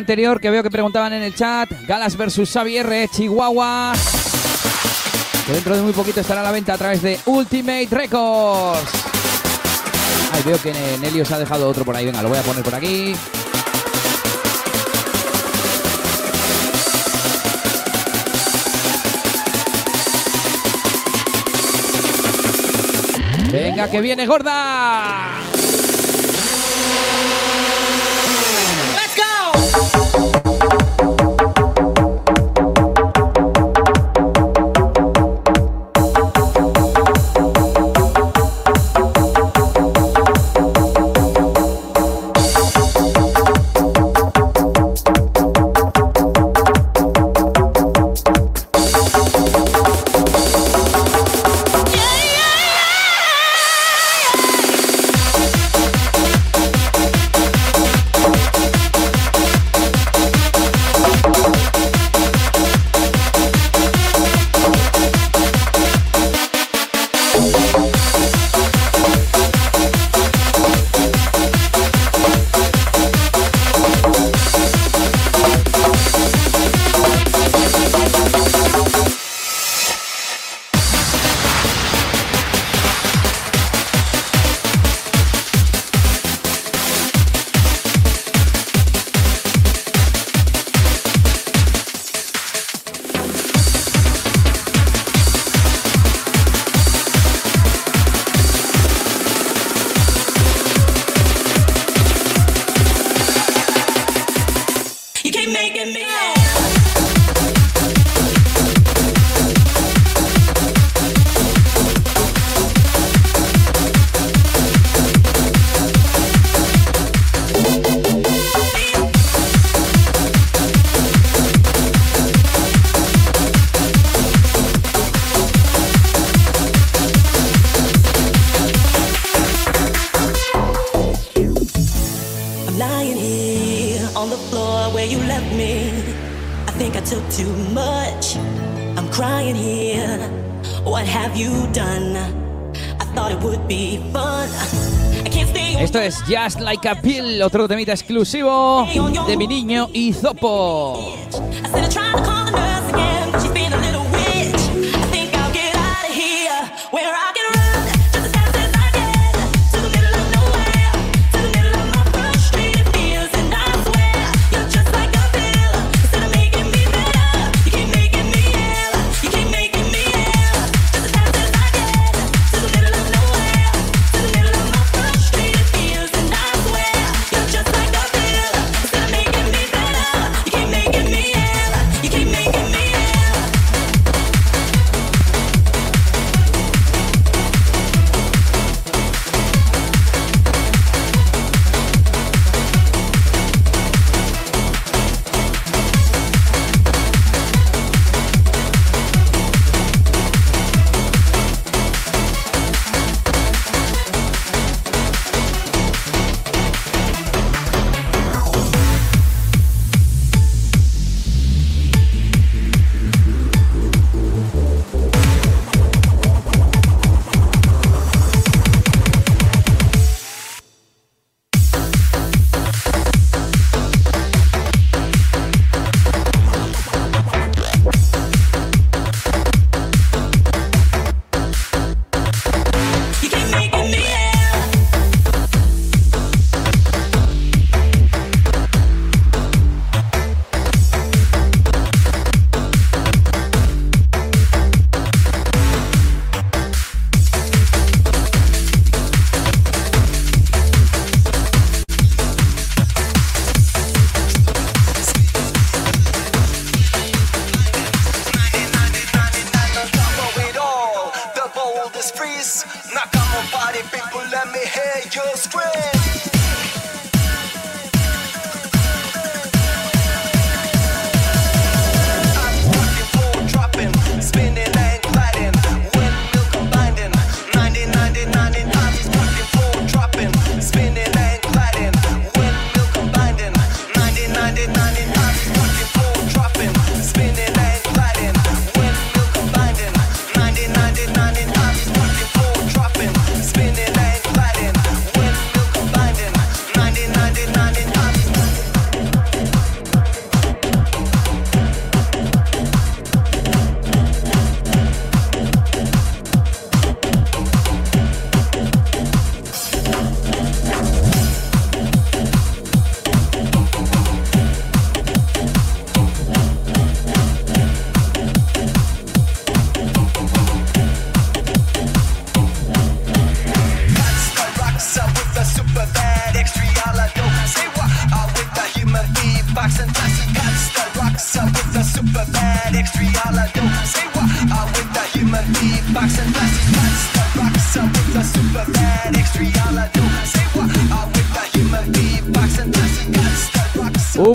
anterior que veo que preguntaban en el chat. Galas versus Xavier, Chihuahua. Que dentro de muy poquito estará a la venta a través de Ultimate Records. Ay, veo que Nelio se ha dejado otro por ahí. Venga, lo voy a poner por aquí. Venga, que viene gorda. otro temita exclusivo de mi niño Izopo.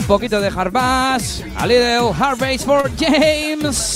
un poquito de hard a little hard bass for James.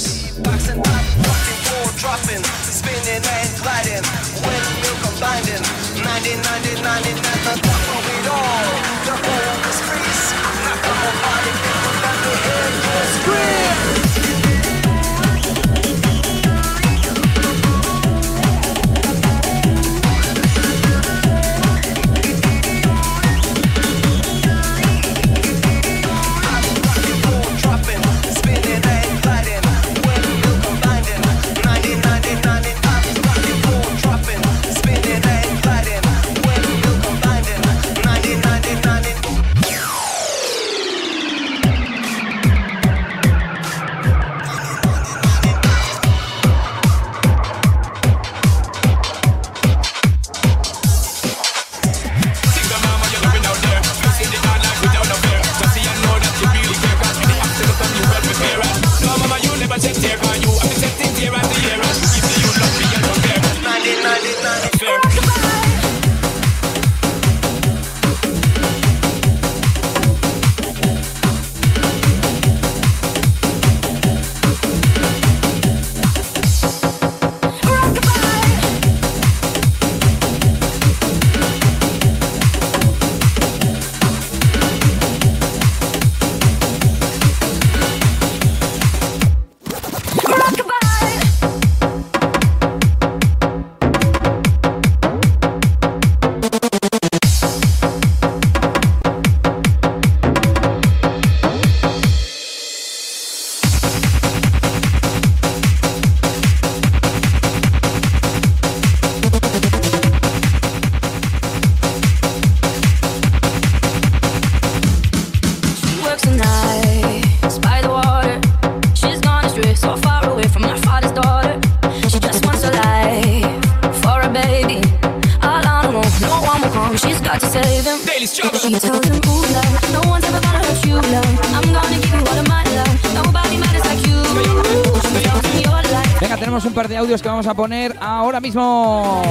Save him. She tells him, ooh, love, no one's ever gonna hurt you, love. I'm gonna give you all of my love. Nobody matters like you. She tells him your life. Venga, tenemos un par de audios que vamos a poner ahora mismo.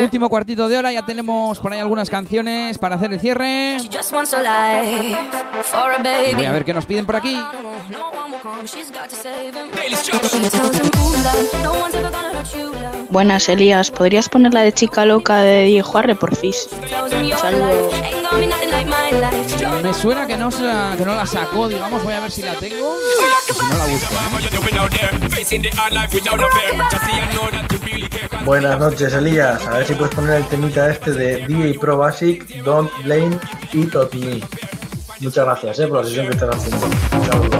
Último cuartito de hora, ya tenemos por ahí algunas canciones para hacer el cierre. She just wants a life for a Y baby. voy a ver qué nos piden por aquí. Buenas, Elías. ¿Podrías poner la de chica loca de Diego Juarre, por fis? Tells him your Saludos. Me suena que no, que no la sacó, digamos, voy a ver si la tengo. Si no la busco. Buenas noches, Elías. A ver si puedes poner el temita este de DJ Pro Basic, Don't Blame It on Me. Muchas gracias eh, por la sesión que estás haciendo. Un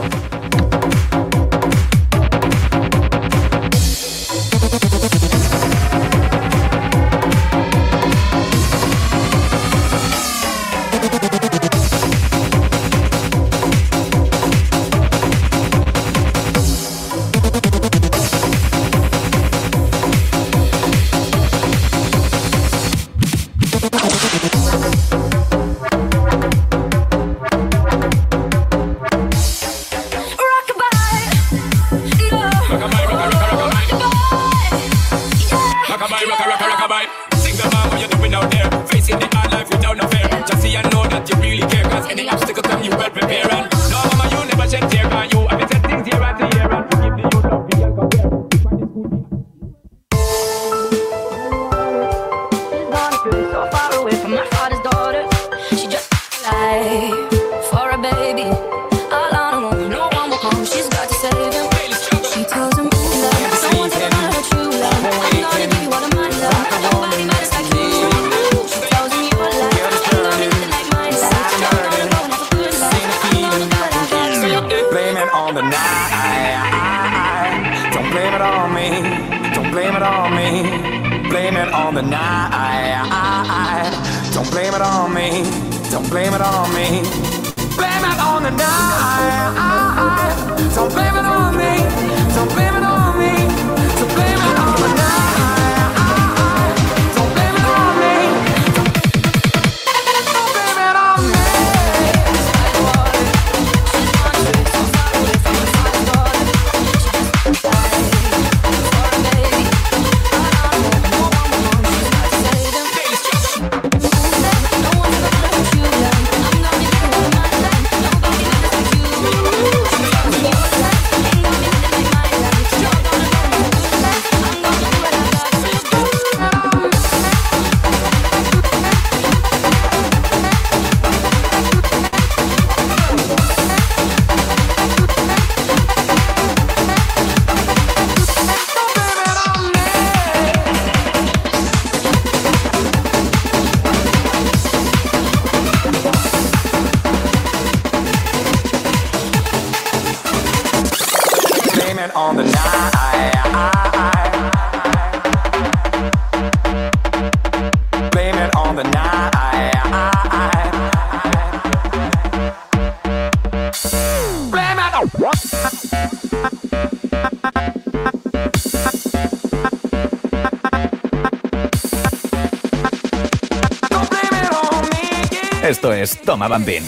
es Toma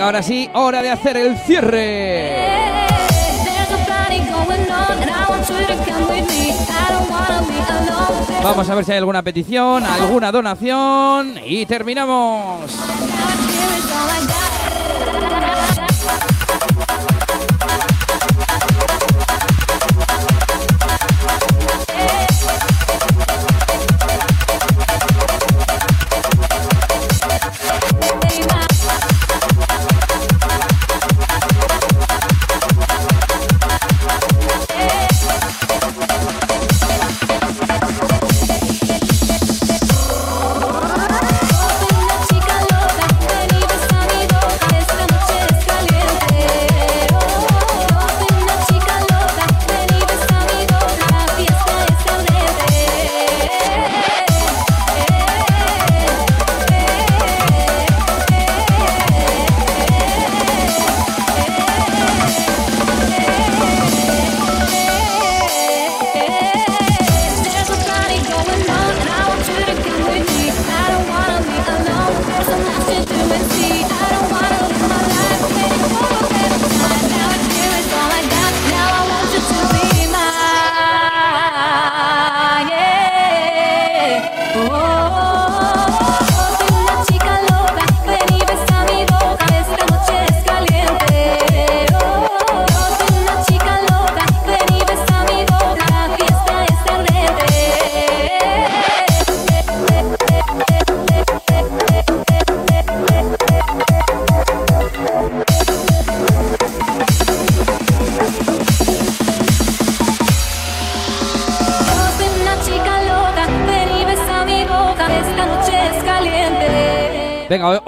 Ahora sí, hora de hacer el cierre. Vamos a ver si hay alguna petición, alguna donación y terminamos.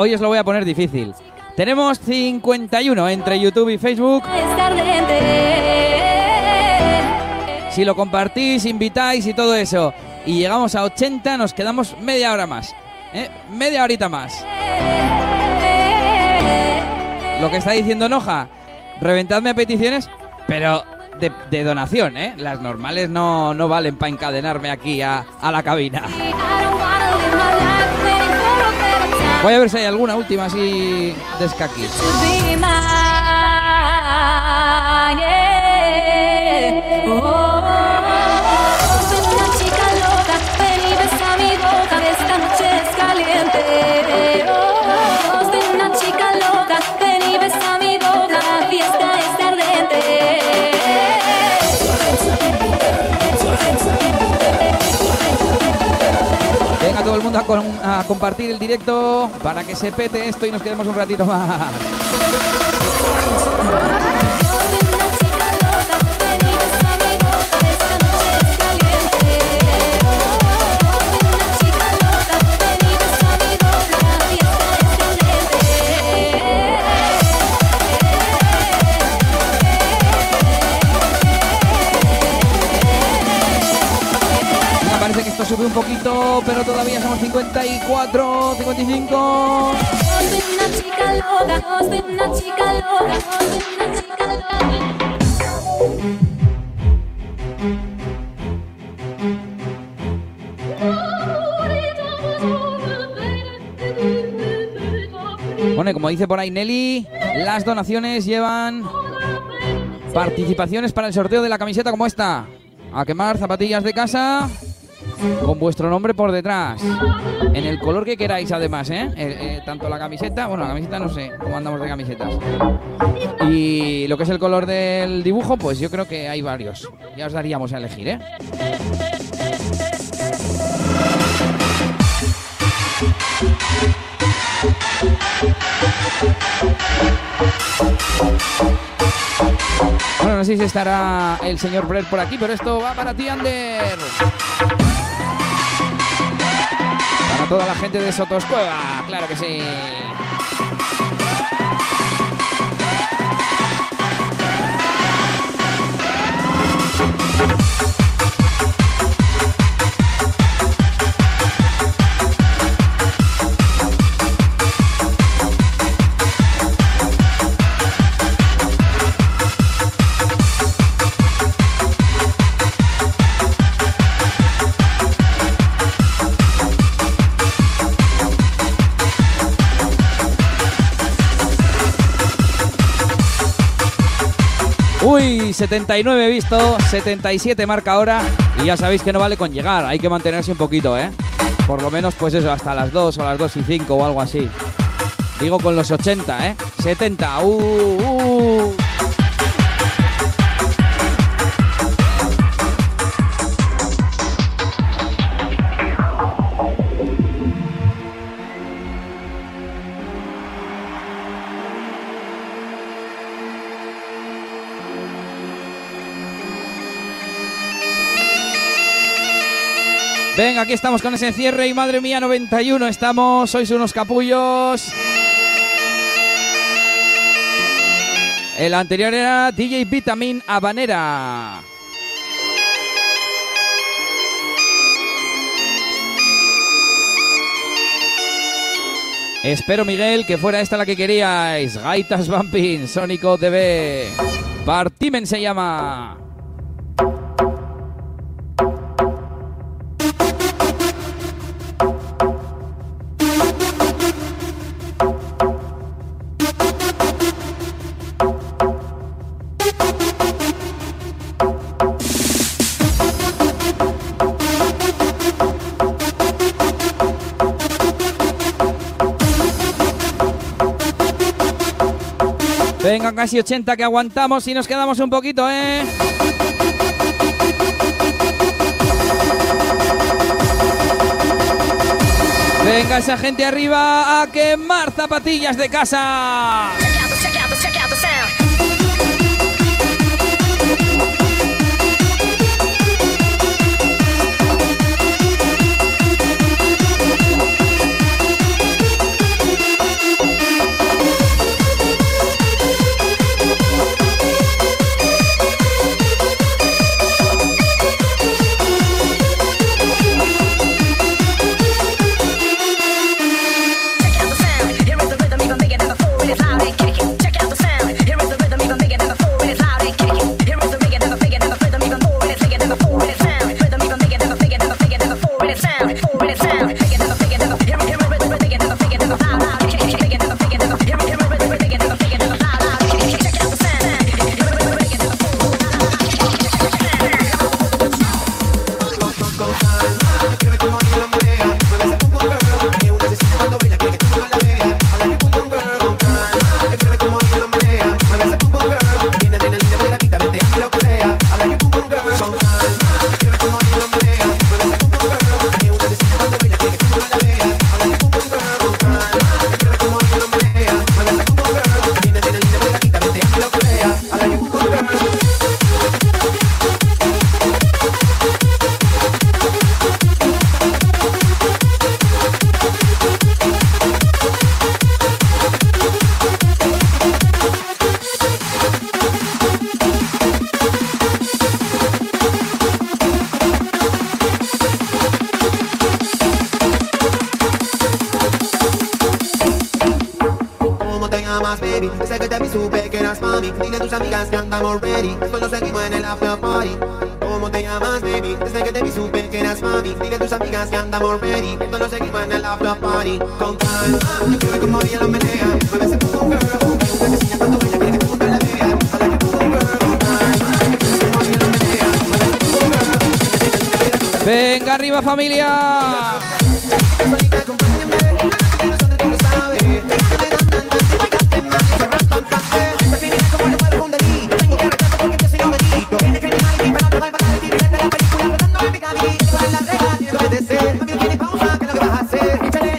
Hoy- os lo voy a poner difícil. Tenemos 51 entre YouTube y Facebook. Si lo compartís, invitáis y todo eso, y llegamos a 80, nos quedamos media hora más. ¿eh? Media horita más. Lo que está diciendo Noja, reventadme peticiones, pero de, de donación, ¿eh? Las normales no, no valen para encadenarme aquí a, a la cabina. Voy a ver si hay alguna última así de escaquis. A, compartir el directo para que se pete esto y nos quedemos un ratito más. Sube un poquito, pero todavía somos 54, 55. Soy una chica loca, soy una chica loca, soy una chica loca. Bueno, como dice por ahí Nelly, las donaciones llevan participaciones para el sorteo de la camiseta como esta. A quemar zapatillas de casa con vuestro nombre por detrás. En el color que queráis además, ¿eh? Eh, eh, tanto la camiseta, bueno, la camiseta no sé cómo andamos de camisetas. Y lo que es el color del dibujo, pues yo creo que hay varios. Ya os daríamos a elegir, ¿eh? Bueno, no sé si estará el señor Brett por aquí, pero esto va para ti, Ander. Toda la gente de Sotoscueva, claro que sí. Uy, 79 visto, 77 marca ahora. Y ya sabéis que no vale con llegar, hay que mantenerse un poquito, ¿eh? Por lo menos, pues eso, hasta las 2 o las 2 y 5 o algo así. Digo con los 80, ¿eh? 70, uh, uh. Venga, aquí estamos con ese cierre y madre mía, 91 estamos, sois unos capullos. El anterior era DJ Vitamin Habanera. Espero, Miguel, que fuera esta la que queríais. Gaitas Bumping, Sónico TV. Partimen se llama. Casi 80 que aguantamos y nos quedamos un poquito, ¿eh? Venga, esa gente arriba a quemar zapatillas de casa.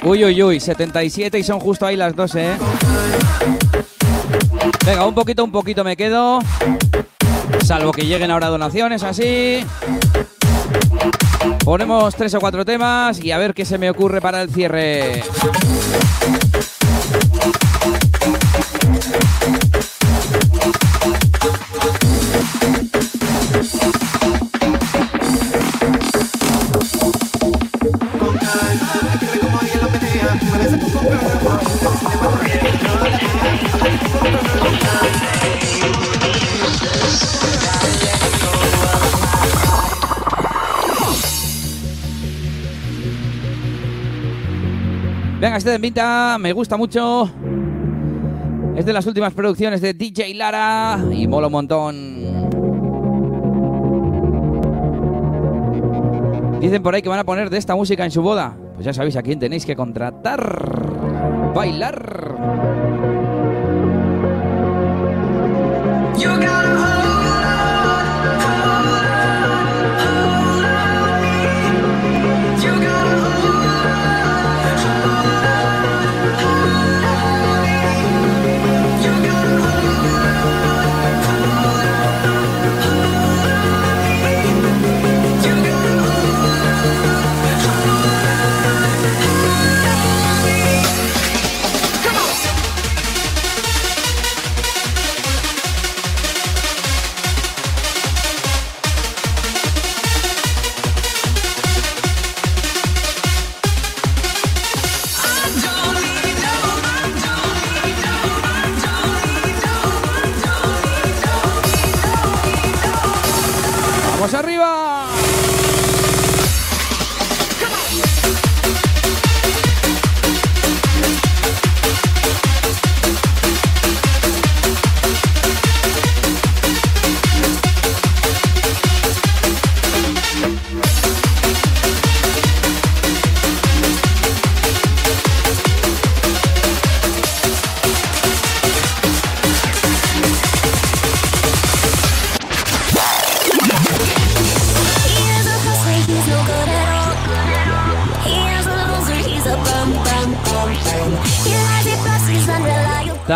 Uy, uy, uy, 77 y son justo ahí las dos, ¿eh? Venga, un poquito, un poquito me quedo. Salvo que lleguen ahora donaciones así. Ponemos tres o cuatro temas y a ver qué se me ocurre para el cierre. este de pinta, me gusta mucho. Es de las últimas producciones de DJ Lara y mola un montón. Dicen por ahí que van a poner de esta música en su boda. Pues ya sabéis a quién tenéis que contratar. Bailar.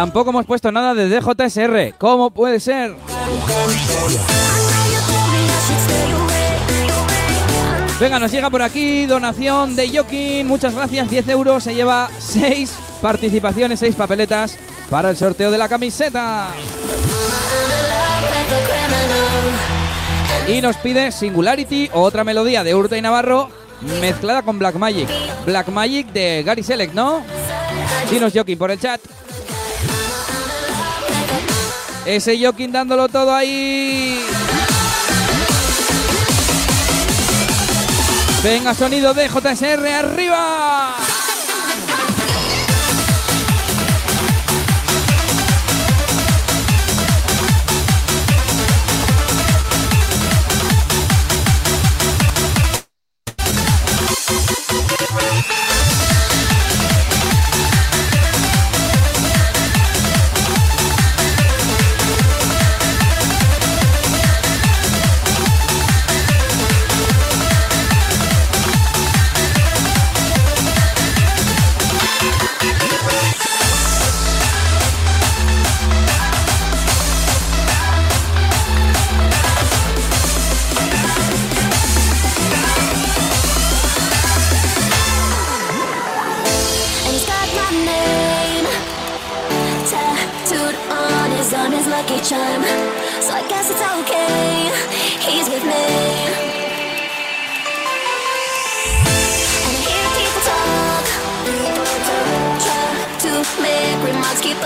Tampoco hemos puesto nada de DJSR. ¿Cómo puede ser? Venga, nos llega por aquí donación de Jokin. Muchas gracias. 10 euros. Se lleva 6 participaciones, 6 papeletas para el sorteo de la camiseta. Y nos pide Singularity otra melodía de Urta y Navarro mezclada con Black Magic. Black Magic de Gary Select, ¿no? Dinos Jokin por el chat. Ese Jokin dándolo todo ahí. Venga, sonido de JSR arriba.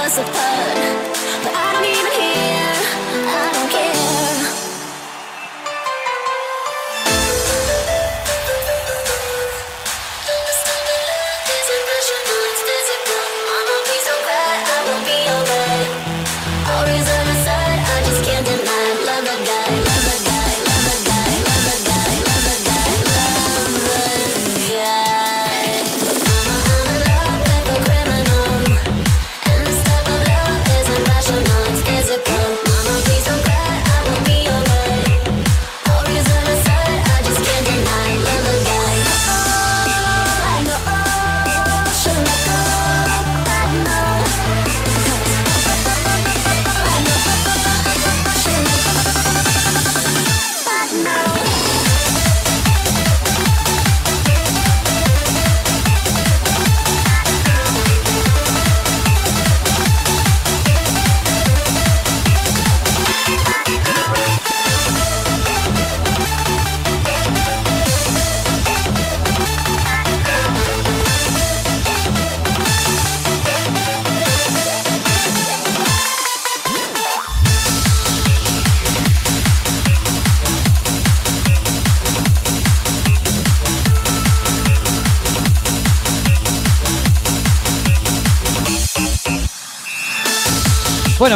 was a fun.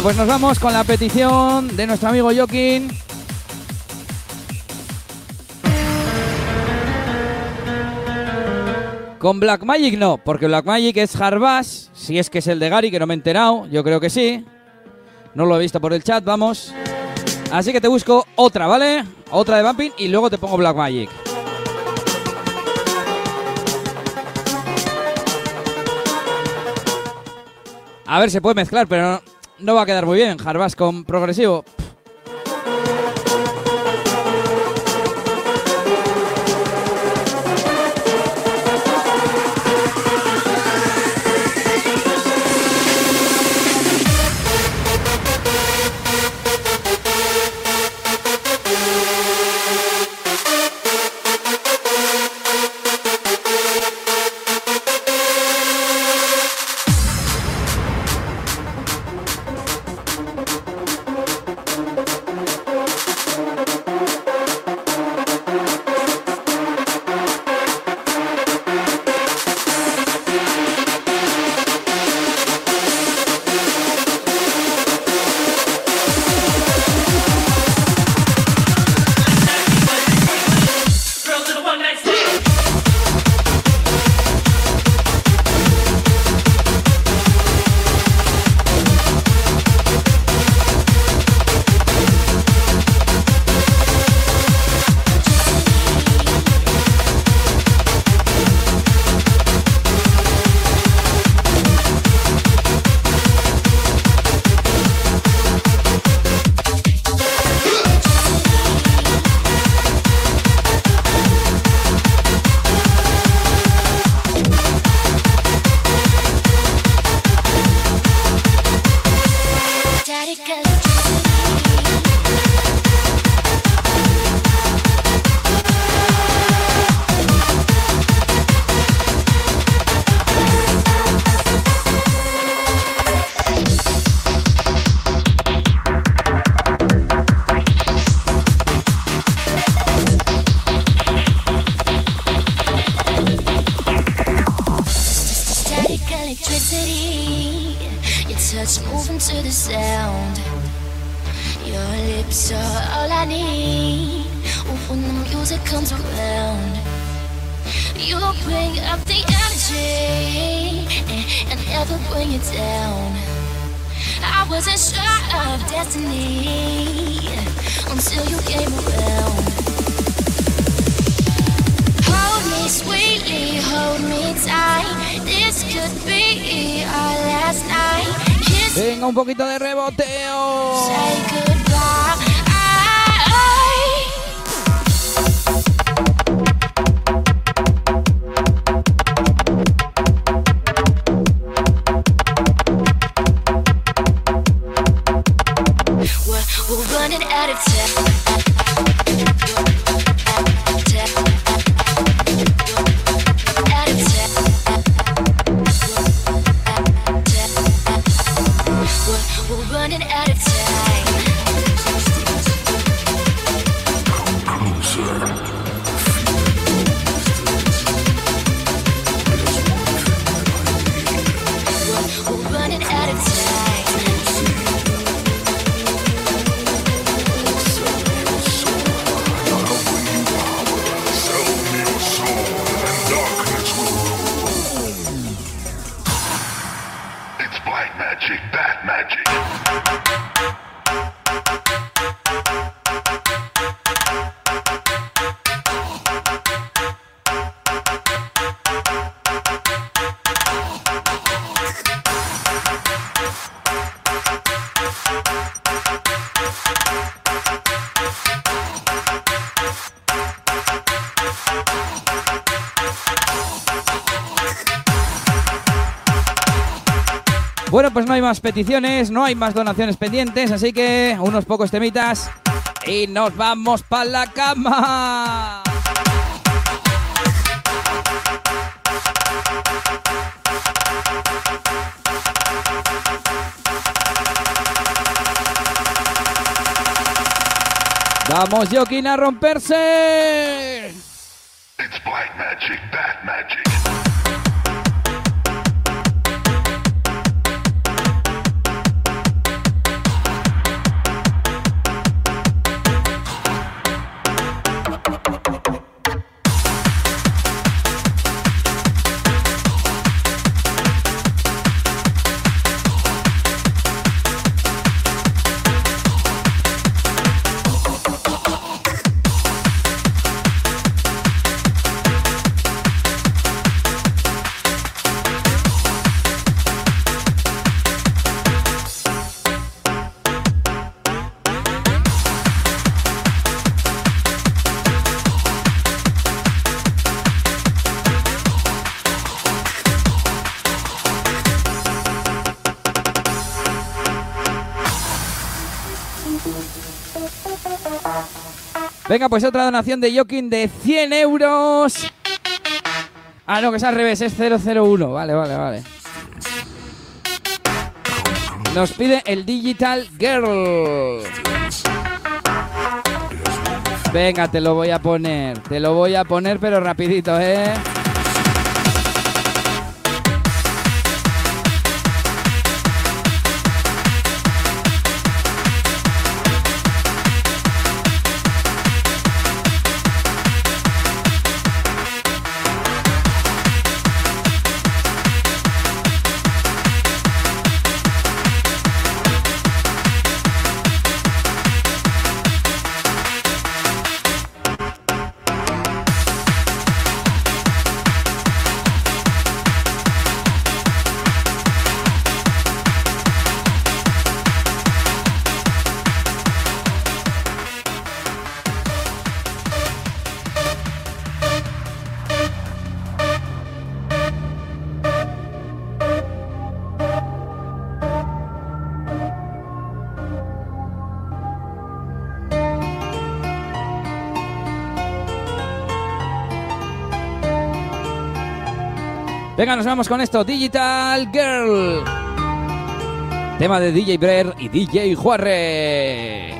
Pues nos vamos con la petición de nuestro amigo Jokin. Con Black Magic no, porque Black Magic es Harbass, si es que es el de Gary, que no me he enterado, yo creo que sí. No lo he visto por el chat, vamos. Así que te busco otra, ¿vale? Otra de Bumping y luego te pongo Black Magic. A ver, se puede mezclar, pero no, va a quedar muy bien. Harbass con progresivo. Más peticiones, no hay más donaciones pendientes, así que unos pocos temitas y nos vamos para la cama. Vamos, Joaquín, a romperse. Venga, pues otra donación de Joaquín de 100 euros. Ah, no, que es al revés, es 001. Vale, vale, vale. Nos pide el Digital Girl. Venga, te lo voy a poner. Te lo voy a poner, pero rapidito, ¿eh? Nos vamos con esto. Digital Girl. Tema de DJ Brer y DJ Juarre.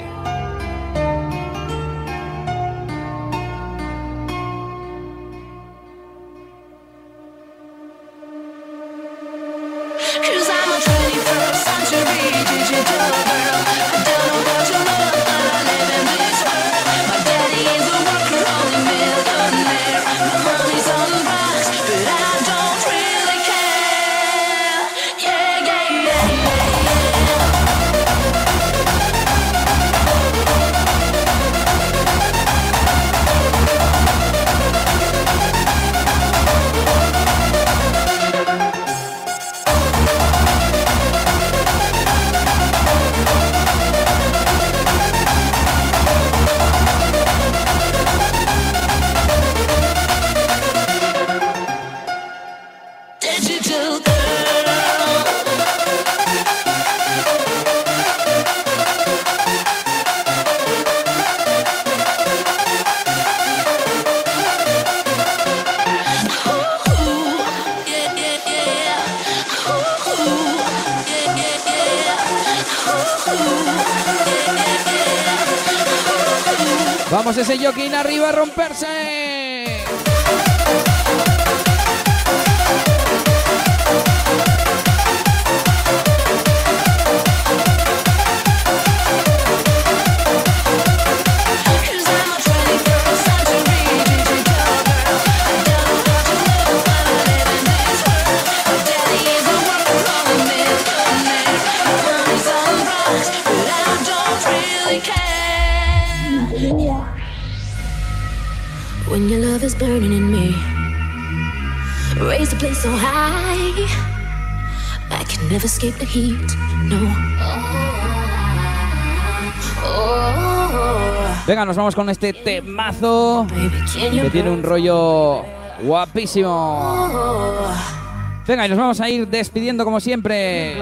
Nos vamos con este temazo que tiene un rollo guapísimo. Venga, y nos vamos a ir despidiendo como siempre.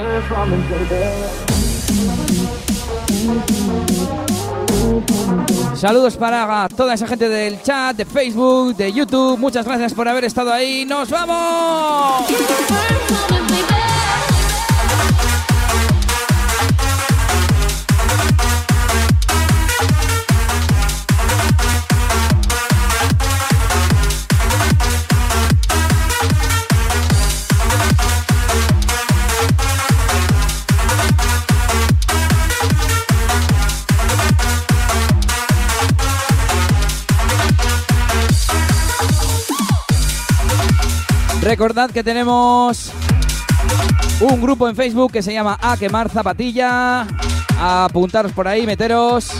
Saludos para toda esa gente del chat, de Facebook, de YouTube. Muchas gracias por haber estado ahí. ¡Nos vamos! Recordad que tenemos un grupo en Facebook que se llama A Quemar Zapatilla. Apuntaros por ahí, meteros.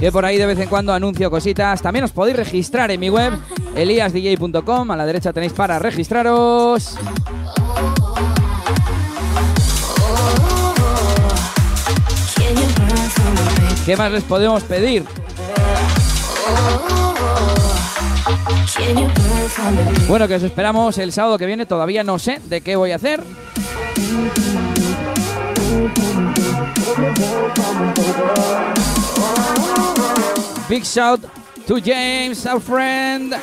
Que por ahí de vez en cuando anuncio cositas. También os podéis registrar en mi web, eliasdj.com. A la derecha tenéis para registraros. ¿Qué más les podemos pedir? Bueno, que os esperamos el sábado que viene. Todavía no sé de qué voy a hacer. Big shout to James, our friend.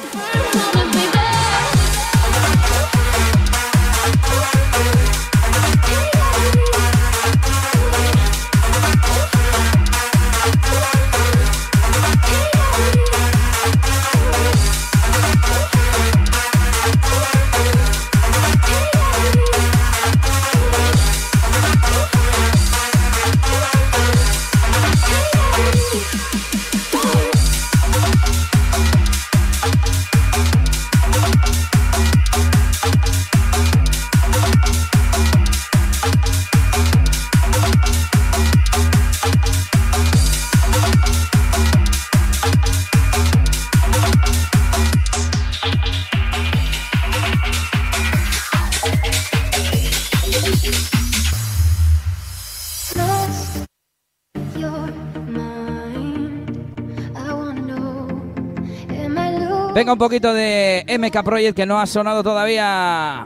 Venga, un poquito de MK Project que no ha sonado todavía.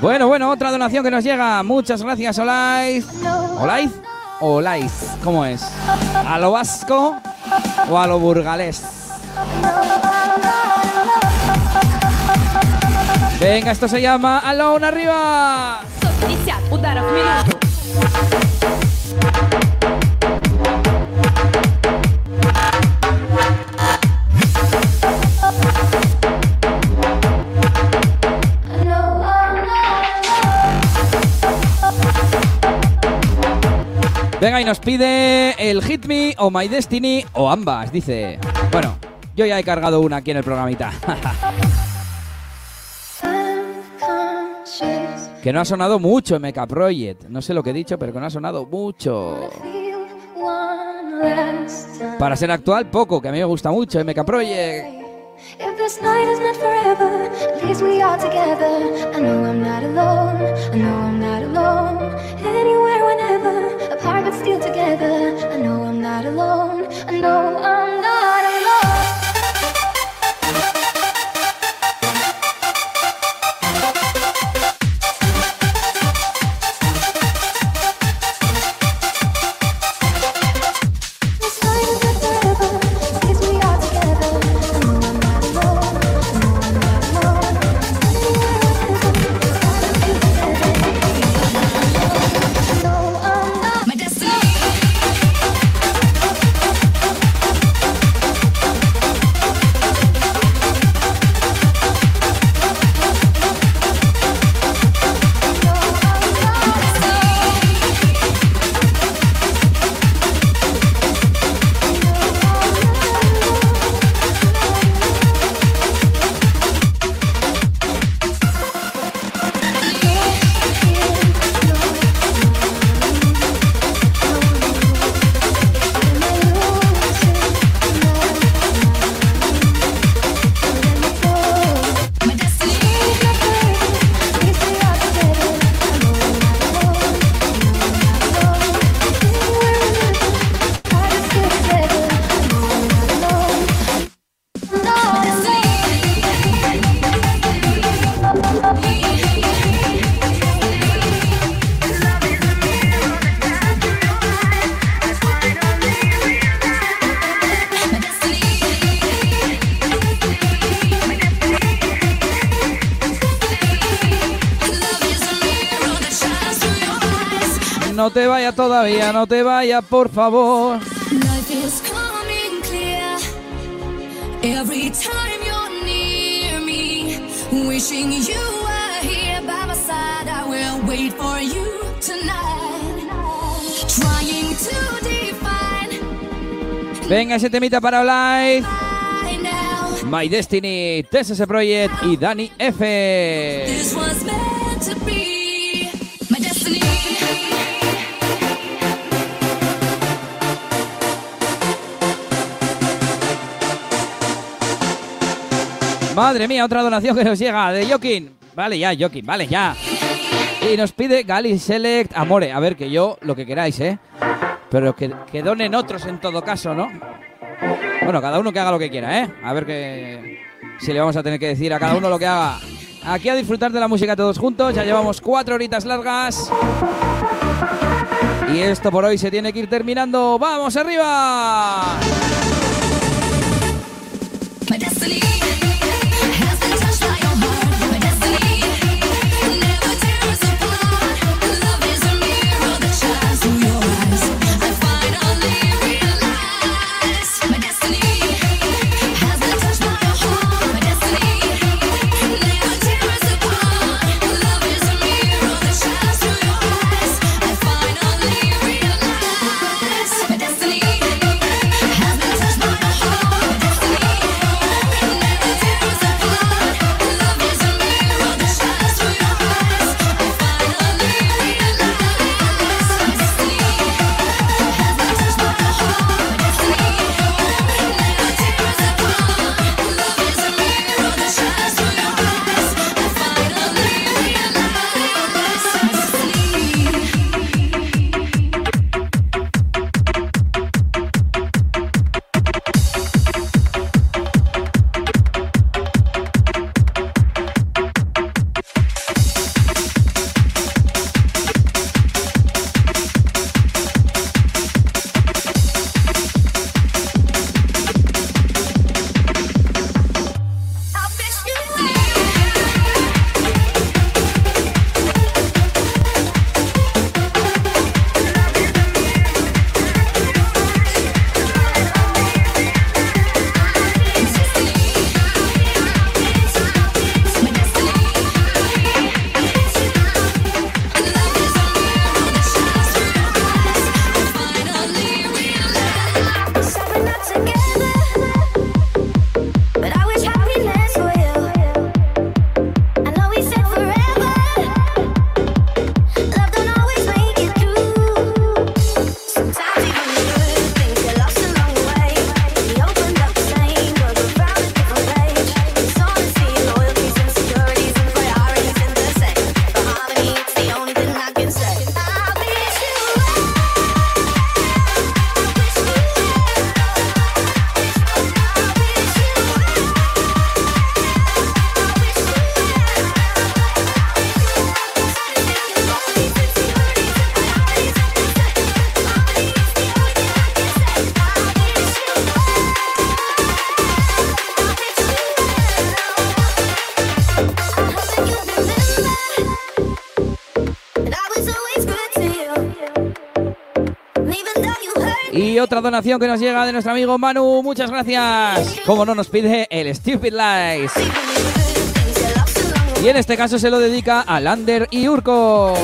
Bueno, bueno, otra donación que nos llega. Muchas gracias, Olaiz. ¿Olaiz? Olaiz, ¿cómo es? ¿A lo vasco o a lo burgalés? Venga, esto se llama Alone arriba. 150 ударов в минуту. I know I'm not Venga, y nos pide el Hit Me o My Destiny o ambas, dice. Bueno, yo ya he cargado una aquí en el programita. <laughs> que no ha sonado mucho MK Project. No sé lo que he dicho, pero que no ha sonado mucho. Para ser actual, poco, que a mí me gusta mucho MK Project. Apart but still together. I know I'm not alone. I know I'm not alone. For you tonight. Trying to define Venga, ese temita para Live. My Destiny, TSS Project y Dani F. Madre mía, otra donación que nos llega de Jokin. Vale, ya, Jokin, vale, ya. Y nos pide Gali Select Amore. A ver, que yo, lo que queráis, ¿eh? Pero que, que donen otros en todo caso, ¿no? Bueno, cada uno que haga lo que quiera, ¿eh? A ver que si le vamos a tener que decir a cada uno lo que haga. Aquí a disfrutar de la música todos juntos. Ya llevamos cuatro horitas largas. Y esto por hoy se tiene que ir terminando. ¡Vamos arriba! Otra donación que nos llega de nuestro amigo Manu. Muchas gracias. Como no nos pide el Stupid Lies. Y en este caso se lo dedica a Lander y Urco.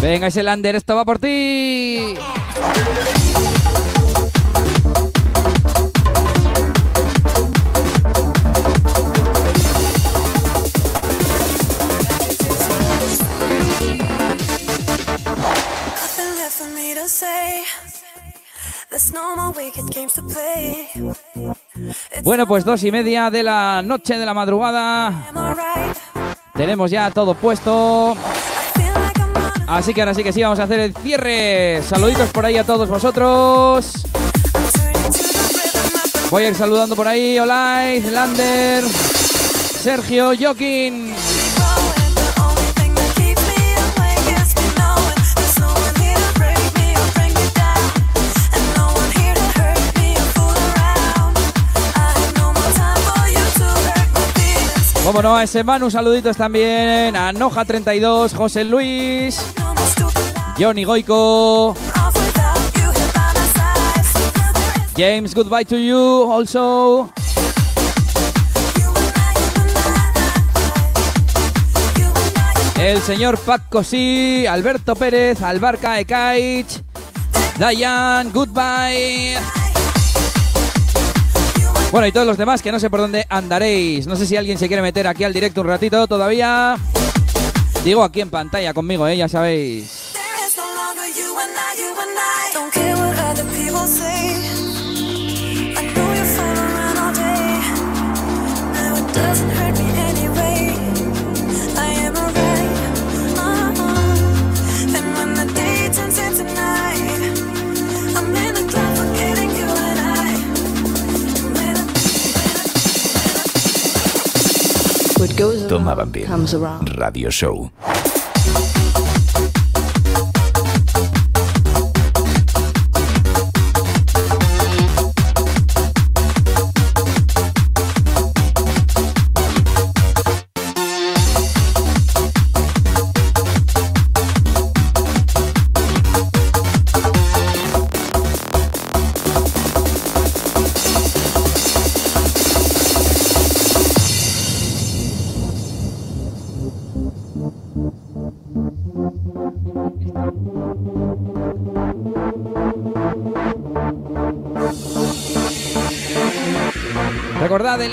Venga, ese Lander, esto va por ti. Bueno, pues dos y media de la noche de la madrugada. Tenemos ya todo puesto. Así que ahora sí que sí, vamos a hacer el cierre. Saluditos por ahí a todos vosotros. Voy a ir saludando por ahí. Olay, Lander, Sergio, Joaquín. Como no, a ese Manu, saluditos también. A Noja32, José Luis, Johnny Goico. James, goodbye to you also. El señor Paco sí, Alberto Pérez, Albarca Ekaich, Dayan, goodbye. Bueno, y todos los demás que no sé por dónde andaréis. No sé si alguien se quiere meter aquí al directo un ratito todavía. Digo aquí en pantalla conmigo, ¿eh? ya sabéis. Toma Vampir. comes around. Radio Show.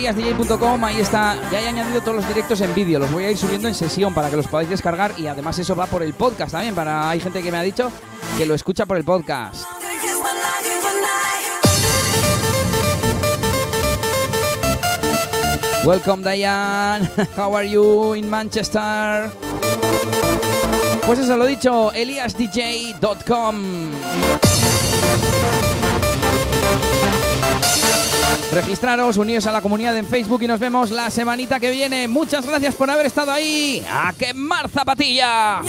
Eliasdj.com, ahí está. Ya he añadido todos los directos en vídeo. Los voy a ir subiendo en sesión para que los podáis descargar y además eso va por el podcast también. Para hay gente que me ha dicho que lo escucha por el podcast. Welcome Diane, <laughs> how are you in Manchester? Pues eso lo dicho, eliasdj.com. Registraros, uniros a la comunidad en Facebook y nos vemos la semanita que viene. Muchas gracias por haber estado ahí. ¡A quemar zapatilla!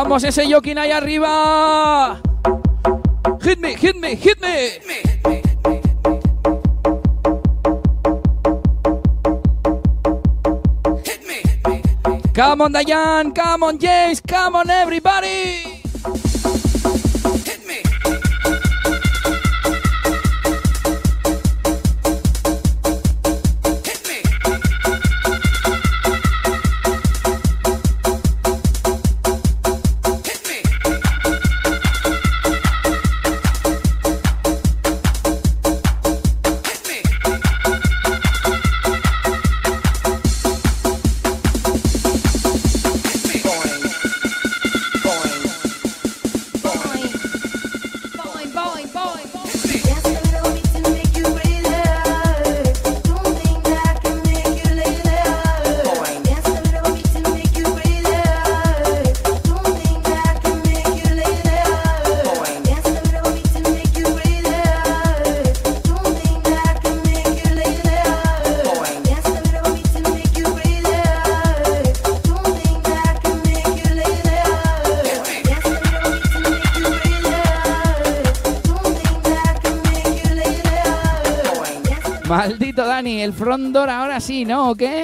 Vamos ese Joaquín ahí arriba. Hit me, hit me, hit me. Come on, Diane. Come on, James. Come on, everybody. ¿No? ¿O qué?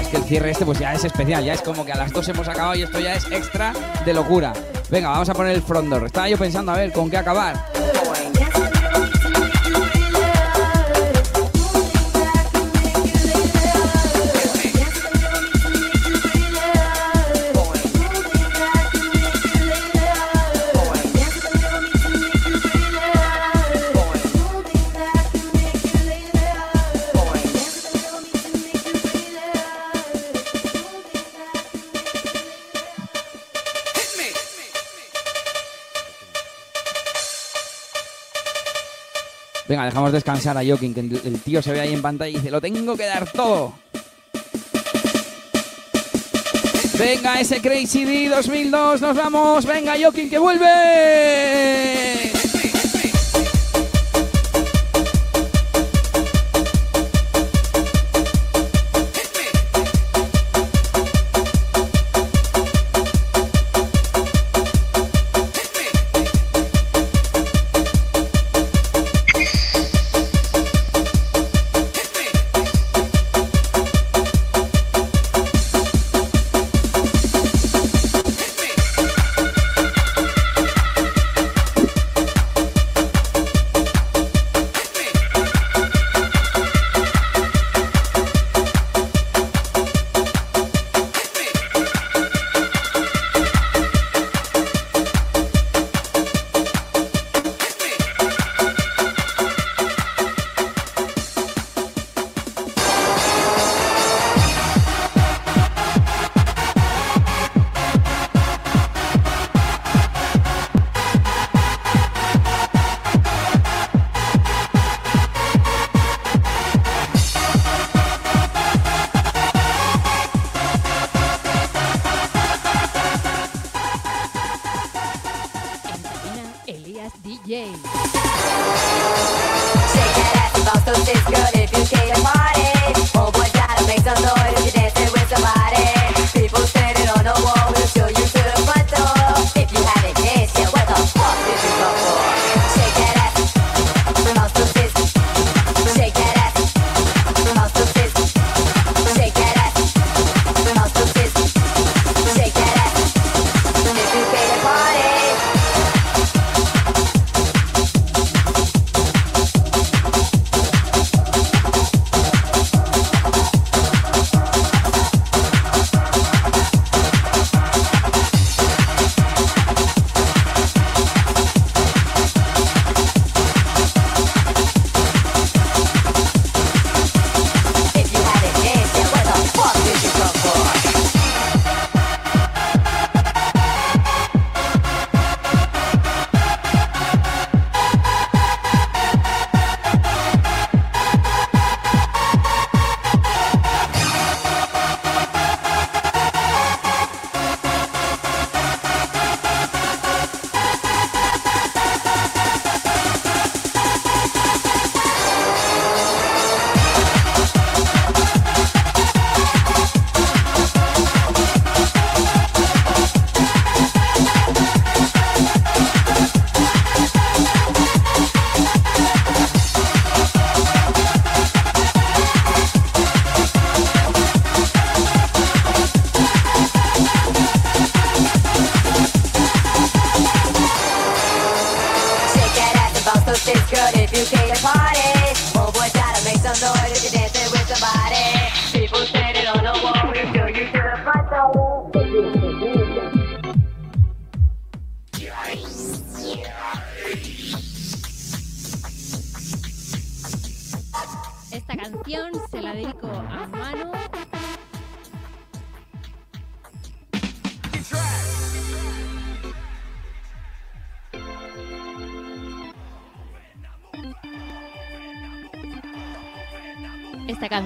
Es que el cierre este pues ya es especial, ya es como que a las dos hemos acabado y esto ya es extra de locura. Venga, vamos a poner el front door. Estaba yo pensando a ver con qué acabar. Dejamos descansar a Joaquín, que el tío se ve ahí en pantalla y dice, lo tengo que dar todo. Venga, ese Crazy D 2002, nos vamos. Venga, Joaquín, que vuelve.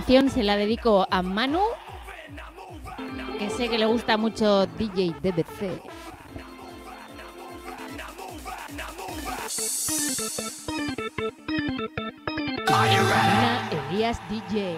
Canción se la dedico a Manu, que sé que le gusta mucho DJ DBC. Elías DJ.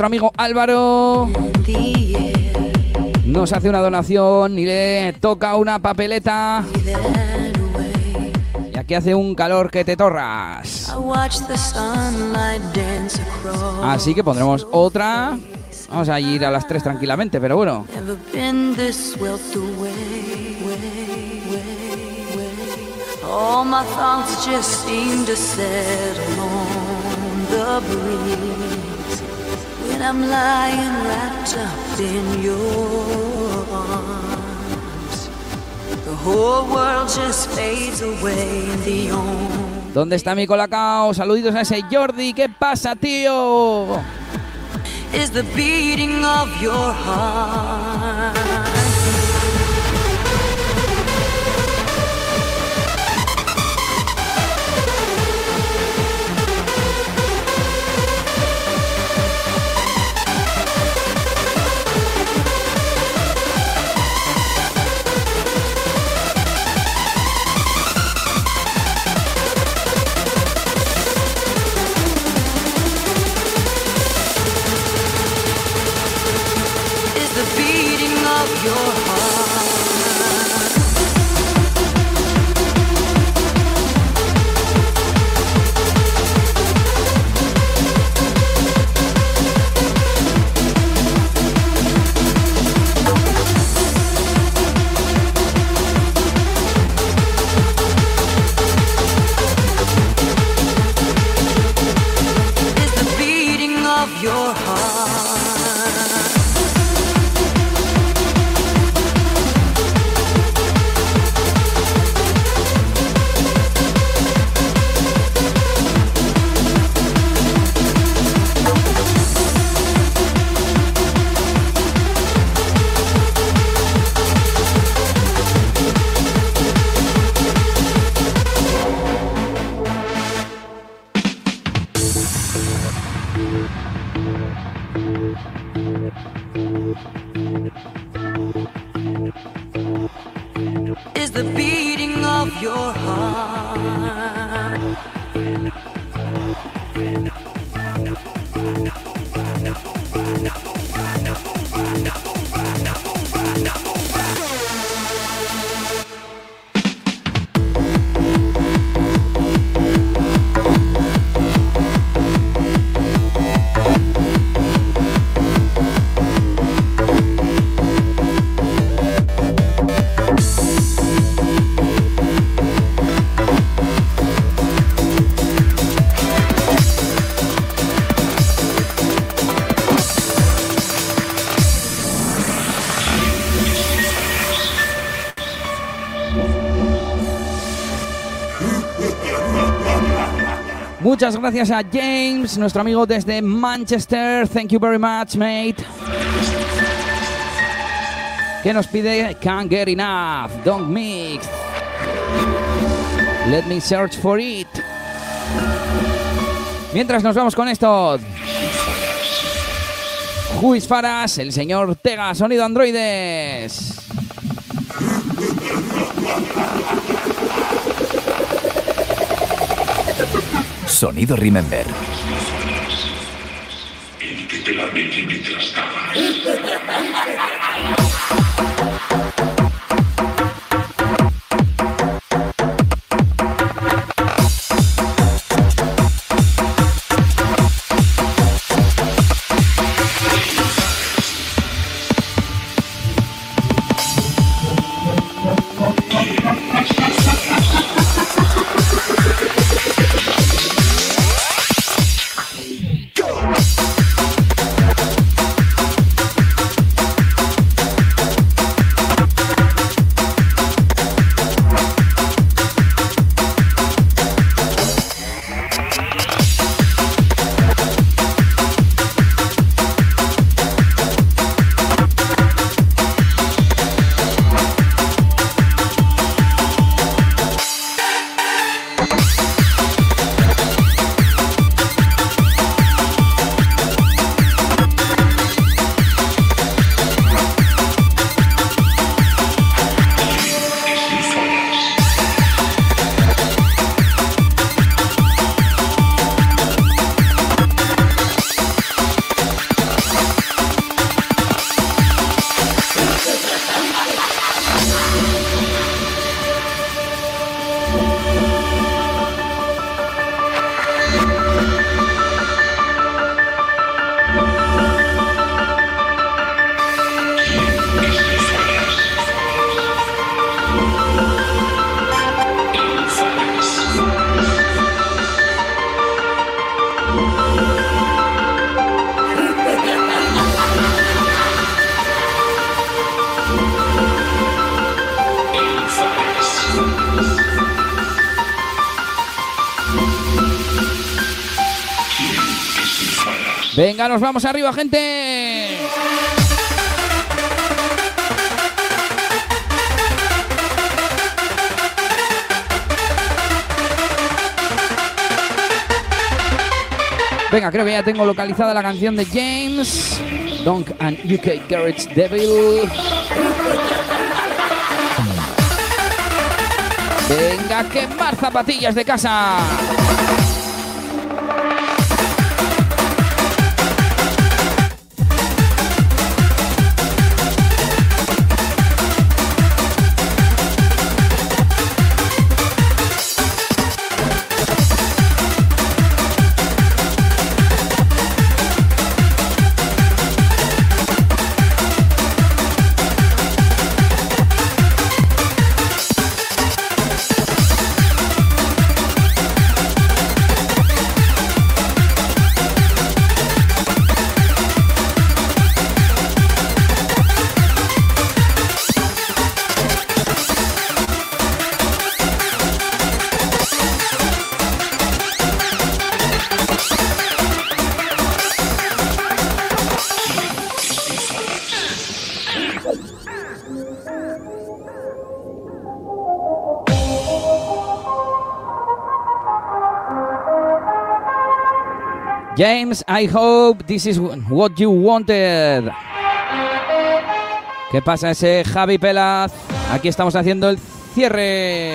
Nuestro amigo Álvaro nos hace una donación y le toca una papeleta. Y aquí hace un calor que te torras. Así que pondremos otra. Vamos a ir a las tres tranquilamente, pero bueno. All my thoughts just seem to settle on the breeze. When I'm lying wrapped up in your arms, the whole world just fades away in the only ¿Dónde está mi colacao? Saluditos a ese Jordi. ¿Qué pasa, tío? is the beating of your heart. Your Muchas gracias a James, nuestro amigo desde Manchester. Thank you very much, mate. que nos pide Can't Get Enough, Don't Mix. Let me search for it. Mientras nos vamos con esto. Juiz Faras, el señor Tega, sonido androides. Sonido Remember. Venga, nos vamos arriba, gente. Venga, creo que ya tengo localizada la canción de James. Donk and UK Garage Devil. Venga, quemar zapatillas de casa. James, I hope this is what you wanted. ¿Qué pasa ese Javi Pelaz? Aquí estamos haciendo el cierre.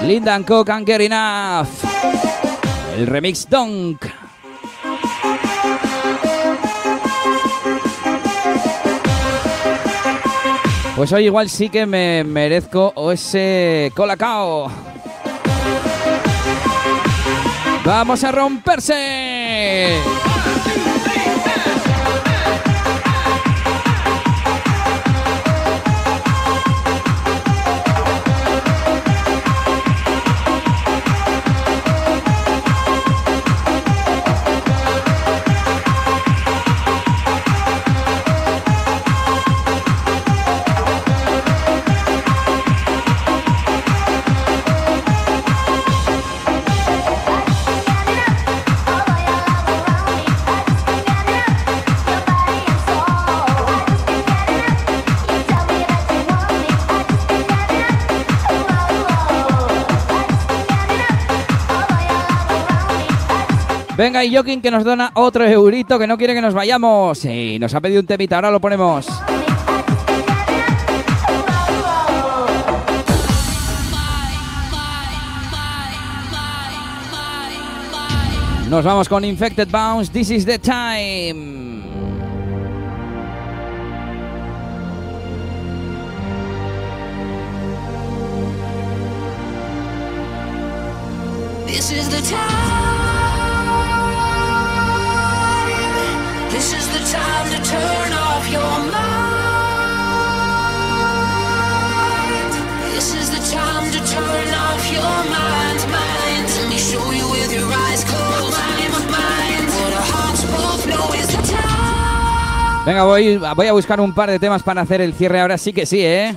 Linda and Cook and Get Enough. El remix Donk. Pues hoy igual sí que me merezco ese colacao. Vamos a romperse. Venga, y Joaquín que nos dona otro eurito que no quiere que nos vayamos. Sí, nos ha pedido un temita, ahora lo ponemos. Nos vamos con Infected Bounce, This is the time. This is the time. Venga, voy, voy a buscar un par de temas para hacer el cierre. Ahora sí que sí, ¿eh?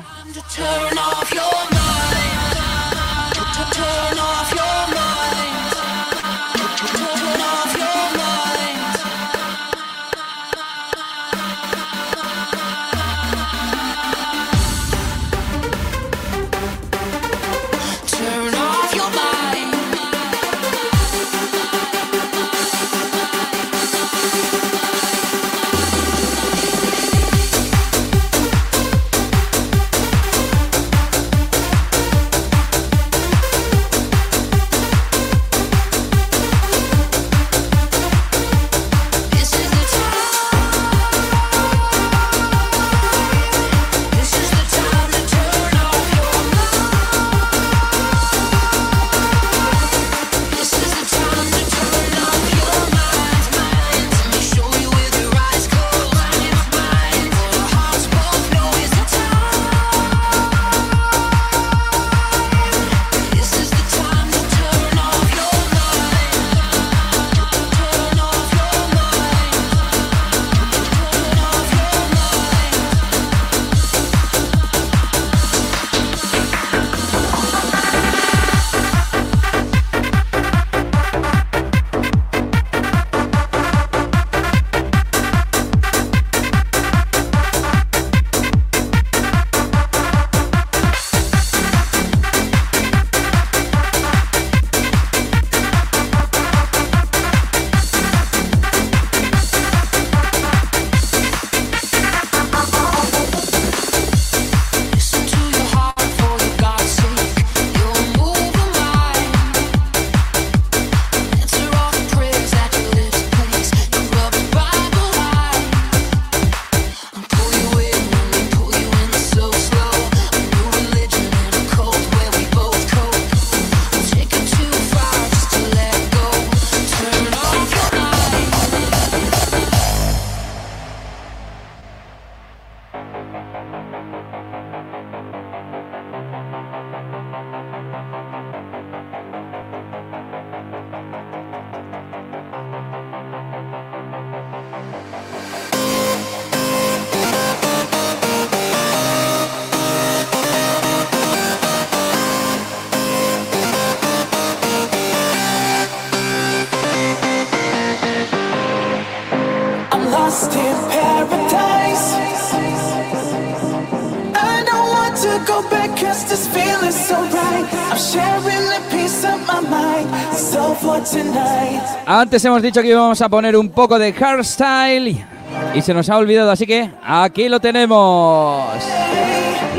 Antes hemos dicho que íbamos a poner un poco de hardstyle y se nos ha olvidado, así que aquí lo tenemos.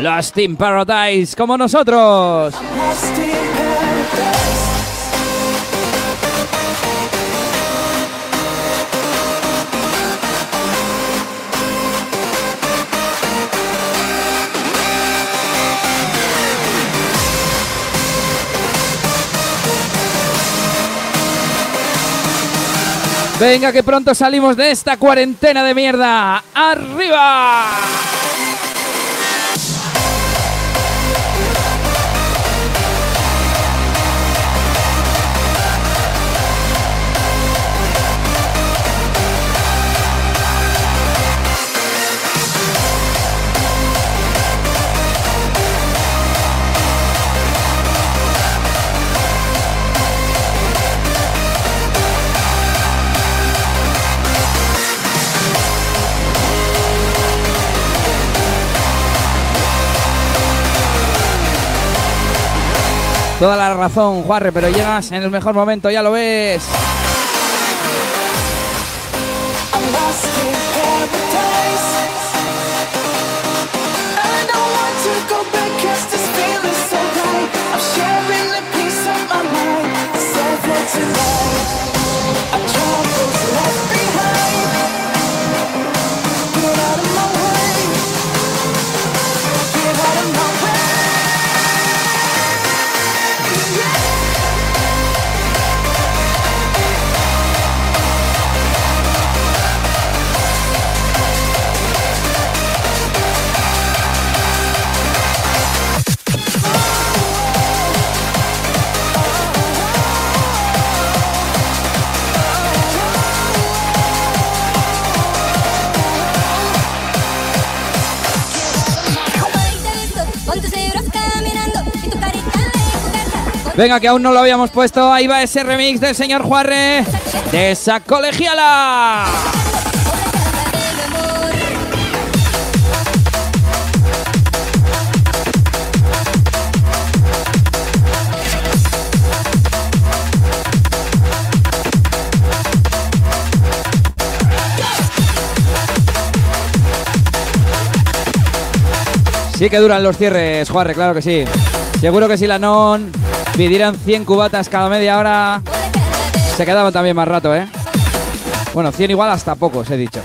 Los Team Paradise, como nosotros. Venga, que pronto salimos de esta cuarentena de mierda. ¡Arriba! Toda la razón, Juarre, pero llegas en el mejor momento, ya lo ves. Venga, que aún no lo habíamos puesto. Ahí va ese remix del señor Juarre de esa colegiala. Sí que duran los cierres, Juarre, claro que sí. Seguro que si la non pidieran 100 cubatas cada media hora, se quedaban también más rato, ¿eh? Bueno, 100 igual hasta pocos, he dicho.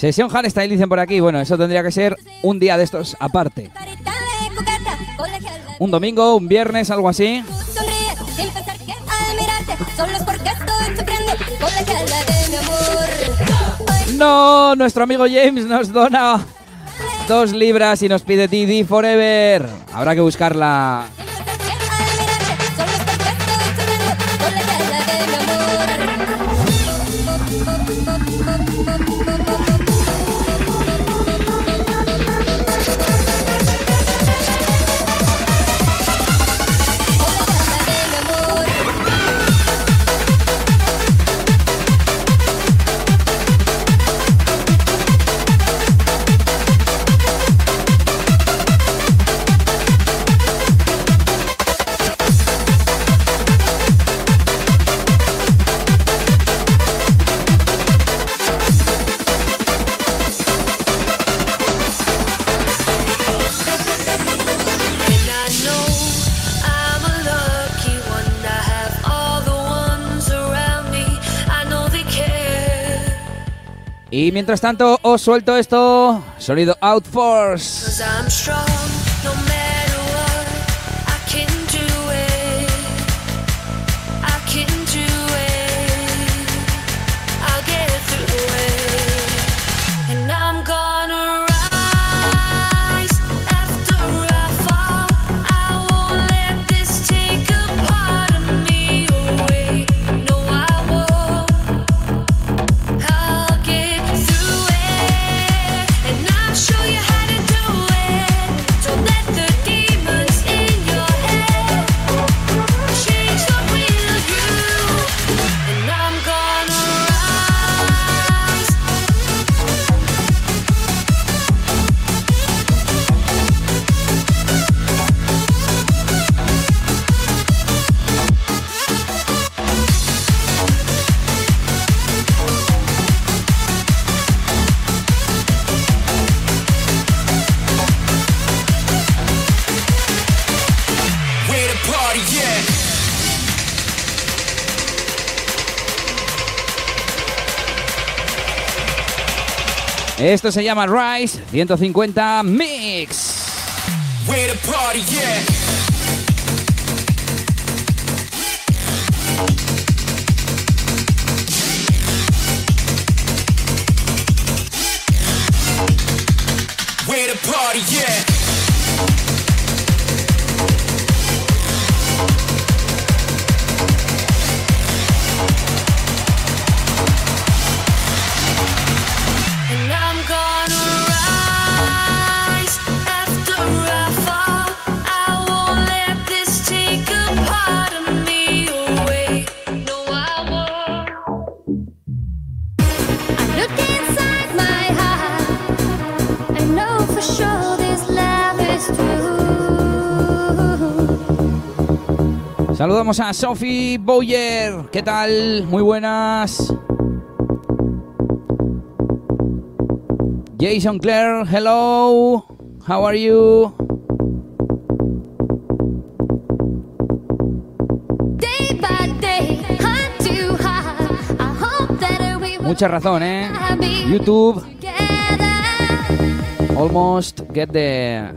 Sesión hardstyle dicen por aquí. Bueno, eso tendría que ser un día de estos aparte. Un domingo, un viernes, algo así. No, nuestro amigo James nos dona dos libras y nos pide Didi Forever. Habrá que buscarla. Y mientras tanto, os suelto esto. Sonido Outforce. Esto se llama Rise 150 Mix. Saludamos a Sophie Boyer. ¿Qué tal? Muy buenas. Jason Clare, hello. How are you? Mucha razón, ¿eh? YouTube. Almost get the.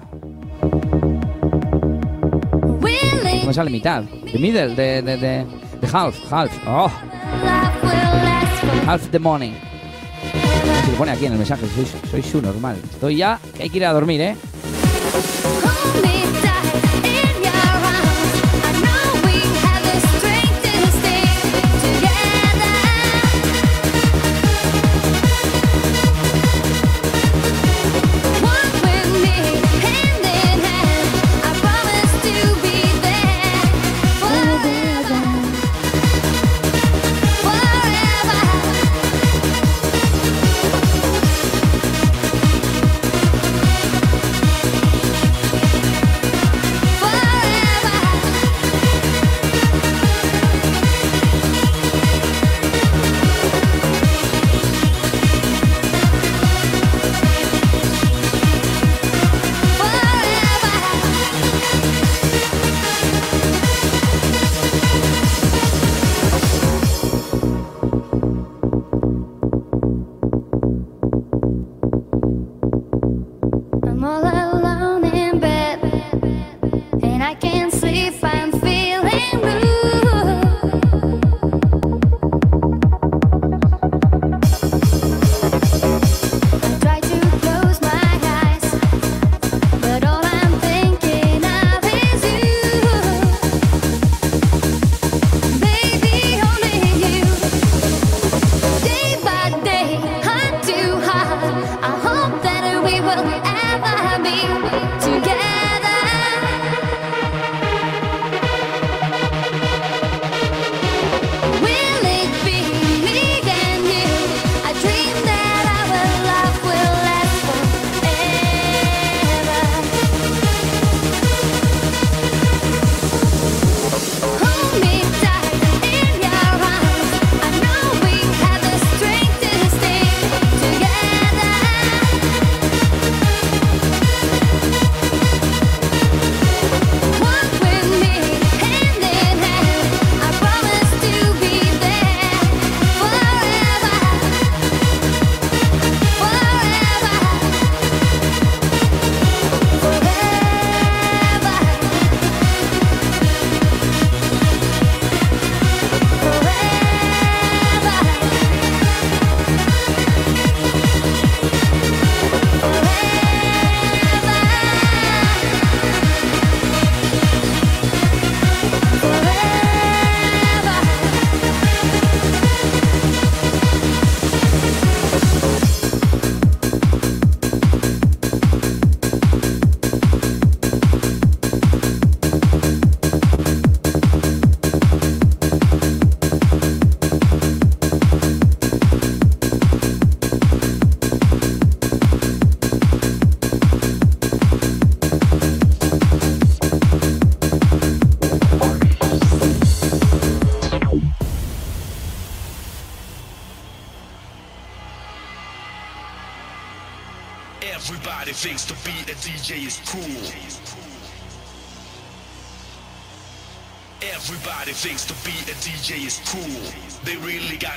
¿Cómo sale mitad? The middle, de, de, de half, half. Oh. Half the money. Se lo pone aquí en el mensaje, soy, soy su normal. Estoy ya, que hay que ir a dormir, ¿eh?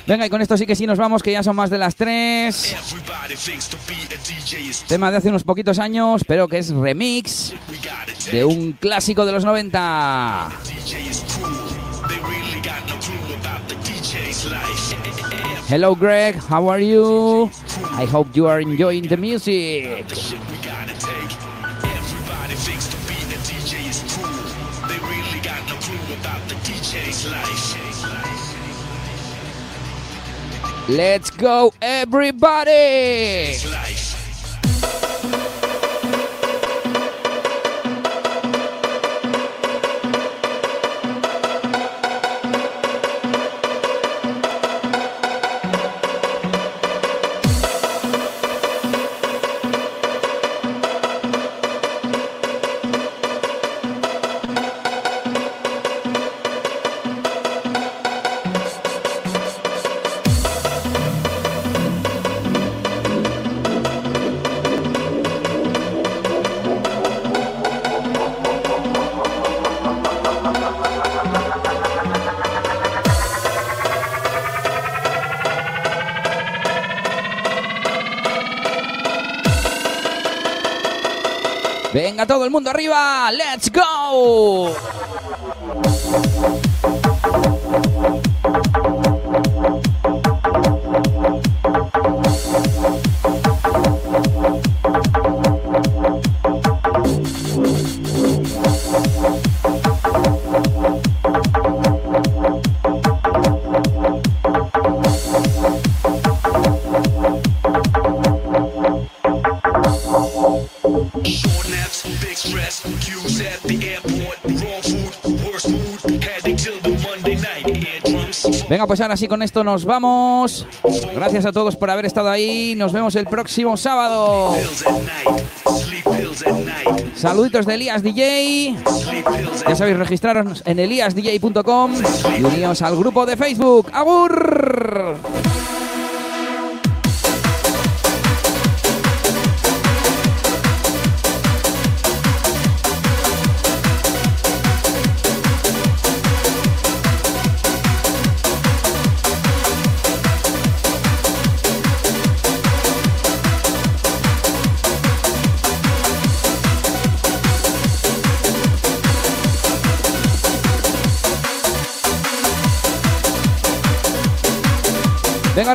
Venga, y con esto sí que sí nos vamos, que ya son más de las 3. everybody thinks to be a DJ is Tema de hace unos poquitos años, pero que es remix de un clásico de los 90. DJ is cool. They really got no clue about the DJ's life. Hello Greg, how are you? I hope you are enjoying the music. Let's go everybody. El mundo arriba, let's go. Venga, pues ahora sí con esto nos vamos. Gracias a todos por haber estado ahí. Nos vemos el próximo sábado. Saluditos de Elías DJ. Ya sabéis, registraros en eliasdj.com y uníos al grupo de Facebook. ¡Agur!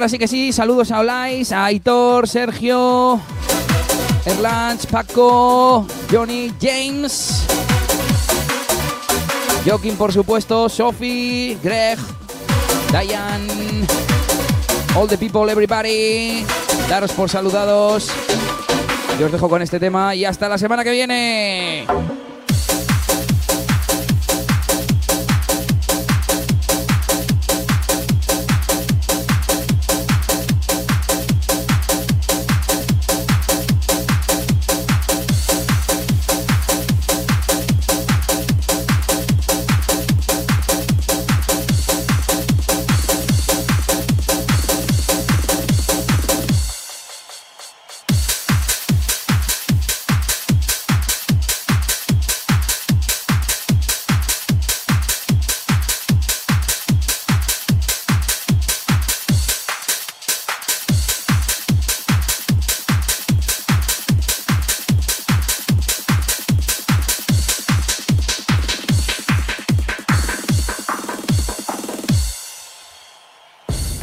Ahora sí que sí. Saludos a Olais, a Aitor, Sergio, Erlanch, Paco, Johnny, James, Joaquín, por supuesto, Sophie, Greg, Diane, all the people, everybody. Daros por saludados. Yo os dejo con este tema y hasta la semana que viene.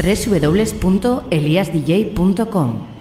www.eliasdj.com